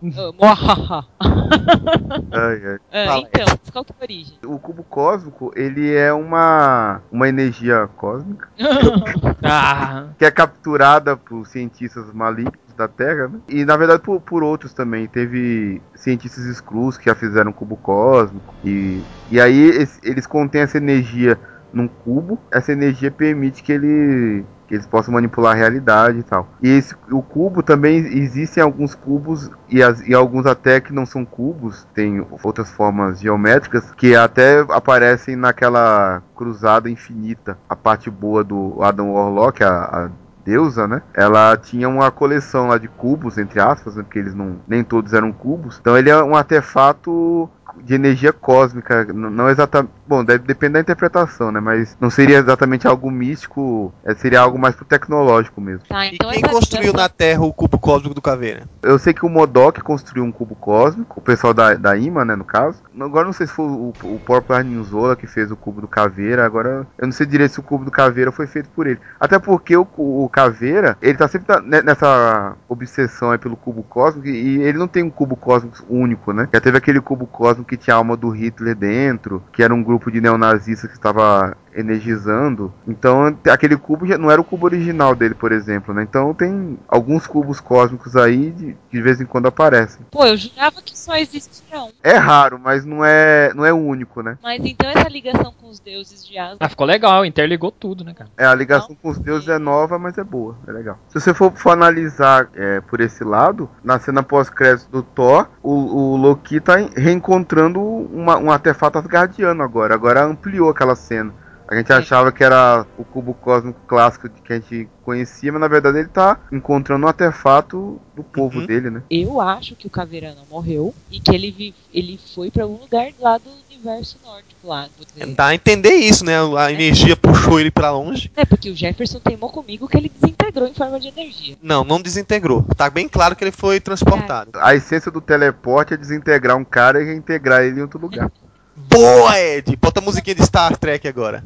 Ai, ai. Ah, Fala. então, qual que é a origem? O cubo cósmico, ele é uma, uma energia cósmica [laughs] Ah, que é capturada por cientistas malignos da Terra, né? E na verdade por, por outros também. Teve cientistas exclusos que já fizeram cubo cósmico. E, e aí es- eles contêm essa energia num cubo. Essa energia permite que ele que eles possam manipular a realidade e tal. E esse, o cubo também existem alguns cubos e, as- e alguns até que não são cubos, tem outras formas geométricas que até aparecem naquela cruzada infinita. A parte boa do Adam Warlock, a, a deusa, né? Ela tinha uma coleção lá de cubos, entre aspas, né? porque eles não nem todos eram cubos. Então ele é um artefato de energia cósmica, não exatamente, bom, deve depender da interpretação, né? Mas não seria exatamente algo místico, é, seria algo mais pro tecnológico mesmo. Tá, E então quem essa- construiu na Terra o cubo cósmico do Caveira? Eu sei que o Modok construiu um cubo cósmico, o pessoal da, da IMA, né, no caso. Agora não sei se foi o, o próprio Arninzola que fez o cubo do Caveira, agora eu não sei direito se o cubo do Caveira foi feito por ele. Até porque o, o Caveira, ele tá sempre na- ne- nessa obsessão aí pelo cubo cósmico e ele não tem um cubo cósmico único, né? Já teve aquele cubo cósmico que tinha a alma do Hitler dentro, que era um grupo de neonazistas que estava energizando. Então aquele cubo já não era o cubo original dele, por exemplo, né? Então tem alguns cubos cósmicos aí de, de vez em quando aparecem. Pô, eu jurava que só existia um. É raro, mas não é, não é único, né? Mas então essa ligação com os deuses de Asgard. Ah, ficou legal, interligou tudo, né, cara? É, a ligação com os deuses é nova, mas é boa, é legal. Se você for, for analisar é, por esse lado, na cena pós-crédito do Thor, o, o Loki tá reencontrando uma, um artefato asgardiano agora. Agora ampliou aquela cena. A gente achava que era o cubo cósmico clássico que a gente conhecia, mas na verdade ele tá encontrando um artefato do povo Uhum. dele, né? Eu acho que o Caveira não morreu e que ele, vi- ele foi pra algum lugar lá do universo nórdico lá. vou dizer. Dá a entender isso, né? A energia puxou ele pra longe. É, porque o Jefferson teimou comigo que ele desintegrou em forma de energia. Não, não desintegrou. Tá bem claro que ele foi transportado. A essência do teleporte é desintegrar um cara e reintegrar ele em outro lugar. Boa, Ed! Bota a musiquinha de Star Trek agora.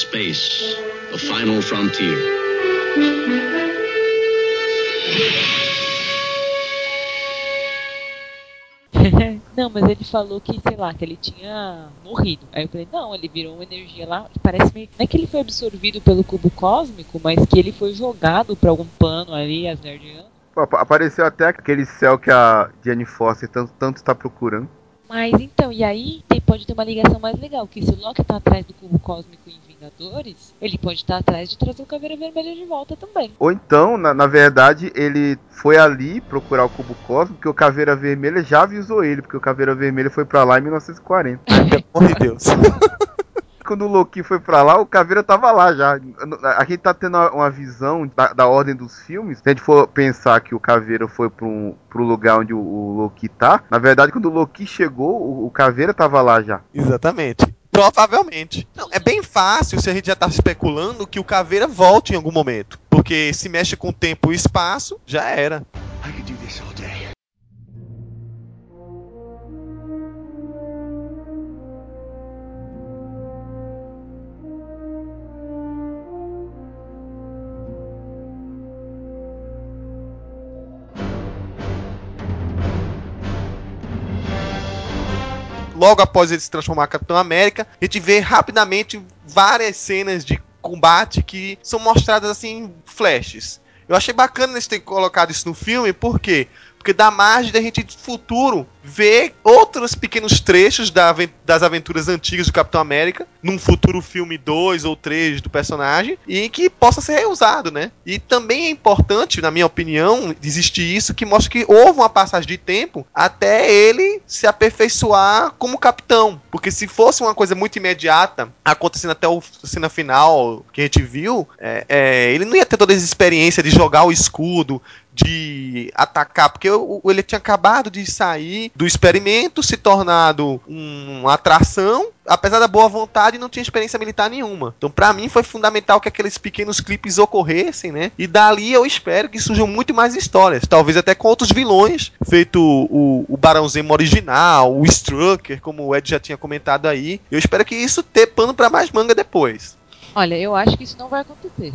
Space, the final frontier. [laughs] não, mas ele falou que, sei lá, que ele tinha morrido. Aí eu falei, não, ele virou uma energia lá que parece meio. Não é que ele foi absorvido pelo cubo cósmico, mas que ele foi jogado pra algum pano ali, asgardiano. Pô, apa- Apareceu até aquele céu que a Jenny Foster tanto, tanto está procurando. Mas então, e aí tem- pode ter uma ligação mais legal, que se o Loki tá atrás do cubo cósmico em Vingadores, ele pode estar atrás de trazer o Caveira Vermelha de volta também. Ou então, na, na verdade, ele foi ali procurar o cubo cósmico, porque o Caveira Vermelha já avisou ele, porque o Caveira Vermelha foi pra lá em 1940. Pelo amor de Deus. [laughs] Quando o Loki foi pra lá, o Caveira tava lá já. A gente tá tendo uma uma visão da, da ordem dos filmes. Se a gente for pensar que o Caveira foi pro, pro lugar onde o, o Loki tá, na verdade, quando o Loki chegou, o, o Caveira tava lá já. Exatamente. Provavelmente. Não, é bem fácil se a gente já tá especulando que o Caveira volte em algum momento. Porque se mexe com tempo e espaço, já era. I could do this all Logo após ele se transformar em Capitão América, a gente vê rapidamente várias cenas de combate que são mostradas assim, em flashes. Eu achei bacana eles terem colocado isso no filme, por quê? Porque dá margem da gente, no futuro, ver outros pequenos trechos da das aventuras antigas do Capitão América, num futuro filme 2 ou 3 do personagem, e que possa ser reusado, né? E também é importante, na minha opinião, existir isso que mostra que houve uma passagem de tempo até ele se aperfeiçoar como capitão. Porque se fosse uma coisa muito imediata, acontecendo até o cena final que a gente viu, é, é, ele não ia ter toda essa experiência de jogar o escudo, de atacar, porque o- ele tinha acabado de sair do experimento, se tornado um- uma atração, apesar da boa vontade, não tinha experiência militar nenhuma. Então, pra mim, foi fundamental que aqueles pequenos clipes ocorressem, né? E dali eu espero que surjam muito mais histórias, talvez até com outros vilões, feito o, o Barão Zemo original, o Strucker, como o Ed já tinha comentado aí. Eu espero que isso dê pano pra mais manga depois. Olha, eu acho que isso não vai acontecer.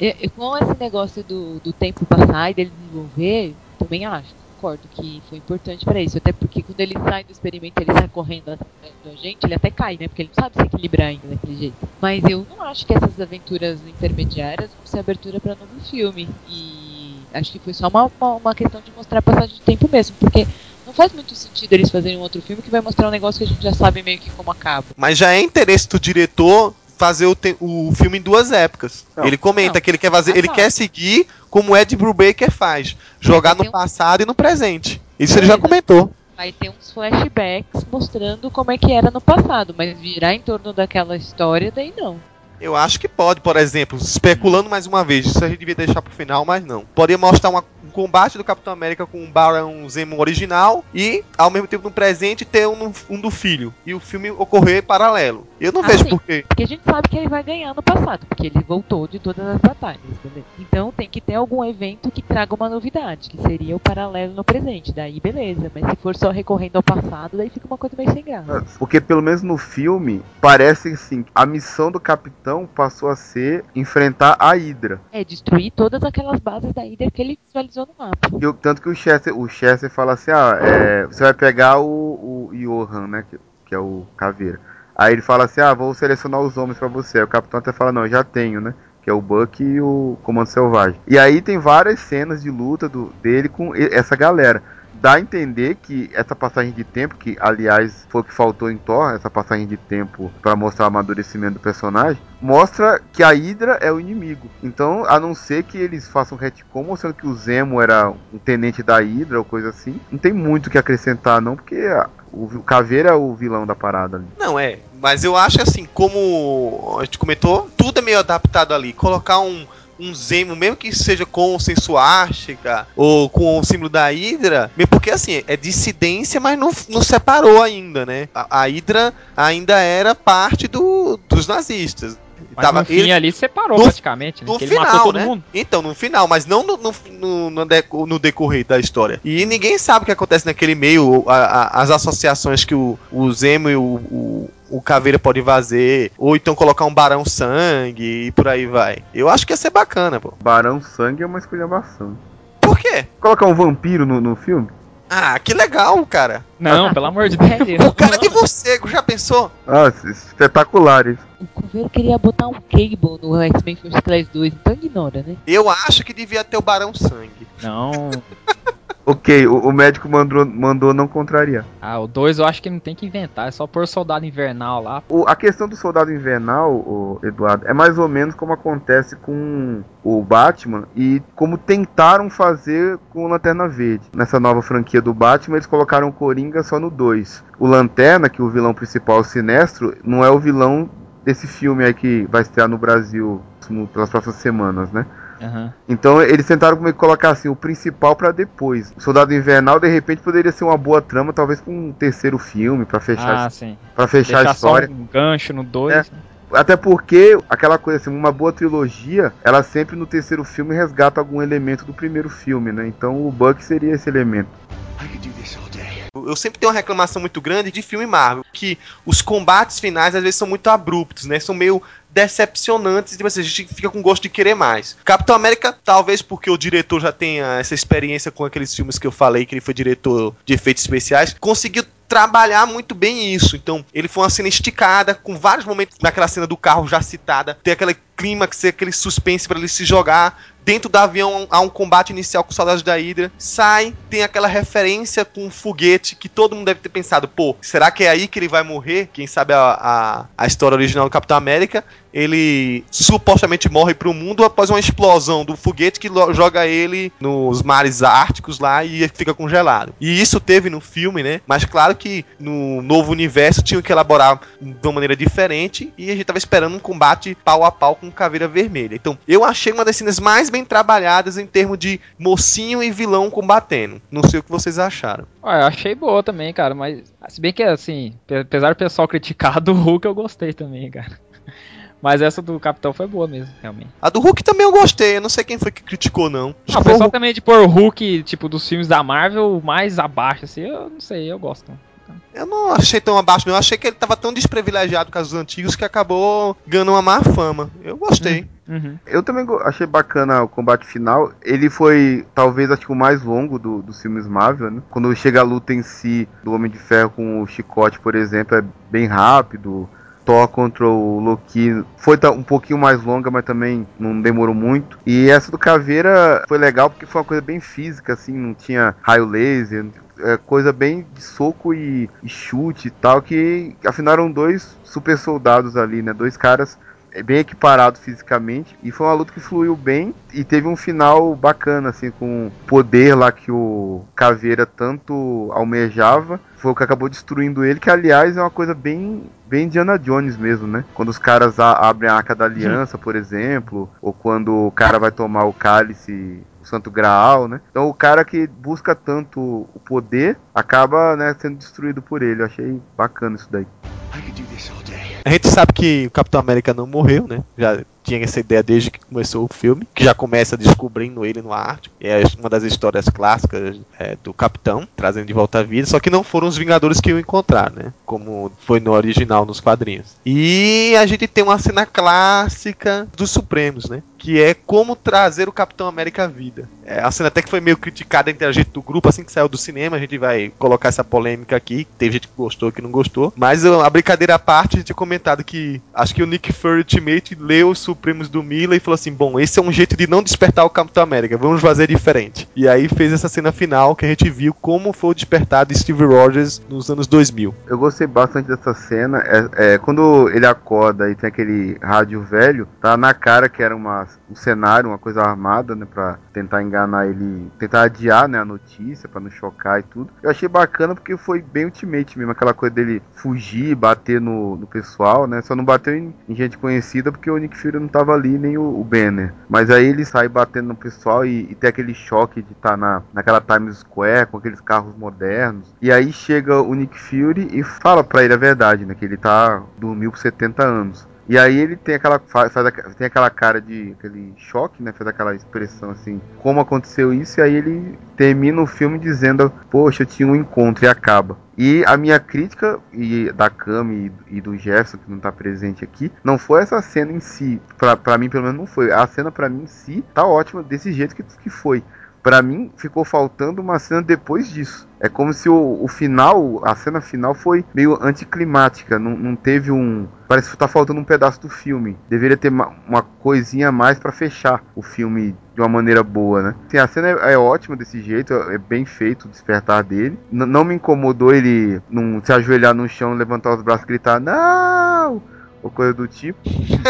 E- e com esse negócio do, do tempo passar e dele desenvolver, também acho, concordo que foi importante pra isso. Até porque quando ele sai do experimento, ele sai correndo atrás da gente, ele até cai, né? Porque ele não sabe se equilibrar ainda daquele jeito. Mas eu não acho que essas aventuras intermediárias vão ser abertura pra novo filme. E acho que foi só uma, uma, uma questão de mostrar a passagem de tempo mesmo. Porque não faz muito sentido eles fazerem um outro filme que vai mostrar um negócio que a gente já sabe meio que como acaba. Mas já é interesse do diretor fazer o, te- o filme em duas épocas. Não. ele comenta Não. que ele quer fazer, Ah, ele tá. quer seguir como o Ed Brubaker faz, jogar no um- passado e no presente. Isso ele já comentou. vai ter uns flashbacks mostrando como é que era no passado, mas virar em torno daquela história, daí não. Eu acho que pode, por exemplo, especulando mais uma vez, isso a gente devia deixar pro final, mas não. Poderia mostrar uma- um combate do Capitão América com o Barão Zemo original e, ao mesmo tempo, no presente, ter um, um do filho. E o filme ocorrer paralelo. Eu não Ah, vejo sim. por quê. Porque a gente sabe que ele vai ganhar no passado, porque ele voltou de todas as batalhas, beleza? Então tem que ter algum evento que traga uma novidade, que seria o paralelo no presente. Daí beleza, mas se for só recorrendo ao passado, daí fica uma coisa meio sem graça. Porque pelo menos no filme, parece assim, a missão do Capitão passou a ser enfrentar a Hydra. É, destruir todas aquelas bases da Hydra que ele visualizou no mapa. E o- tanto que o Chester, o Chester fala assim, ah, é, você vai pegar o, o Johan, né, que, que é o Caveira. Aí ele fala assim, ah, vou selecionar os homens pra você. Aí o Capitão até fala, não, já tenho, né, que é o Buck e o Comando Selvagem. E aí tem várias cenas de luta do, dele com essa galera. Dá a entender que essa passagem de tempo, que aliás foi o que faltou em Thor, essa passagem de tempo pra mostrar o amadurecimento do personagem, mostra que a Hydra é o inimigo. Então, a não ser que eles façam retcon mostrando que o Zemo era um tenente da Hydra ou coisa assim, não tem muito o que acrescentar não, porque a- o Caveira é o vilão da parada ali. Não, é. Mas eu acho assim, como a gente comentou, tudo é meio adaptado ali. Colocar um, um Zemo, mesmo que seja com sensuástica ou com o símbolo da mesmo porque assim, é dissidência, mas não, não separou ainda, né? A, a Hydra ainda era parte do, dos nazistas. Mas no fim ele- ali separou no- praticamente, né? no Que ele final, matou todo né? mundo. Então, no final, mas não no, no, no, no deco- no decorrer da história. E ninguém sabe o que acontece naquele meio, a- a- as associações que o, o Zemo e o, o, o Caveira podem fazer, ou então colocar um Barão Sangue e por aí vai. Eu acho que ia ser bacana, pô. Barão Sangue é uma esculhambação. Por quê? Colocar um vampiro no, no filme? Ah, que legal, cara. Não, pelo amor de Deus. O cara de morcego, já pensou? Ah, espetacular isso. O Coveiro queria botar um Cable no X-Men First Class 2, então ignora, né? Eu acho que devia ter o Barão Sangue. Não. [laughs] Ok, o, o médico mandou, mandou não contrariar. Ah, o 2 eu acho que não tem que inventar, é só pôr soldado invernal lá. O- a questão do soldado invernal, o Eduardo, é mais ou menos como acontece com o Batman e como tentaram fazer com o Lanterna Verde. Nessa nova franquia do Batman, eles colocaram o Coringa só no 2. O Lanterna, que é o vilão principal, o Sinestro, não é o vilão desse filme aí que vai estrear no Brasil pelas próximas semanas, né? Aham. Então eles tentaram meio que colocar assim o principal pra depois. O Soldado Invernal de repente poderia ser uma boa trama, talvez com um terceiro filme pra fechar, Ah, sim. para fechar a Deixar só história. um gancho no 2. É. Até porque aquela coisa assim, uma boa trilogia, ela sempre no terceiro filme resgata algum elemento do primeiro filme, né? Então o Buck seria esse elemento. I could do this all day. Eu sempre tenho uma reclamação muito grande de filme Marvel, que os combates finais às vezes são muito abruptos, né? São meio decepcionantes, tipo assim, a gente fica com gosto de querer mais. Capitão América, talvez porque o diretor já tenha essa experiência com aqueles filmes que eu falei, que ele foi diretor de efeitos especiais, conseguiu trabalhar muito bem isso. Então, ele foi uma cena esticada, com vários momentos naquela cena do carro já citada, tem aquele clímax, aquele suspense para ele se jogar. Dentro do avião há um combate inicial com os soldados da Hydra. Sai, tem aquela referência com um foguete que todo mundo deve ter pensado: pô, será que é aí que ele vai morrer? Quem sabe a, a, a história original do Capitão América. Ele supostamente morre pro mundo após uma explosão do foguete que joga ele nos mares árticos lá e fica congelado. E isso teve no filme, né? Mas claro que no novo universo tinham que elaborar de uma maneira diferente e a gente tava esperando um combate pau a pau com Caveira Vermelha. Então, eu achei uma das cenas mais bem trabalhadas em termos de mocinho e vilão combatendo. Não sei o que vocês acharam. Ué, eu achei boa também, cara, mas se bem que assim, pe- apesar do pessoal criticar do Hulk, eu gostei também, cara. [laughs] Mas essa do Capitão foi boa mesmo, realmente. A do Hulk também eu gostei, eu não sei quem foi que criticou não. Ah, o pessoal também de pôr o Hulk, tipo, dos filmes da Marvel mais abaixo, assim, eu não sei, eu gosto. Eu não achei tão abaixo, não. Eu achei que ele tava tão desprivilegiado com os antigos que acabou ganhando uma má fama. Eu gostei. Uhum. Eu também achei bacana o combate final. Ele foi, talvez, acho que o mais longo do- dos filmes Marvel, né? Quando chega a luta em si do Homem de Ferro com o Chicote, por exemplo, é bem rápido. Thor contra o Loki foi um pouquinho mais longa, mas também não demorou muito. E essa do Caveira foi legal porque foi uma coisa bem física, assim, não tinha raio laser, é coisa bem de soco e, e chute e tal, que afinal eram dois super soldados ali, né? Dois caras é, bem equiparados fisicamente. E foi uma luta que fluiu bem e teve um final bacana, assim, com o poder lá que o Caveira tanto almejava. Foi o que acabou destruindo ele, que aliás é uma coisa bem, bem Indiana Jones mesmo, né? Quando os caras a- abrem a Arca da Aliança, por exemplo, ou quando o cara vai tomar o cálice o Santo Graal, né? Então o cara que busca tanto o poder acaba né, sendo destruído por ele. Eu achei bacana isso daí. A gente sabe que o Capitão América não morreu, né? Já tinha essa ideia desde que começou o filme, que já começa descobrindo ele no Ártico. É uma das histórias clássicas é, do Capitão, trazendo de volta a vida, só que não foram os Vingadores que o encontraram, né? Como foi no original, nos quadrinhos. E a gente tem uma cena clássica dos Supremos, né? Que é como trazer o Capitão América à vida. É, a cena até que foi meio criticada entre a gente do grupo, assim que saiu do cinema, a gente vai colocar essa polêmica aqui. Teve gente que gostou, que não gostou. Mas a brincadeira à parte, a gente tinha comentado que acho que o Nick Fury Ultimate leu os Supremos do Mila e falou assim: bom, esse é um jeito de não despertar o Capitão América, vamos fazer diferente. E aí fez essa cena final que a gente viu como foi o despertar de Steve Rogers nos anos 2000. Eu gostei bastante dessa cena. É, é, quando ele acorda e tem aquele rádio velho, tá na cara que era uma, um cenário, uma coisa armada, né? Pra tentar enganar ele, tentar adiar né, a notícia, pra não chocar e tudo. Eu achei bacana porque foi bem ultimate mesmo, aquela coisa dele fugir, bater no, no pessoal, né? Só não bateu em, em gente conhecida porque o Nick Fury não tava ali, nem o, o Banner. Mas aí ele sai batendo no pessoal e, e tem aquele choque de estar tá na, naquela Times Square com aqueles carros modernos. E aí chega o Nick Fury e fala pra ele a verdade, né? Que ele tá dormiu por 70 anos. E aí ele tem aquela faz, tem aquela cara de aquele choque, né? Faz aquela expressão assim, como aconteceu isso? E aí ele termina o filme dizendo, poxa, eu tinha um encontro e acaba. E a minha crítica e da Cami e, do Jefferson que não tá presente aqui, não foi essa cena em si, pra, pra mim pelo menos não foi. A cena pra mim em si tá ótima desse jeito que, que foi. Pra mim ficou faltando uma cena depois disso. É como se o, o final, a cena final foi meio anticlimática. Não, não teve um. Parece que tá faltando um pedaço do filme. Deveria ter uma, uma coisinha a mais para fechar o filme de uma maneira boa, né? Sim, a cena é, é, ótima desse jeito, é bem feito o despertar dele. N não me incomodou ele não se ajoelhar no chão, levantar os braços e gritar: Não! Ou coisa do tipo.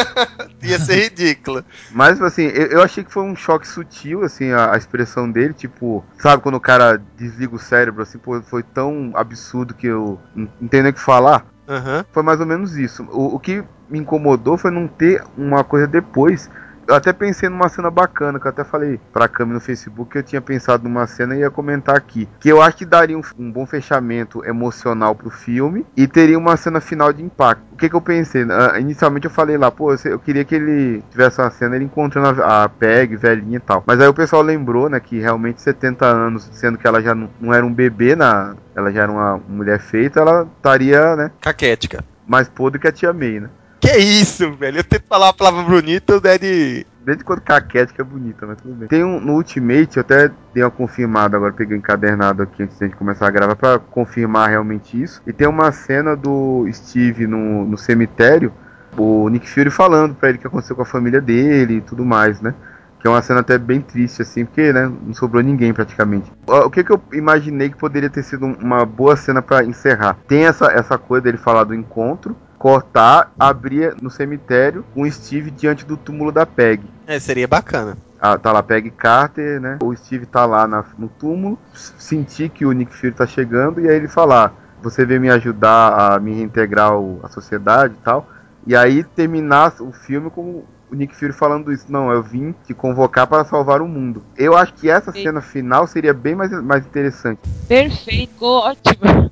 [laughs] Ia ser ridículo. Mas, assim, eu, eu, achei que foi um choque sutil, assim, a, a, expressão dele. Tipo, sabe quando o cara desliga o cérebro, assim, pô, foi tão absurdo que eu não entendo o que falar? Uhum. Foi mais ou menos isso. O, o que me incomodou foi não ter uma coisa depois eu até pensei numa cena bacana, que eu até falei pra Cami no Facebook que eu tinha pensado numa cena e ia comentar aqui. Que eu acho que daria um, um bom fechamento emocional pro filme e teria uma cena final de impacto. O que que eu pensei? Uh, inicialmente eu falei lá, pô, eu, queria que ele tivesse uma cena ele encontrando a, a Peg, velhinha e tal. Mas aí o pessoal lembrou, né, que realmente 70 anos, sendo que ela já não, não era um bebê na. Ela já era uma mulher feita, ela estaria, né? Caquética. Mais podre que a tia May, né? Que isso, velho? Eu tento falar uma palavra bonita, o Dead. Desde quando caquete é bonita, mas tudo bem. Tem um no Ultimate, eu até dei uma confirmada agora, peguei encadernado aqui antes de começar a gravar pra confirmar realmente isso. E tem uma cena do Steve no, no cemitério, o Nick Fury falando pra ele o que aconteceu com a família dele e tudo mais, né? Que é uma cena até bem triste, assim, porque, né, não sobrou ninguém praticamente. O que, que eu imaginei que poderia ter sido uma boa cena para encerrar? Tem essa, essa coisa dele falar do encontro, cortar, abrir no cemitério um Steve diante do túmulo da Peg. É, seria bacana. Ah, tá lá Peg Carter, né? O Steve tá lá na, no túmulo, sentir que o Nick Fury tá chegando e aí ele falar: "Você veio me ajudar a me reintegrar à sociedade e tal". E aí terminar o filme com o Nick Fury falando isso. Não, eu vim te convocar para salvar o mundo. Eu acho que essa cena final seria bem mais, mais interessante. Perfeito, ótimo.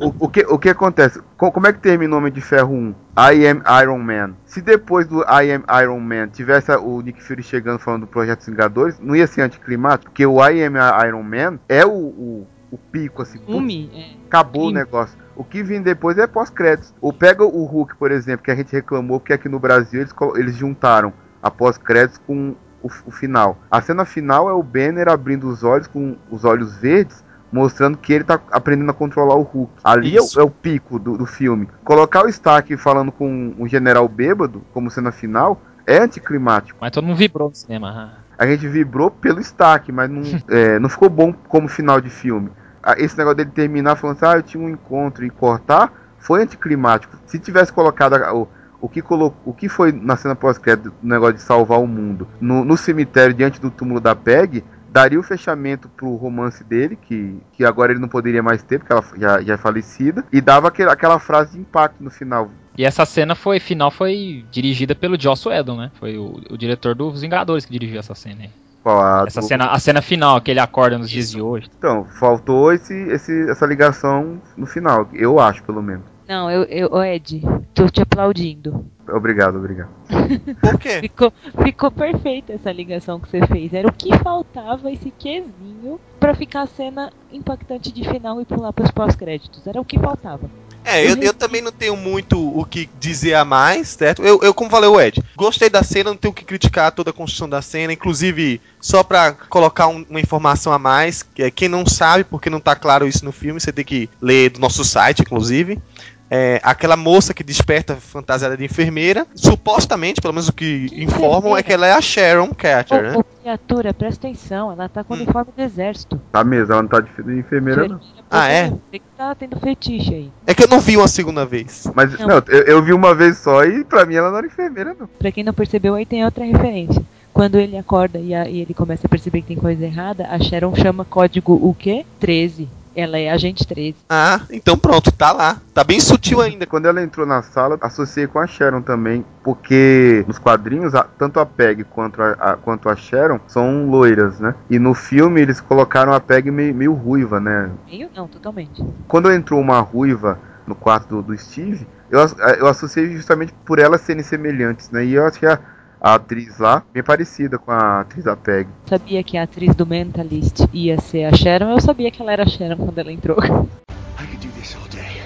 O, o, que, o que acontece? Como é que termina o Homem de Ferro 1? I am Iron Man. Se depois do I am Iron Man tivesse o Nick Fury chegando falando do Projeto Vingadores, não ia ser anticlimático? Porque o I am Iron Man é o, o, o pico, assim. Umi, é. Acabou o negócio. O que vem depois é pós-créditos. Ou pega o Hulk, por exemplo, que a gente reclamou, porque aqui no Brasil eles, eles juntaram a pós-créditos com o, o, final. A cena final é o Banner abrindo os olhos com os olhos verdes, mostrando que ele tá aprendendo a controlar o Hulk. Ali é o, é o, pico do, do filme. Colocar o Stark falando com um general bêbado como cena final é anticlimático. Mas todo mundo vibrou no cinema. A gente vibrou pelo Stark, mas não, [laughs] é, não ficou bom como final de filme esse negócio dele terminar falando assim, ah, eu tinha um encontro e cortar, foi anticlimático. Se tivesse colocado o, o que, colocou, o que foi na cena pós-crédito, o negócio de salvar o mundo, no, no, cemitério diante do túmulo da Peg, daria o fechamento pro romance dele, que, que agora ele não poderia mais ter, porque ela já, já é falecida, e dava aquele, aquela frase de impacto no final. E essa cena foi final foi dirigida pelo Joss Whedon, né? Foi o, o diretor dos Vingadores que dirigiu essa cena aí. Qual, essa do... cena, a cena final, que ele acorda nos dias de hoje. Então, faltou esse, esse, essa ligação no final, eu acho, pelo menos. Não, eu, eu, ô, Ed, tô te aplaudindo. Obrigado, obrigado. Por quê? [laughs] Ficou, ficou perfeita essa ligação que você fez. Era o que faltava esse quesinho pra ficar a cena impactante de final e pular pros pós-créditos. Era o que faltava. É, eu, eu também não tenho muito o que dizer a mais, certo? Eu, eu como falei, o Ed, gostei da cena, não tenho o que criticar toda a construção da cena, inclusive, só pra colocar um- uma informação a mais, que é quem não sabe, porque não tá claro isso no filme, você tem que ler do nosso site, inclusive. É, aquela moça que desperta fantasiada de enfermeira, supostamente, pelo menos o que Que informam, é que ela é a Sharon Carter, né? Ô, criatura, presta atenção, ela tá com o Hum. uniforme do exército. Tá mesmo, ela não tá de de enfermeira, não. Ah, é? Que tá tendo fetiche aí. É que eu não vi uma segunda vez. Mas, Não. não, eu, eu vi uma vez só e pra mim ela não era enfermeira, não. Pra quem não percebeu, aí tem outra referência. Quando ele acorda e, a- e ele começa a perceber que tem coisa errada, a Sharon chama código o quê? 13. Ela é agente 13. Ah, então pronto, tá lá. Tá bem sutil ainda. Quando ela entrou na sala, associei com a Sharon também, porque nos quadrinhos, a- tanto a Peg quanto a, a- quanto a Sharon são loiras, né? E no filme eles colocaram a Peg meio, meio ruiva, né? Meio não, totalmente. Quando entrou uma ruiva no quarto do, do Steve, eu, eu associei justamente por elas serem semelhantes, né? E eu achei a, a atriz lá bem parecida com a atriz da Peg. Sabia que a atriz do Mentalist ia ser a Sharon, eu sabia que ela era a Sharon quando ela entrou. [laughs]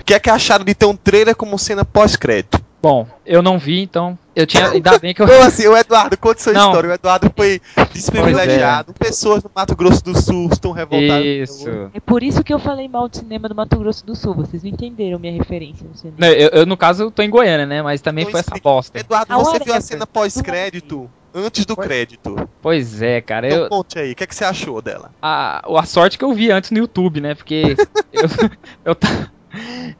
O que é que acharam de ter um trailer como cena pós-crédito? Bom, eu não vi, então. Eu tinha. Ainda bem que eu. Então, [laughs] assim, o Eduardo, conte sua Não. história. O Eduardo foi desprivilegiado. Pessoas do Mato Grosso do Sul estão revoltadas. Isso. É por isso que eu falei mal do cinema do Mato Grosso do Sul. Vocês não entenderam minha referência no cinema. Não, eu, eu, no caso, eu tô em Goiânia, né? Mas também Então foi essa explica. bosta. Eduardo, A você viu a é cena essa. pós-crédito antes do Pois- crédito. Pois é, cara. Então Eu, conte aí, o que, é que você achou dela? a, a sorte que eu vi antes no YouTube, né? Porque [laughs] eu, eu,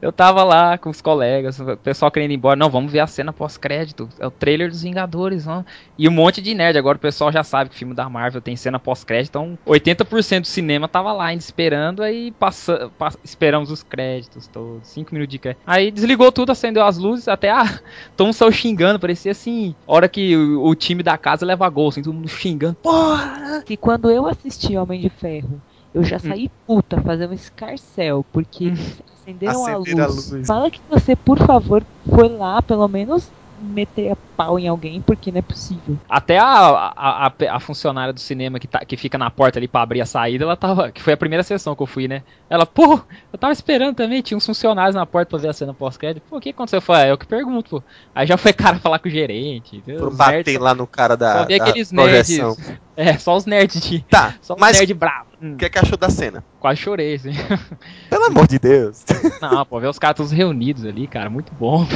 eu tava lá com os colegas, o pessoal querendo ir embora. Não, vamos ver a cena pós-crédito. É o trailer dos Vingadores, não. E um monte de nerd. Agora o pessoal já sabe que o filme da Marvel tem cena pós-crédito. Então 80% do cinema tava lá ainda esperando. Aí passa, pa- esperamos os créditos todos. 5 minutos de crédito. Aí desligou tudo, acendeu as luzes. Até a Tom saiu xingando. Parecia assim: hora que o, o time da casa leva gol. Assim, todo mundo xingando. Porra! Que quando eu assisti Homem de Ferro, eu já saí puta fazendo um escarcel, porque acenderam a Acenderam a luz. luz. Fala que você, por favor, foi lá, pelo menos meter a pau em alguém, porque não é possível. Até a, a, a, a funcionária do cinema que, tá, que fica na porta ali pra abrir a saída, ela tava. Que foi a primeira sessão que eu fui, né? Ela, pô, eu tava esperando também, tinha uns funcionários na porta pra ver a cena pós-crédito. Pô, o que aconteceu? Eu falei, é eu que pergunto, pô. Aí já foi [laughs] cara falar com o gerente. Os bater nerds- lá no cara da, Só da aqueles projeção. nerds. [laughs] É, só os nerds de. Tá, [laughs] Só os mas nerds bravos. O que é que achou da cena? quase chorei, assim. Pelo amor de Deus. Não, pô, ver os caras todos reunidos ali, cara, muito bom.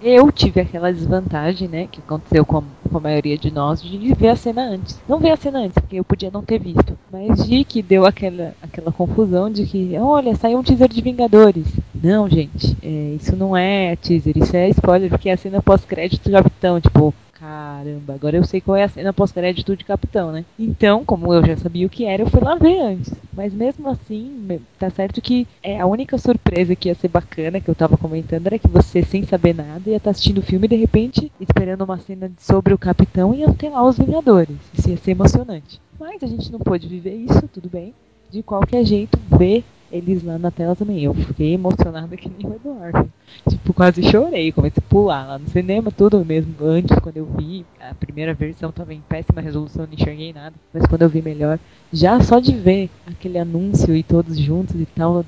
Eu tive aquela desvantagem, né, que aconteceu com, com a maioria de nós, de ver a cena antes. Não ver a cena antes, porque eu podia não ter visto. Mas de que deu aquela, aquela confusão de que, olha, saiu um teaser de Vingadores. Não, gente, é, isso não é teaser, isso é spoiler, porque é a cena pós-crédito do Capitão, tipo, caramba, agora eu sei qual é a cena pós-crédito de Capitão, né? Então, como eu já sabia o que era, eu fui lá ver antes. Mas mesmo assim, tá certo que é a única surpresa que ia ser bacana, que eu tava comentando, era que você, sem saber nada, ia estar assistindo o filme e de repente, esperando uma cena sobre o Capitão, ia ter lá os Vingadores. Isso ia ser emocionante. Mas a gente não pôde viver isso, tudo bem. De qualquer jeito, ver eles lá na tela também. Eu fiquei emocionada que nem o Eduardo. Tipo, quase chorei, comecei a pular lá no cinema, tudo mesmo. Antes, quando eu vi, a primeira versão tava em péssima resolução, não enxerguei nada. Mas quando eu vi melhor, já só de ver aquele anúncio e todos juntos e tal,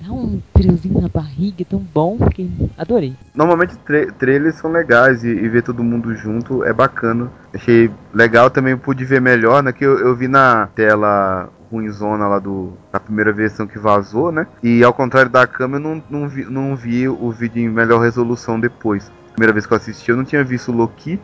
dá um friozinho na barriga, tão bom, fiquei, adorei. Normalmente tra trailers são legais e, e ver todo mundo junto é bacana. Achei legal também, pude ver melhor, né? Que eu, eu vi na tela ruimzona lá do, da primeira versão que vazou, né? E ao contrário da câmera, eu não, não, vi, não vi o vídeo em melhor resolução depois. Primeira vez que eu assisti, eu não tinha visto o Loki,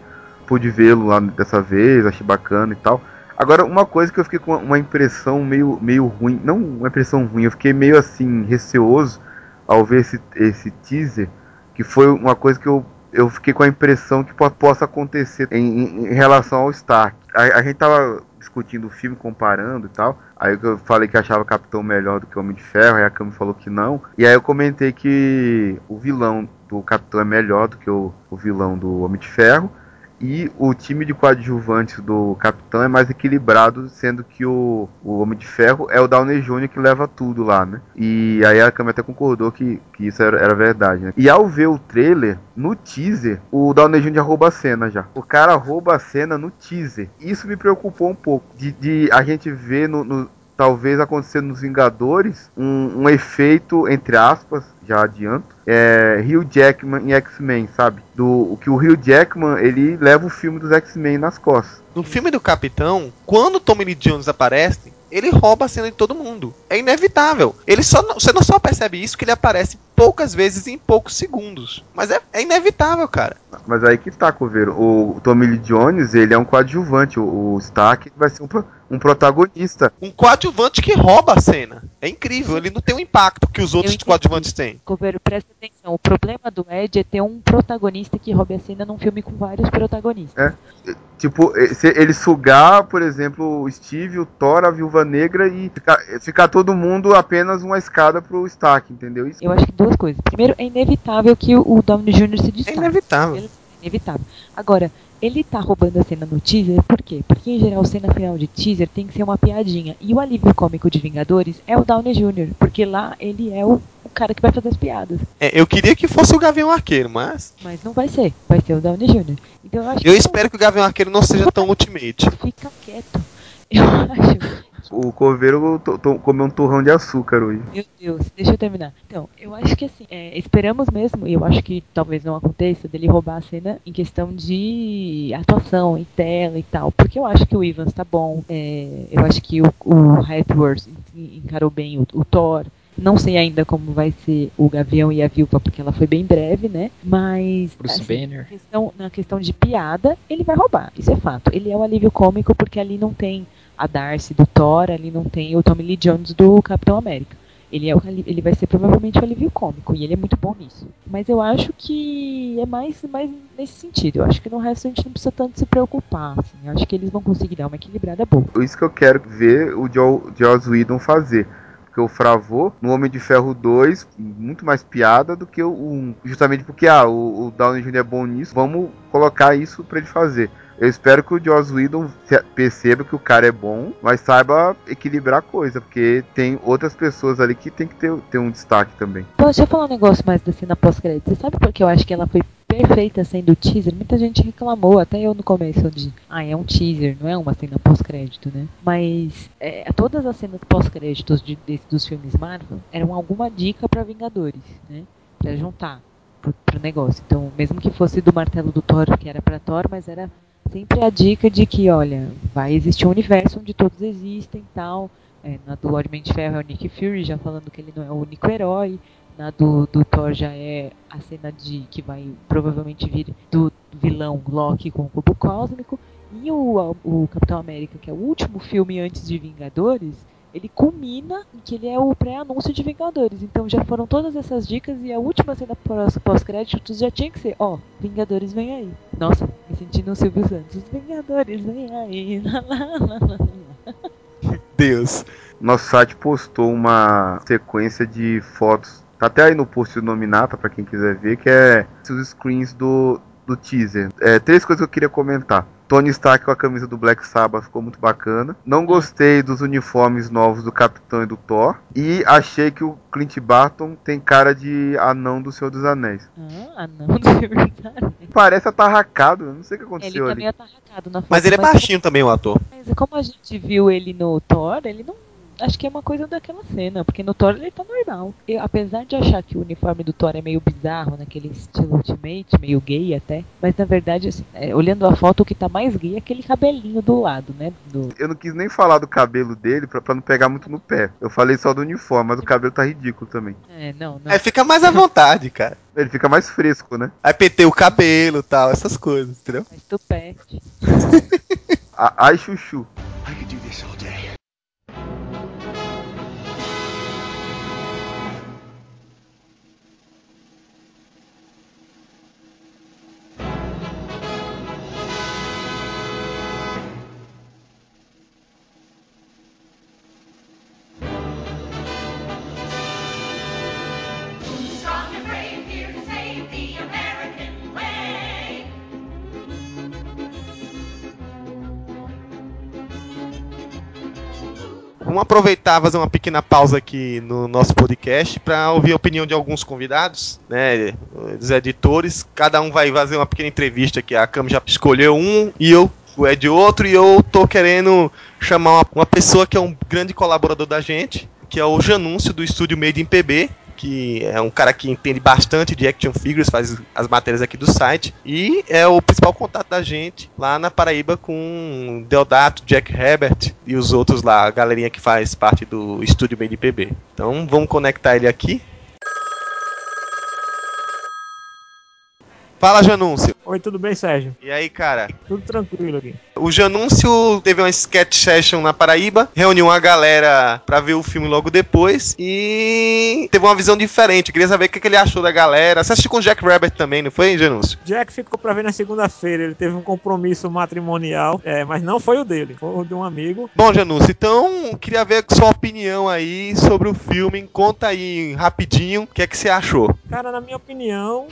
pude vê-lo lá dessa vez, achei bacana e tal. Agora, uma coisa que eu fiquei com uma impressão meio, meio ruim, não uma impressão ruim, eu fiquei meio assim, receoso ao ver esse, esse teaser, que foi uma coisa que eu, eu fiquei com a impressão que po- possa acontecer em, em- em relação ao Stark. A, a gente tava discutindo o filme, comparando e tal, aí eu falei que achava o Capitão melhor do que o Homem de Ferro, aí a Cami falou que não, e aí eu comentei que o vilão do Capitão é melhor do que o, o vilão do Homem de Ferro, E o time de coadjuvantes do Capitão é mais equilibrado, sendo que o, o Homem de Ferro é o Downey Jr. que leva tudo lá, né? E aí a câmera até concordou que, que isso era, era verdade, né? E ao ver o trailer, no teaser, o Downey Jr. rouba a cena já. O cara rouba a cena no teaser. Isso me preocupou um pouco. De, de a gente ver no, no talvez acontecer nos Vingadores um, um, efeito, entre aspas, já adianto, é Hugh Jackman em X-Men, sabe? Do o que o Hugh Jackman ele leva o filme dos X-Men nas costas. No filme do Capitão, quando Tommy Lee Jones aparece, ele rouba a cena de todo mundo. É inevitável. Ele só você não só percebe isso que ele aparece poucas vezes em poucos segundos. Mas é, é inevitável, cara. Mas aí que tá, Coveiro. O Tommy Lee Jones, ele é um coadjuvante. O, o Stark vai ser um, um protagonista. Um coadjuvante que rouba a cena. É incrível. Ele não tem o impacto que os outros coadjuvantes têm. Coveiro, presta atenção. O problema do Ed é ter um protagonista que rouba a cena num filme com vários protagonistas. É. Tipo, se ele sugar, por exemplo, o Steve, o Thor, a Viúva Negra e ficar, ficar todo mundo apenas uma escada pro Stark, entendeu? Isso Eu acho que duas coisas. Primeiro, é inevitável que o Downey Jr. se destaque. É inevitável. Ele, é inevitável. Agora, ele tá roubando a cena no teaser, por quê? Porque em geral, cena final de teaser tem que ser uma piadinha. E o alívio cômico de Vingadores é o Downey Jr., porque lá ele é o, o cara que vai fazer as piadas. É, eu queria que fosse o Gavião Arqueiro, mas. Mas não vai ser, vai ser o Downey Jr. Então eu acho Eu espero que o Gavião Arqueiro não seja tão ultimate. Fica quieto. Eu [laughs] acho. O coveiro to- to- comeu um torrão de açúcar hoje. Meu Deus, deixa eu terminar. Então, eu acho que assim, é, esperamos mesmo, e eu acho que talvez não aconteça, dele roubar a cena em questão de atuação, em tela e tal. Porque eu acho que o Evans tá bom, é, eu acho que o, o Hepworth en- encarou bem o, o Thor. Não sei ainda como vai ser o Gavião e a Viúva, porque ela foi bem breve, né? Mas. Bruce assim, Banner. questão, na questão de piada, ele vai roubar. Isso é fato. Ele é o alívio cômico porque ali não tem a Darcy do Thor, ali não tem o Tommy Lee Jones do Capitão América. Ele, é o, ele vai ser provavelmente o alívio cômico e ele é muito bom nisso. Mas eu acho que é mais, mais nesse sentido. Eu acho que no resto a gente não precisa tanto se preocupar. Assim. Eu acho que eles vão conseguir dar uma equilibrada boa. Isso que eu quero ver o Jo- Joss Whedon fazer. Porque o Fravô, no Homem de Ferro 2, muito mais piada do que o 1. Justamente porque ah, o, o Downey Jr. é bom nisso, vamos colocar isso pra ele fazer. Eu espero que o Joss Whedon perceba que o cara é bom, mas saiba equilibrar a coisa, porque tem outras pessoas ali que tem que ter, ter um destaque também. Deixa eu falar um negócio mais da cena pós-crédito. Você sabe por que eu acho que ela foi perfeita sendo teaser? Muita gente reclamou, até eu no começo, de ah, é um teaser, não é uma cena pós-crédito, né? Mas é, todas as cenas pós-créditos de, desse- dos filmes Marvel eram alguma dica pra Vingadores, né? Pra juntar pro, pro negócio. Então, mesmo que fosse do martelo do Thor, que era pra Thor, mas era sempre a dica de que, olha, vai existir um universo onde todos existem tal. É, na do Homem de Ferro é o Nick Fury, já falando que ele não é o único herói. Na do, do Thor já é a cena de que vai provavelmente vir do vilão Loki com o cubo cósmico. E o, o Capitão América, que é o último filme antes de Vingadores, ele culmina em que ele é o pré-anúncio de Vingadores. Então já foram todas essas dicas e a última cena pós- pós-créditos já tinha que ser, ó, Vingadores vem aí. Nossa, me sentindo o Silvio Santos. Vingadores vem aí. [laughs] Lá, lá. Deus. Nosso site postou uma sequência de fotos, tá até aí no post do Nominata, pra quem quiser ver, que é os screens do, do teaser. É, três coisas que eu queria comentar. Tony Stark com a camisa do Black Sabbath ficou muito bacana. Não gostei dos uniformes novos do Capitão e do Thor. E achei que o Clint Barton tem cara de anão do Senhor dos Anéis. Ah, não, de verdade. Parece atarracado, eu não sei o que Ele aconteceu tá ali. meio atarracado na foto. Mas ele é baixinho também, o ator. Mas como a gente viu ele no Thor, ele não. Acho que é uma coisa daquela cena, porque no Thor ele tá normal. Eu, apesar de achar que o uniforme do Thor é meio bizarro, naquele estilo Ultimate, meio gay até, mas na verdade, assim, é, olhando a foto, o que tá mais gay é aquele cabelinho do lado, né? Do... Eu não quis nem falar do cabelo dele pra, pra não pegar muito no pé. Eu falei só do uniforme, mas o cabelo tá ridículo também. É, não, não. Aí fica mais à vontade, cara. Ele fica mais fresco, né? Aí penteia o cabelo e tal, essas coisas, entendeu? Mas tupete. [laughs] A- Ai, chuchu. I could do this all day. Vamos aproveitar fazer uma pequena pausa aqui no nosso podcast para ouvir a opinião de alguns convidados, né, dos editores. Cada um vai fazer uma pequena entrevista que a Cam já escolheu um e eu é de outro e eu tô querendo chamar uma, uma pessoa que é um grande colaborador da gente, que é o Janúncio do estúdio Made in PB, que é um cara que entende bastante de action figures, faz as matérias aqui do site, e é o principal contato da gente lá na Paraíba com Deodato, Jack Herbert e os outros lá, a galerinha que faz parte do estúdio Made in PB. Então vamos conectar ele aqui. Fala, Janúncio. Oi, tudo bem, Sérgio? E aí, cara? Tudo tranquilo aqui. O Janúncio teve uma sketch session na Paraíba, reuniu uma galera pra ver o filme logo depois e teve uma visão diferente. Queria saber o que, que ele achou da galera. Você assistiu com o Jack Rabbit também, não foi, Janúncio? Jack ficou pra ver na segunda-feira. Ele teve um compromisso matrimonial, é, mas não foi o dele, foi o de um amigo. Bom, Janúncio, então queria ver sua opinião aí sobre o filme. Conta aí rapidinho o que é que você achou. Cara, na minha opinião,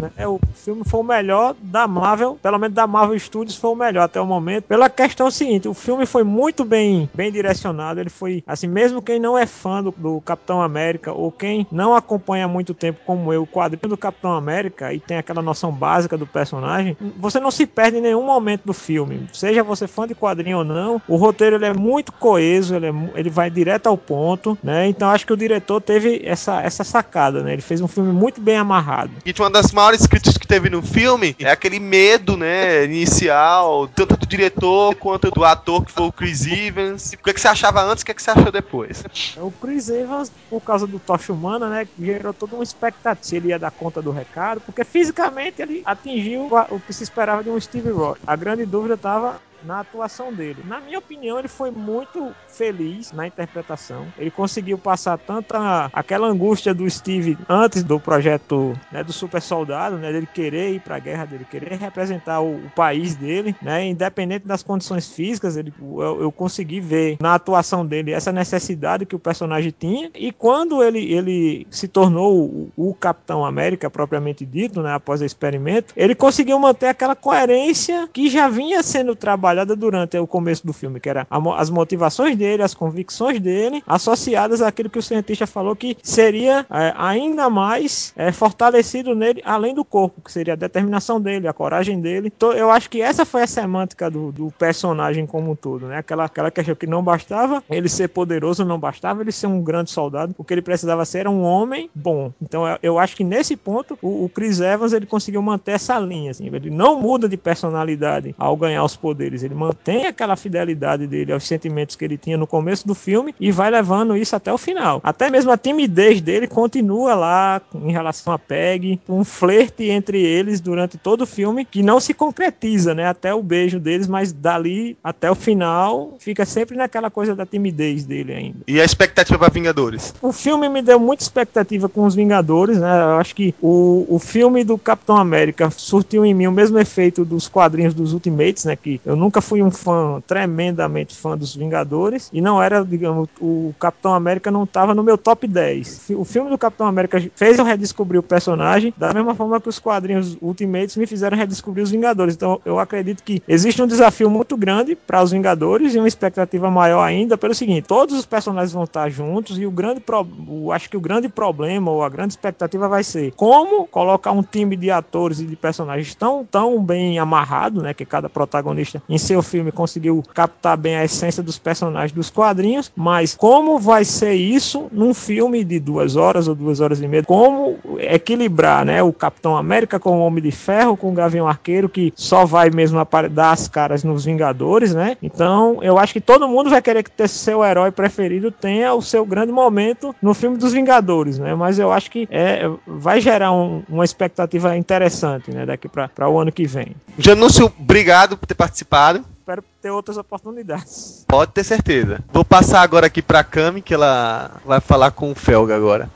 né, é, o filme foi o melhor da Marvel, pelo menos da Marvel Studios foi o melhor até o momento. Pela questão seguinte, o filme foi muito bem, bem direcionado. Ele foi, assim, mesmo quem não é fã do, do Capitão América ou quem não acompanha há muito tempo, como eu, o quadrinho do Capitão América e tem aquela noção básica do personagem, você não se perde em nenhum momento do filme. Seja você fã de quadrinho ou não, o roteiro ele é muito coeso, ele, é, ele vai direto ao ponto, né? Então acho que o diretor teve essa, essa sacada, né? Ele fez um filme muito bem amarrado. E uma das maiores críticas que teve no filme é aquele medo, né, inicial, tanto do diretor quanto do ator que foi o Chris Evans. O que, é que você achava antes e o que, é que você achou depois? O Chris Evans, por causa do Tocha Humana, né, gerou toda uma expectativa se ele ia dar conta do recado, porque fisicamente ele atingiu o que se esperava de um Steve Rogers. A grande dúvida estava na atuação dele. Na minha opinião, ele foi muito feliz na interpretação. Ele conseguiu passar tanta aquela angústia do Steve antes do projeto né, do super soldado, né, dele querer ir para a guerra, dele querer representar o, o, país dele, né, independente das condições físicas, ele, eu, eu, consegui ver na atuação dele essa necessidade que o personagem tinha. E quando ele, ele se tornou o, o Capitão América propriamente dito, né, após o experimento, ele conseguiu manter aquela coerência que já vinha sendo trabalhada durante o começo do filme, que era as motivações dele, as convicções dele, associadas àquilo que o cientista falou que seria é, ainda mais é, fortalecido nele, além do corpo, que seria a determinação dele, a coragem dele. Então, eu acho que essa foi a semântica do, do personagem como um todo, né? Aquela, aquela questão que não bastava ele ser poderoso, não bastava ele ser um grande soldado, o que ele precisava ser era um homem bom. Então, eu, eu acho que nesse ponto, o, o Chris Evans ele conseguiu manter essa linha, assim, ele não muda de personalidade ao ganhar os poderes, ele mantém aquela fidelidade dele aos sentimentos que ele tinha no começo do filme e vai levando isso até o final. Até mesmo a timidez dele continua lá em relação a Peg, um flerte entre eles durante todo o filme que não se concretiza, né? Até o beijo deles, mas dali até o final fica sempre naquela coisa da timidez dele ainda. E a expectativa para Vingadores? O filme me deu muita expectativa com os Vingadores, né? Eu acho que o, o filme do Capitão América surtiu em mim o mesmo efeito dos quadrinhos dos Ultimates, né? Que eu nunca fui um fã tremendamente fã dos Vingadores e não era, digamos, o Capitão América não estava no meu top 10. O filme do Capitão América fez eu redescobrir o personagem da mesma forma que os quadrinhos Ultimates me fizeram redescobrir os Vingadores. Então eu acredito que existe um desafio muito grande para os Vingadores e uma expectativa maior ainda pelo seguinte: todos os personagens vão estar juntos e o grande pro... o, acho que o grande problema ou a grande expectativa vai ser como colocar um time de atores e de personagens tão, tão bem amarrado, né, que cada protagonista em seu filme conseguiu captar bem a essência dos personagens dos quadrinhos, mas como vai ser isso num filme de duas horas ou duas horas e meia? Como equilibrar, né, o Capitão América com o Homem de Ferro, com o Gavião Arqueiro, que só vai mesmo dar as caras nos Vingadores, né? Então, eu acho que todo mundo vai querer que seu herói preferido tenha o seu grande momento no filme dos Vingadores, né? Mas eu acho que é, vai gerar um, uma expectativa interessante, né, daqui para o ano que vem. Janúncio, obrigado por ter participado espero ter outras oportunidades. Pode ter certeza. Vou passar agora aqui pra Cami, que ela vai falar com o Felga agora.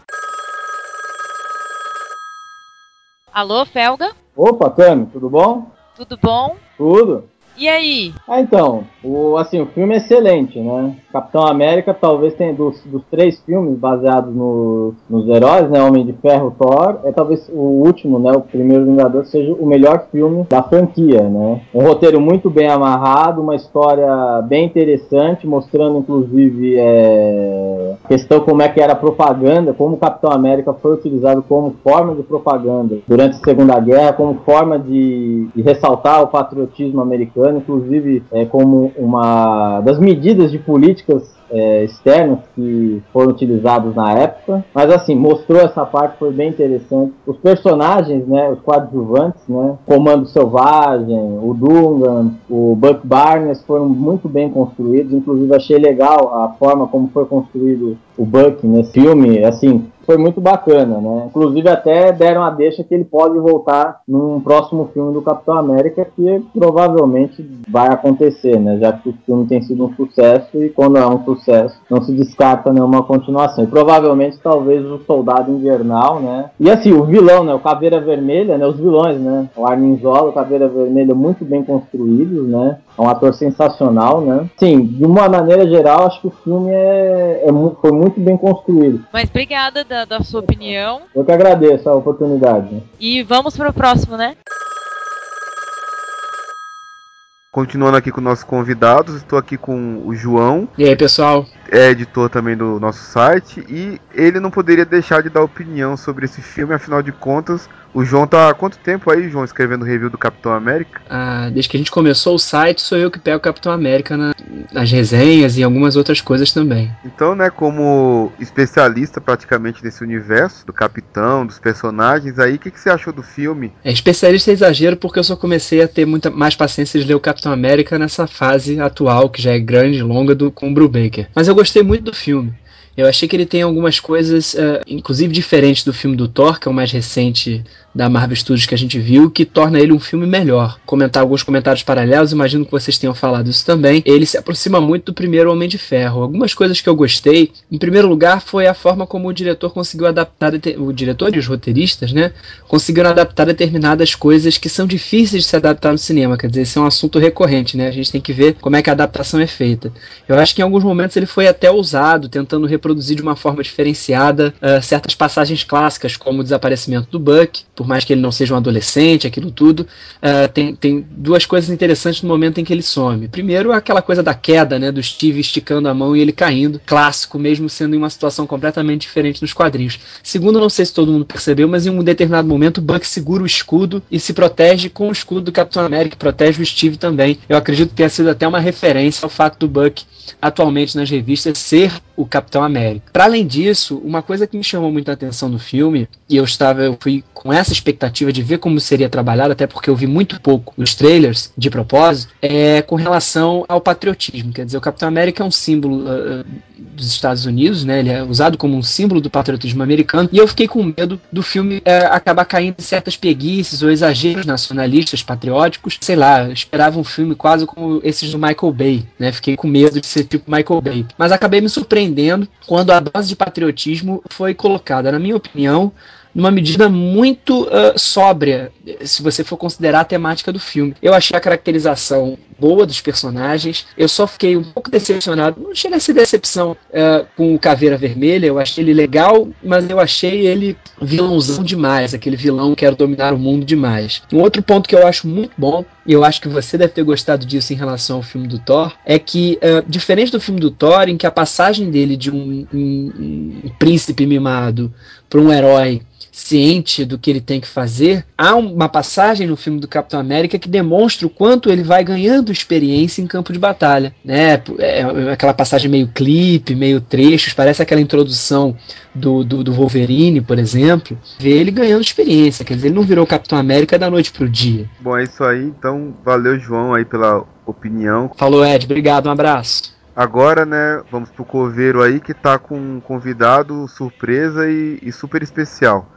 Alô, Felga? Opa, Cami, tudo bom? Tudo bom? Tudo. E aí? Ah, então, o, assim, o filme é excelente, né? Capitão América talvez tenha dos, dos três filmes baseados no, nos heróis, né? Homem de Ferro, Thor, é talvez o último, né? O primeiro Vingador seja o melhor filme da franquia, né? Um roteiro muito bem amarrado, uma história bem interessante, mostrando inclusive é, questão como é que era a propaganda, como o Capitão América foi utilizado como forma de propaganda durante a Segunda Guerra, como forma de, de ressaltar o patriotismo americano, inclusive é, como uma das medidas de políticas é, externos que foram utilizados na época. Mas assim, mostrou essa parte, foi bem interessante. Os personagens, né, os coadjuvantes, né, Comando Selvagem, o Dungan, o Buck Barnes foram muito bem construídos. Inclusive achei legal a forma como foi construído o Buck nesse filme, assim, foi muito bacana, né? Inclusive até deram a deixa que ele pode voltar num próximo filme do Capitão América, que provavelmente vai acontecer, né? Já que o filme tem sido um sucesso e quando é um sucesso não se descarta nenhuma continuação. E provavelmente talvez o Soldado Invernal, né? E assim, o vilão, né? O Caveira Vermelha, né? Os vilões, né? O Armin Zola, o Caveira Vermelha muito bem construídos, né? É um ator sensacional, né? Sim, de uma maneira geral, acho que o filme é, é foi muito bem construído. Mas obrigada da, da sua opinião. Eu que agradeço a oportunidade. E vamos para o próximo, né? Continuando aqui com nossos convidados, estou aqui com o João. E aí, pessoal? É editor também do nosso site e ele não poderia deixar de dar opinião sobre esse filme, afinal de contas, o João tá há quanto tempo aí, João, escrevendo review do Capitão América? Ah, desde que a gente começou o site, sou eu que pego o Capitão América na, nas resenhas e algumas outras coisas também. Então, né, como especialista praticamente nesse universo do Capitão, dos personagens aí, o que, que você achou do filme? É, especialista é exagero porque eu só comecei a ter muita mais paciência de ler o Capitão América nessa fase atual, que já é grande e longa, do, com o Brubaker. Mas eu gostei muito do filme. Eu achei que ele tem algumas coisas, uh, inclusive diferentes do filme do Thor, que é o mais recente da Marvel Studios que a gente viu, que torna ele um filme melhor. Comentar alguns comentários paralelos, imagino que vocês tenham falado isso também. Ele se aproxima muito do primeiro Homem de Ferro. Algumas coisas que eu gostei, em primeiro lugar, foi a forma como o diretor conseguiu adaptar, o diretor e os roteiristas, né, conseguiram adaptar determinadas coisas que são difíceis de se adaptar no cinema. Quer dizer, esse é um assunto recorrente, né? A gente tem que ver como é que a adaptação é feita. Eu acho que em alguns momentos ele foi até ousado, tentando reproduzir de uma forma diferenciada uh, certas passagens clássicas, como o desaparecimento do Buck, por mais que ele não seja um adolescente, aquilo tudo, uh, tem, tem duas coisas interessantes no momento em que ele some. Primeiro, aquela coisa da queda, né, do Steve esticando a mão e ele caindo, clássico, mesmo sendo em uma situação completamente diferente nos quadrinhos. Segundo, não sei se todo mundo percebeu, mas em um determinado momento o Buck segura o escudo e se protege com o escudo do Capitão América, que protege o Steve também. Eu acredito que tenha sido até uma referência ao fato do Buck atualmente nas revistas ser o Capitão América. Para além disso, uma coisa que me chamou muita atenção no filme, e eu estava, eu fui com essa expectativa de ver como seria trabalhado, até porque eu vi muito pouco nos trailers de propósito, é com relação ao patriotismo. Quer dizer, o Capitão América é um símbolo uh, dos Estados Unidos, né? Ele é usado como um símbolo do patriotismo americano, e eu fiquei com medo do filme uh, acabar caindo em certas preguiças ou exageros nacionalistas, patrióticos. Sei lá, esperava um filme quase como esses do Michael Bay, né? Fiquei com medo de ser tipo Michael Bay. Mas acabei me surpreendendo quando a dose de patriotismo foi colocada, na minha opinião, numa medida muito uh, sóbria, se você for considerar a temática do filme. Eu achei a caracterização boa dos personagens, eu só fiquei um pouco decepcionado, não chega a ser decepção uh, com o Caveira Vermelha, eu achei ele legal, mas eu achei ele vilãozão demais, aquele vilão que quer dominar o mundo demais. Um outro ponto que eu acho muito bom, e eu acho que você deve ter gostado disso em relação ao filme do Thor, é que, uh, diferente do filme do Thor, em que a passagem dele de um, um, um príncipe mimado para um herói ciente do que ele tem que fazer, há uma passagem no filme do Capitão América que demonstra o quanto ele vai ganhando experiência em campo de batalha. Né? É, é aquela passagem meio clipe, meio trechos, parece aquela introdução do, do, do, Wolverine, por exemplo, vê ele ganhando experiência. Quer dizer, ele não virou Capitão América da noite pro dia. Bom, é isso aí. Então, valeu, João, aí pela opinião. Falou, Ed. Obrigado. Um abraço. Agora, né, vamos pro Coveiro aí que tá com um convidado surpresa e, e super especial.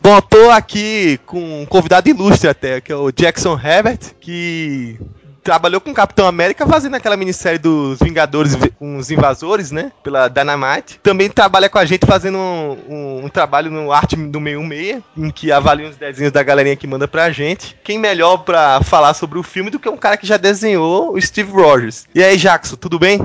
Bom, tô aqui com um convidado ilustre até, que é o Jackson Herbert, que trabalhou com o Capitão América fazendo aquela minissérie dos Vingadores com os Invasores, né? Pela Dynamite. Também trabalha com a gente fazendo um, um, um trabalho no Arte do Meio Meia, em que avalia os desenhos da galerinha que manda pra gente. Quem melhor pra falar sobre o filme do que um cara que já desenhou o Steve Rogers. E aí, Jackson, tudo bem?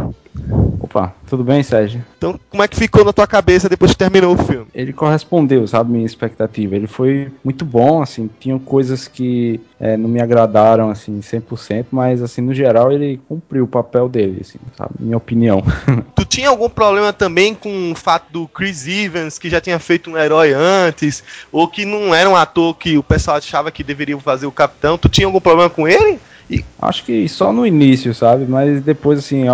Opa, tudo bem, Sérgio? Então, como é que ficou na tua cabeça depois que terminou o filme? Ele correspondeu, sabe, minha expectativa. Ele foi muito bom, assim, tinha coisas que é, não me agradaram, assim, 100%, mas, assim, no geral, ele cumpriu o papel dele, assim, sabe, minha opinião. [laughs] tu tinha algum problema também com o fato do Chris Evans, que já tinha feito um herói antes, ou que não era um ator que o pessoal achava que deveria fazer o Capitão? Tu tinha algum problema com ele? E... Acho que só no início, sabe? Mas depois, assim,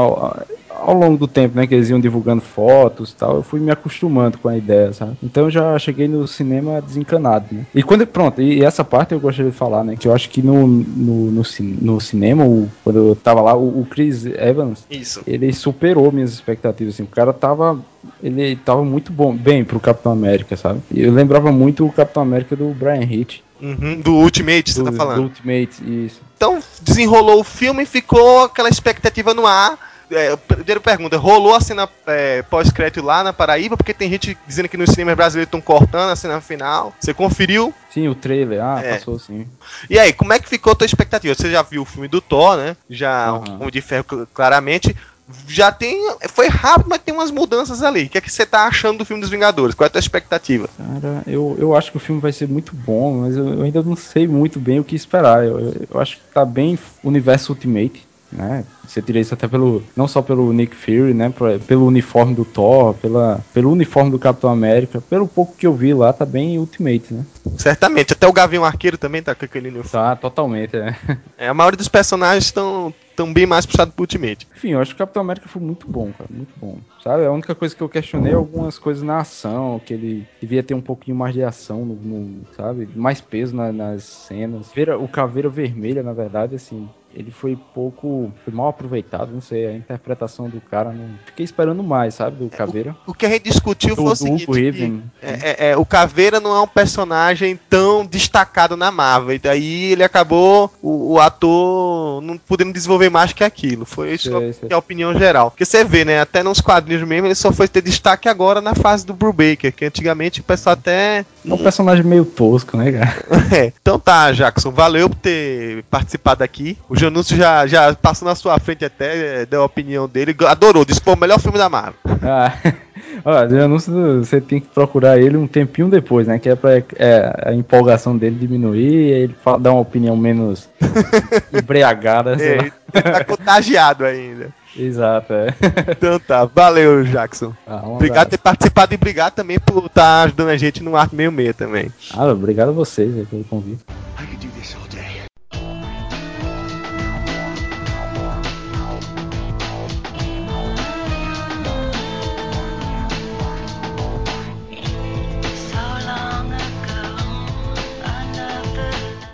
ao, longo do tempo, né, que eles iam divulgando fotos e tal, eu fui me acostumando com a ideia, sabe? Então eu já cheguei no cinema desencanado, né? E quando, pronto, e, essa parte eu gostaria de falar, né, que eu acho que no, no, no, no cinema, o, quando eu tava lá, o, o Chris Evans, Isso. ele superou minhas expectativas, assim, o cara tava ele tava muito bom, bem pro Capitão América, sabe? Eu lembrava muito o Capitão América do Brian Hitch. Uhum, do Ultimate, você do, tá falando? Do Ultimate, isso. Então, desenrolou o filme e ficou aquela expectativa no ar é, primeira pergunta, rolou a cena é, pós-crédito lá na Paraíba? Porque tem gente dizendo que nos cinemas brasileiros estão cortando a cena final. Você conferiu? Sim, o trailer, ah, é. passou sim. E aí, como é que ficou a tua expectativa? Você já viu o filme do Thor, né? Já, uhum. um de ferro claramente já tem. Foi rápido, mas tem umas mudanças ali. O que é que você tá achando do filme dos Vingadores? Qual é a tua expectativa? Cara, eu, eu acho que o filme vai ser muito bom, mas eu, eu ainda não sei muito bem o que esperar. Eu, eu, eu acho que tá bem universo Ultimate né? Você tira isso até pelo não só pelo Nick Fury, né? Pelo uniforme do Thor, pela, pelo uniforme do Capitão América, pelo pouco que eu vi lá, tá bem Ultimate, né? Certamente, até o Gavião Arqueiro também tá com aquele uniforme. Tá, totalmente, é. é a maioria dos personagens estão tão bem mais puxado pro Ultimate. Enfim, eu acho que o Capitão América foi muito bom, cara, muito bom. Sabe, a única coisa que eu questionei é algumas coisas na ação, que ele devia ter um pouquinho mais de ação, no, no sabe, mais peso na, nas cenas. O Caveira Vermelha, na verdade, assim, ele foi pouco. Foi mal aproveitado, não sei, a interpretação do cara. Não... Fiquei esperando mais, sabe, do Caveira. O, o que a gente discutiu do, foi o seguinte: que, é, é, é, o Caveira não é um personagem tão destacado na Marvel. E daí ele acabou, o, o ator, não podendo desenvolver mais que aquilo. Foi isso sei, que é a opinião geral. Porque você vê, né? Até nos quadrinhos mesmo, ele só foi ter destaque agora na fase do Brubaker, que antigamente o pessoal até. É um personagem meio tosco, né, cara? [laughs] é. Então tá, Jackson, valeu por ter participado aqui. O Janúncio já, já passou na sua frente até, deu a opinião dele, adorou, disse que foi o melhor filme da Marvel. Ah, [laughs] ó, Janúncio, você tem que procurar ele um tempinho depois, né? Que é pra é, a empolgação dele diminuir e ele fala, dar uma opinião menos [laughs] embriagada. É, tá contagiado ainda. Exato, é. Então tá, valeu, Jackson. Ah, um obrigado por ter participado e obrigado também por estar tá ajudando a gente no Arte Meio Meia também. Ah, obrigado a vocês pelo convite.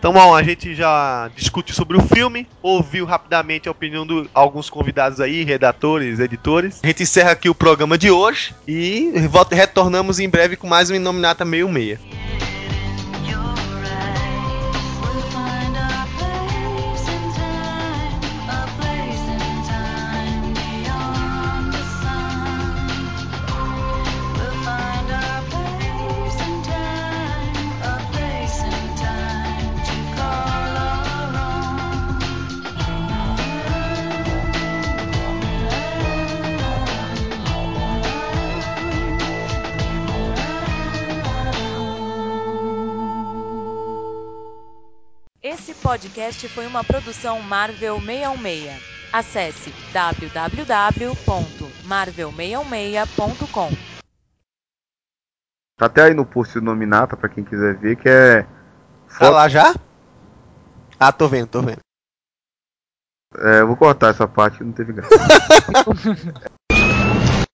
Então, bom, a gente já discute sobre o filme, ouviu rapidamente a opinião de alguns convidados aí, redatores, editores. A gente encerra aqui o programa de hoje e retornamos em breve com mais um Inominata Meio Meia. Podcast foi uma produção Marvel 616. Acesse www.marvel616.com. Tá até aí no post do Nominata para quem quiser ver, que é. Foto... Tá lá já? Ah, tô vendo, tô vendo. É, eu vou cortar essa parte que não teve graça. [laughs]